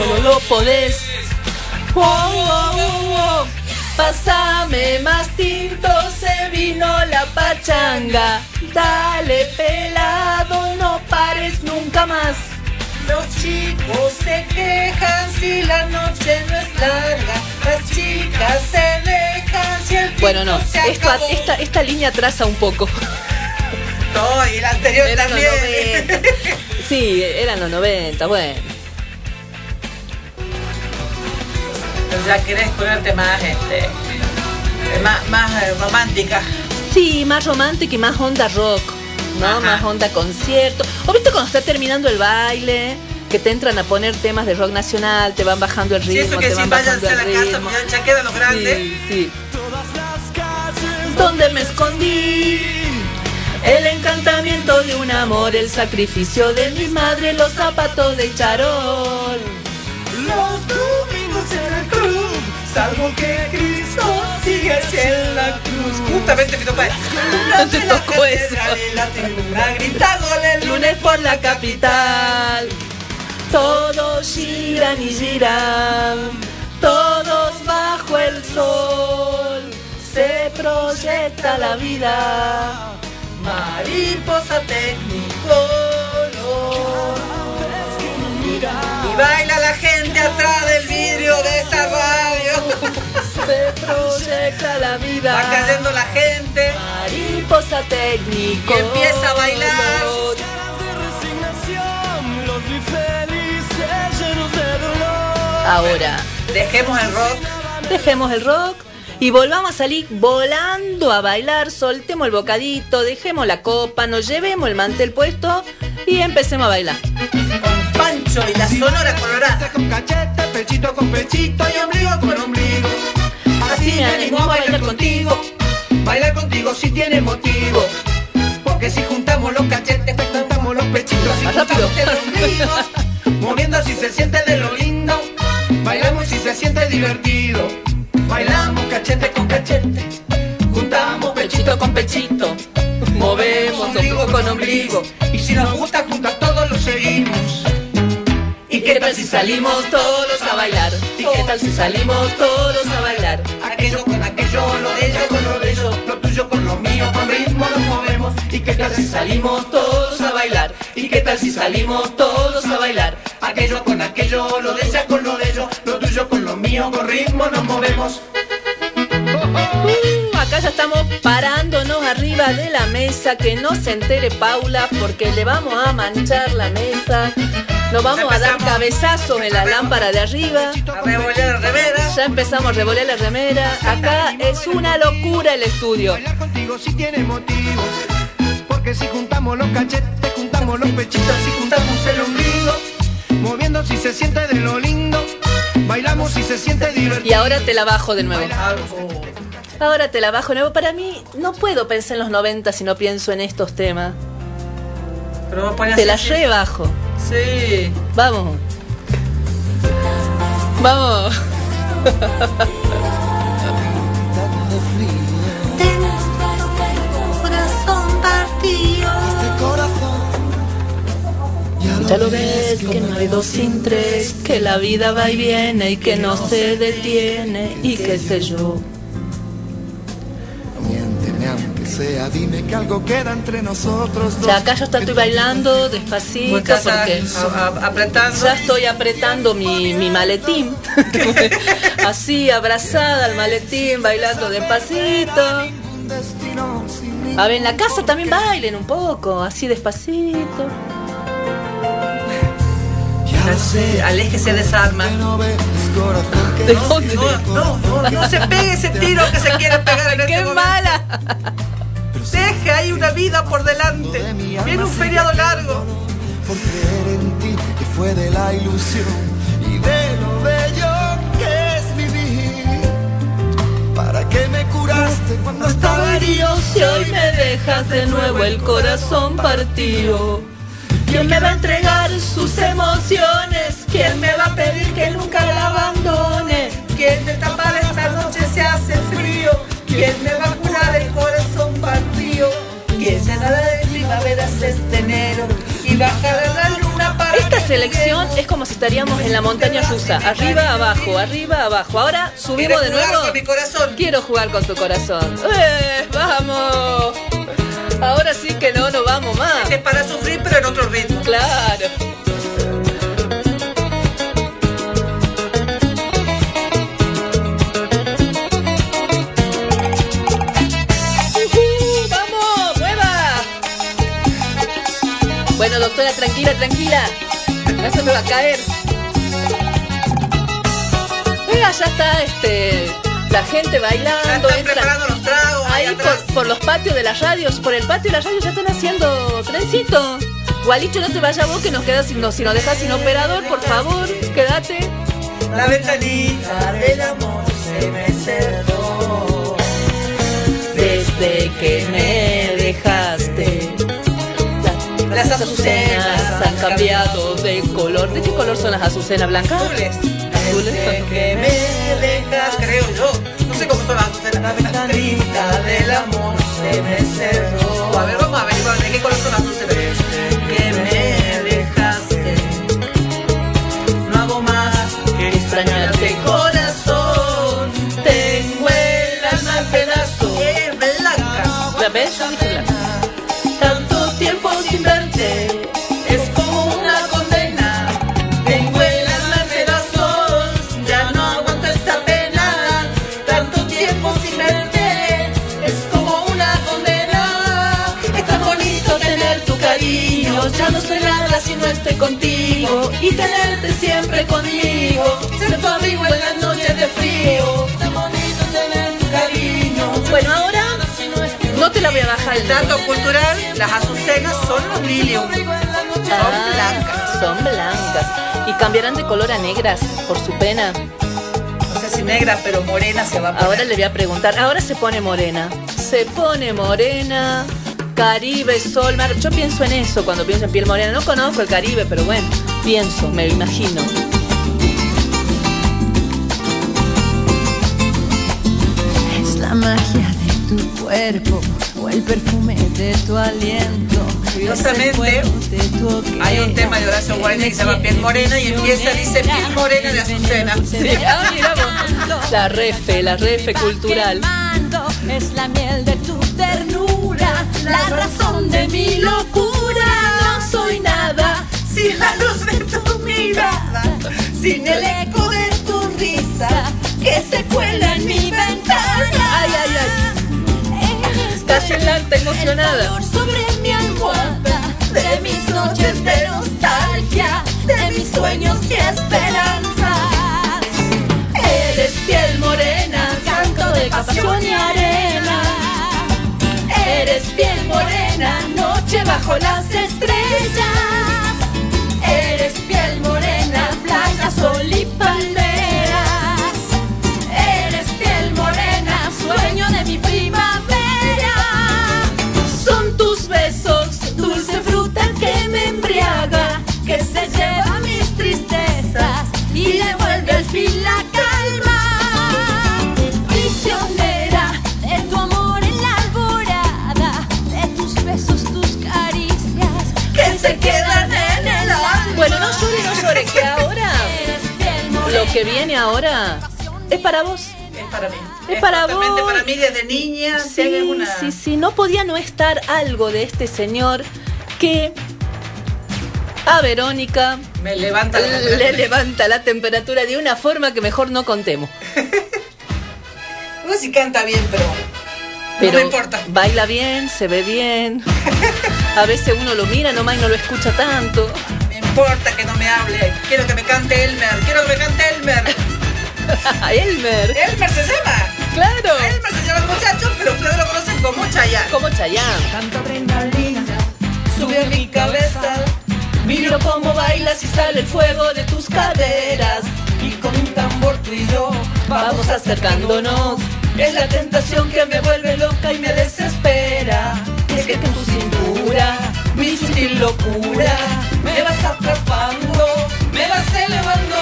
Solo lo podés. Wow, wow, wow, wow. Pásame más tinto, se vino la pachanga. Dale pelado, no pares nunca más.
los chicos se quejan si la noche no es larga. Las chicas se dejan si el tiempo
Bueno, no,
se
esto,
acabó.
esta, esta línea traza un poco.
No, y el anterior
los
también.
90. Sí, eran los 90, bueno.
Ya querés ponerte más, este, más, más eh, romántica.
Sí, más romántica y más onda rock, ¿no?
Ajá.
Más onda concierto. ¿O viste cuando está terminando el baile? Que te entran a poner temas de rock nacional, te van bajando el
Si
ritmo,
eso que
te van
váyanse
bajando
a
el
la casa,
ritmo.
pues ya quedan los grandes.
Sí, sí. ¿Dónde me escondí? El encantamiento de un amor, el sacrificio de mi madre, los zapatos de charol.
Los salvo que Cristo sigue en la cruz.
Justamente mi topa
No te tocó eso.
La gol el
Lunes por la capital. Todos giran y giran, todos bajo el sol. Se proyecta la vida.
Mariposa Tecnicolor. Y baila la gente atrás del vidrio de esa radio.
Se proyecta la vida.
Va cayendo la gente.
Mariposa técnico.
Y empieza a bailar.
Resignación, los vi felices, llenos de dolor.
Ahora,
Dejemos el rock.
dejemos el rock y volvamos a salir volando a bailar. Soltemos el bocadito, dejemos la copa, nos llevemos el mantel puesto y empecemos a bailar.
Con Pancho y la Sonora Colorada.
Con cachete, pechito con pechito y ombligo con ombligo.
Así me animo a bailar contigo.
Bailar contigo si tiene motivo. Porque si juntamos los cachetes, juntamos los pechitos, si juntamos los ombligos, moviendo si se siente de lo lindo. Bailamos si se siente divertido. Bailamos cachete con cachete. Juntamos pechito con pechito. Movemos ombligo con ombligo. Y si nos gusta juntar todos lo seguimos. ¿Y qué tal si salimos todos a bailar? ¿Y qué tal si salimos todos a bailar? Aquello con aquello, lo de ello con lo de ello, lo tuyo con lo mío, con ritmo nos movemos. ¿Y qué tal si salimos todos a bailar? ¿Y qué tal si salimos todos a bailar? Aquello con aquello, lo de ella con lo de ello, lo tuyo con lo mío, con ritmo nos movemos.
Uh, acá ya estamos parándonos arriba de la mesa, que no se entere Paula porque le vamos a manchar la mesa. Nos vamos a dar cabezazos en la lámpara de arriba.
A revolear la remera.
Ya empezamos a revolear la remera. Acá es una locura el estudio.
contigo si tiene motivo. Porque si juntamos los cachetes, juntamos los pechitos, si juntamos el ombligo, moviendo si se siente de lo lindo, bailamos si se siente divertido.
Y ahora te la bajo de nuevo. Ahora te la bajo de nuevo. Para mí, no puedo pensar en los 90 si no pienso en estos temas.
Pero
Te la rebajo.
Sí.
Vamos. Vamos. Ya lo ves que no hay dos sin tres, que la vida va y viene y que no se detiene y qué sé yo.
Sea, dime que algo queda entre nosotros dos.
Ya acá yo estoy bailando despacito porque
a- a- apretando.
ya estoy apretando mi, mi maletín. Así, abrazada al maletín, bailando despacito. A ver, en la casa también bailen un poco, así despacito.
Aléjese de esa arma.
¿De
No,
dónde?
no, no, no se pegue ese tiro que se quiere pegar en este
¡Qué
momento.
mala!
Deje ahí una vida por delante. Viene un feriado largo.
Por creer en ti, que fue de la ilusión y de lo bello que es vivir. ¿Para qué me curaste cuando estaba herido?
Si hoy me dejas de nuevo el corazón partido. ¿Quién me va a entregar sus emociones? ¿Quién me va a pedir que nunca la abandone?
¿Quién te tapa esta noche se hace frío? ¿Quién me va a curar? ¿Quién se dará de primaveras este enero? Y bajará la luna para
Esta selección es como si estaríamos en la montaña rusa, arriba, abajo, arriba, abajo. Ahora subimos de
¿Quieres jugar
nuevo.
con mi corazón?
Quiero jugar con tu corazón. ¡Eh, ¡Vamos! Ahora sí que no nos vamos más.
Es para sufrir, pero en otro ritmo.
Claro. Bueno, doctora, tranquila, tranquila. No se me va a caer. Mira, ya está este la gente bailando.
Ya están
entran.
preparando los tragos.
Ahí
ahí
por, los patios de las radios, por el patio de las radios ya están haciendo trencito. Gualicho, no te vayas vos que nos quedas sin, no, si nos dejas sin operador, por favor, quédate.
La ventanita del amor se me cerró.
Desde que me dejaste, la- las azucenas han cambiado de color. ¿De qué color son las azucenas blancas?
Azules.
Azules.
Desde que me dejas, creo yo. No sé cómo son las azucenas. La ventanita del amor se me cerró. A ver, vamos a ver de qué color son las azucenas. Desde que me dejaste, no hago más que
Extrañarte, corazón. Y tenerte siempre conmigo, ser tu amigo en las noches de frío. Tan bonito tener tu cariño. Bueno, ahora no te la voy a bajar el
Dato cultural, las azucenas son los lilium. Son blancas.
Son blancas. Y cambiarán de color a negras por su pena.
No sé si negra, pero morena se va a poner.
Ahora le voy a preguntar. Ahora se pone morena. se pone morena. Caribe, sol, mar. Yo pienso en eso cuando pienso en piel morena. No conozco el Caribe, pero bueno, pienso, me lo imagino.
Es la magia de tu cuerpo o el perfume de tu aliento.
Curiosamente, hay un tema de Horacio Guarani que se llama Piel Morena y empieza, dice Piel Morena de Azucena.
La refe, la refe cultural.
Es la miel de tu ternura, la razón de mi locura. Sin la luz de tu mirada, sin el eco de tu risa que se cuela en mi ventana.
Ay, ay, ay. La alta emocionada.
calor sobre mi almohada, de mis noches de nostalgia, de mis sueños y esperanzas. Eres piel morena, canto de pasión y arena. Eres piel morena, noche bajo las estrellas. Que
viene ahora es para vos.
Es para mí.
Es para vos.
para mí desde niña.
Sí,
alguna-
sí, sí, no podía no estar algo de este señor que a Verónica
Me levanta la
le
temperatura.
levanta la temperatura de una forma que mejor no contemos.
No si canta bien, pero.
Pero
no me importa.
baila bien, se ve bien. A veces uno lo mira nomás y no lo escucha tanto.
Importa que no me hable. Quiero que me cante Elmer. Quiero que me cante Elmer.
Elmer.
Elmer se llama.
Claro.
Elmer se llama el muchacho, pero ustedes lo conocen como Chayanne.
Como Chayanne.
Tanta adrenalina
Sube a mi cabeza.
Miro cómo bailas y sale el fuego de tus caderas.
Y con un tambor tú y yo
Vamos acercándonos. Es la tentación que me vuelve loca y me desespera. Es que tu cintura, mi sutil locura, me vas atrapando, me vas elevando.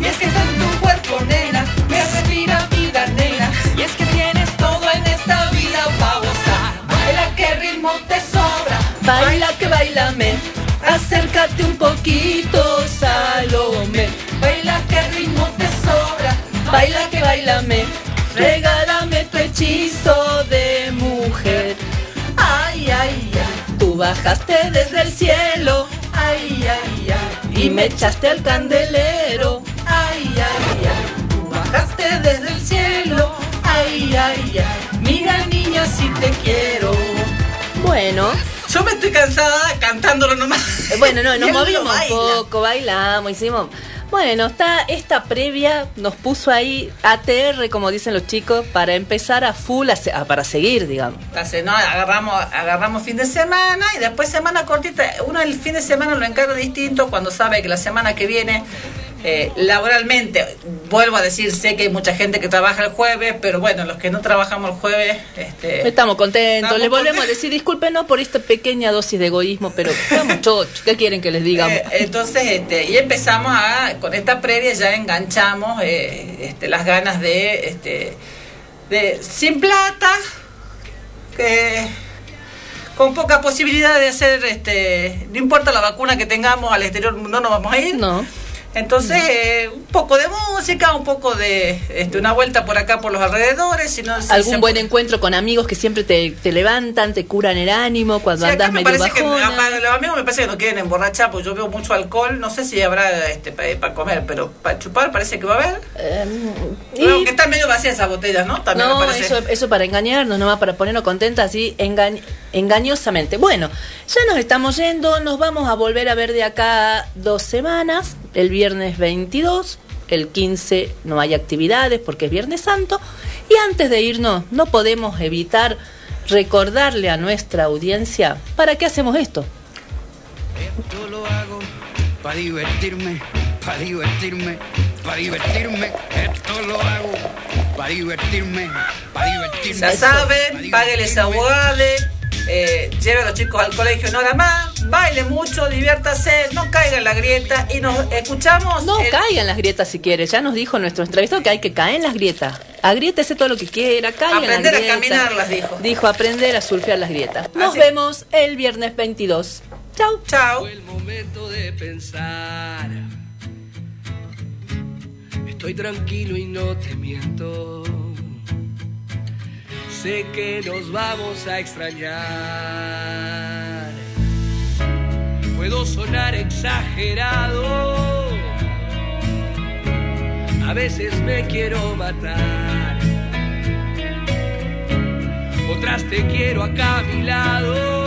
Y es que está en tu cuerpo, nena. Me respira vida, nena.
Y es que tienes todo en esta vida pa' gozar.
Baila que ritmo te sobra.
Baila que bailame, acércate un poquito, Salome.
Baila que ritmo te sobra.
Baila que bailame, regálame tu hechizo de bajaste desde el cielo
Ay, ay, ay.
y me echaste al candelero.
Ay, ay, ay. Tú bajaste desde el cielo. Ay, ay, ay. Mira, niña, si te quiero.
Bueno,
Yo me estoy cansada cantándolo nomás.
eh, bueno, no, nos movimos un poco, bailamos, hicimos. Bueno, está esta previa, nos puso ahí ATR, como dicen los chicos, para empezar a full, a se- a- para seguir, digamos.
No, agarramos, agarramos fin de semana y después semana cortita. Uno el fin de semana lo encarga distinto cuando sabe que la semana que viene, eh, laboralmente, vuelvo a decir, sé que hay mucha gente que trabaja el jueves, pero bueno, los que no trabajamos el jueves, este,
Estamos contentos,
Estamos
le volvemos
contentos.
a decir discúlpenos por esta pequeña dosis de egoísmo, pero estamos chochos, ¿qué quieren que les digamos?
Eh, entonces, este, y empezamos a, con esta previa ya enganchamos eh, este, las ganas de, este, de sin plata, que con poca posibilidad de hacer, este, no importa la vacuna que tengamos al exterior, no nos vamos a ir.
No.
Entonces, eh, un poco de música, un poco de este, una vuelta por acá por los alrededores, si no, si
Algún
se-
buen encuentro con amigos que siempre te, te levantan, te curan el ánimo cuando
Sí,
andas
me
medio
parece que
bajona.
a los amigos me parece que no quieren emborrachar porque yo veo mucho alcohol. No sé si habrá este para comer, pero para chupar parece que va a haber. Creo que están medio vacías esas botellas, ¿no? También
no,
me parece.
eso, eso para engañarnos, nomás para ponernos contentas así engañ- engañosamente. Bueno, ya nos estamos yendo, nos vamos a volver a ver de acá a dos semanas, el viernes 22, el 15 no hay actividades porque es Viernes Santo, y antes de irnos no podemos evitar recordarle a nuestra audiencia para qué hacemos esto.
Esto lo hago para divertirme, para divertirme, para divertirme. Esto lo hago para divertirme, para divertirme.
Ya saben, págueles abogade, eh, lleve a los chicos al colegio no nada más, baile mucho, diviértase, no caiga en la grieta y nos escuchamos.
No
el-
caiga en las grietas si quiere. Ya nos dijo nuestro entrevistado que hay que caer en las grietas. Agriétese todo lo que quiera, caiga en
Aprender a
las grietas.
caminarlas, dijo.
Dijo aprender a surfear las grietas. Nos
Así-
vemos el viernes 22. Chau.
Chau.
el momento de pensar. Estoy tranquilo y no te miento. Sé que nos vamos a extrañar. Puedo sonar exagerado. A veces me quiero matar. Otras te quiero acá a mi lado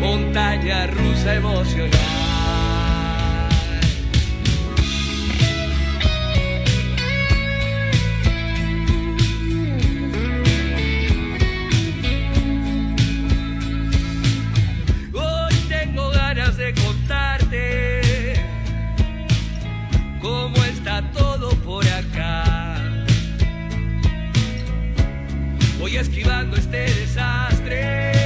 montaña rusa emocional. Contarte cómo está todo por acá. Voy esquivando este desastre.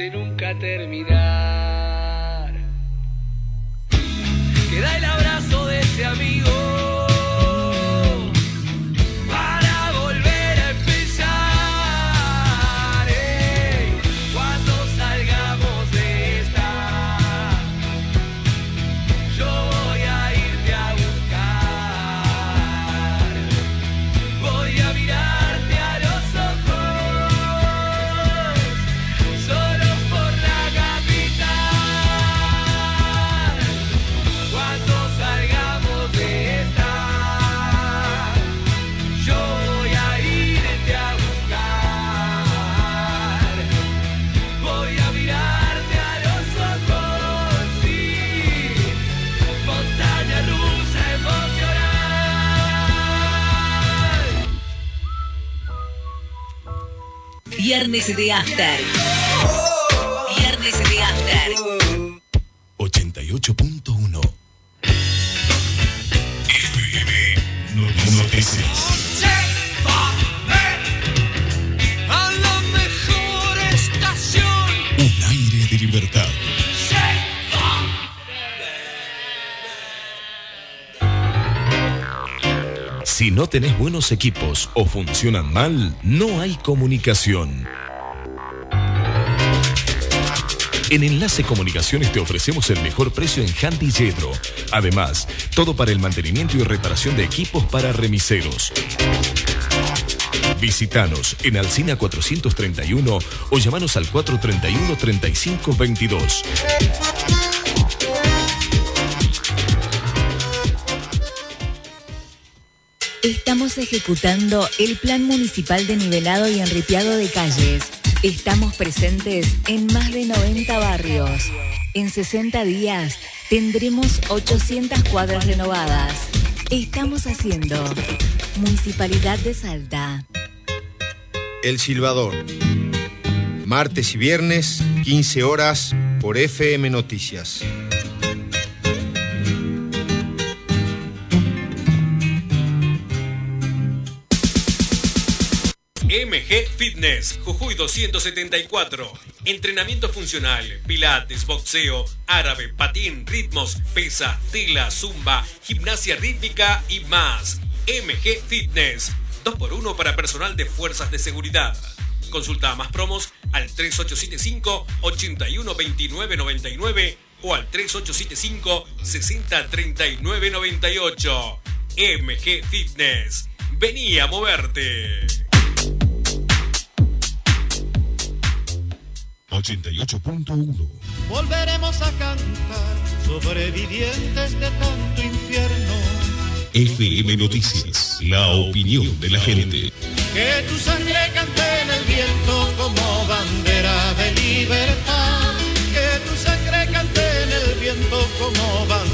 Parece nunca terminar. Queda el abrazo de ese amigo.
Viernes de After. Viernes de After.
88.1 FM Noticias. No tenés buenos equipos o funcionan mal, no hay comunicación. En Enlace Comunicaciones te ofrecemos el mejor precio en Handy Yedro. Además, todo para el mantenimiento y reparación de equipos para remiseros. Visítanos en Alcina 431 o llamanos al 431 3522.
Estamos ejecutando el Plan Municipal de Nivelado y Enripiado de Calles. Estamos presentes en más de 90 barrios. En 60 días tendremos 800 cuadras renovadas. Estamos haciendo Municipalidad de Salta.
El Silbador. Martes y viernes, 15 horas, por FM Noticias.
MG Fitness, Jujuy 274. Entrenamiento funcional, pilates, boxeo, árabe, patín, ritmos, pesa, tela, zumba, gimnasia rítmica y más. MG Fitness, 2x1 para personal de fuerzas de seguridad. Consulta más promos al 3875 812999 o al 3875 603998. MG Fitness. Vení a moverte.
88.1
Volveremos a cantar, sobrevivientes de tanto infierno.
FM Noticias, la opinión de la gente.
Que tu sangre cante en el viento como bandera de libertad. Que tu sangre cante en el viento como bandera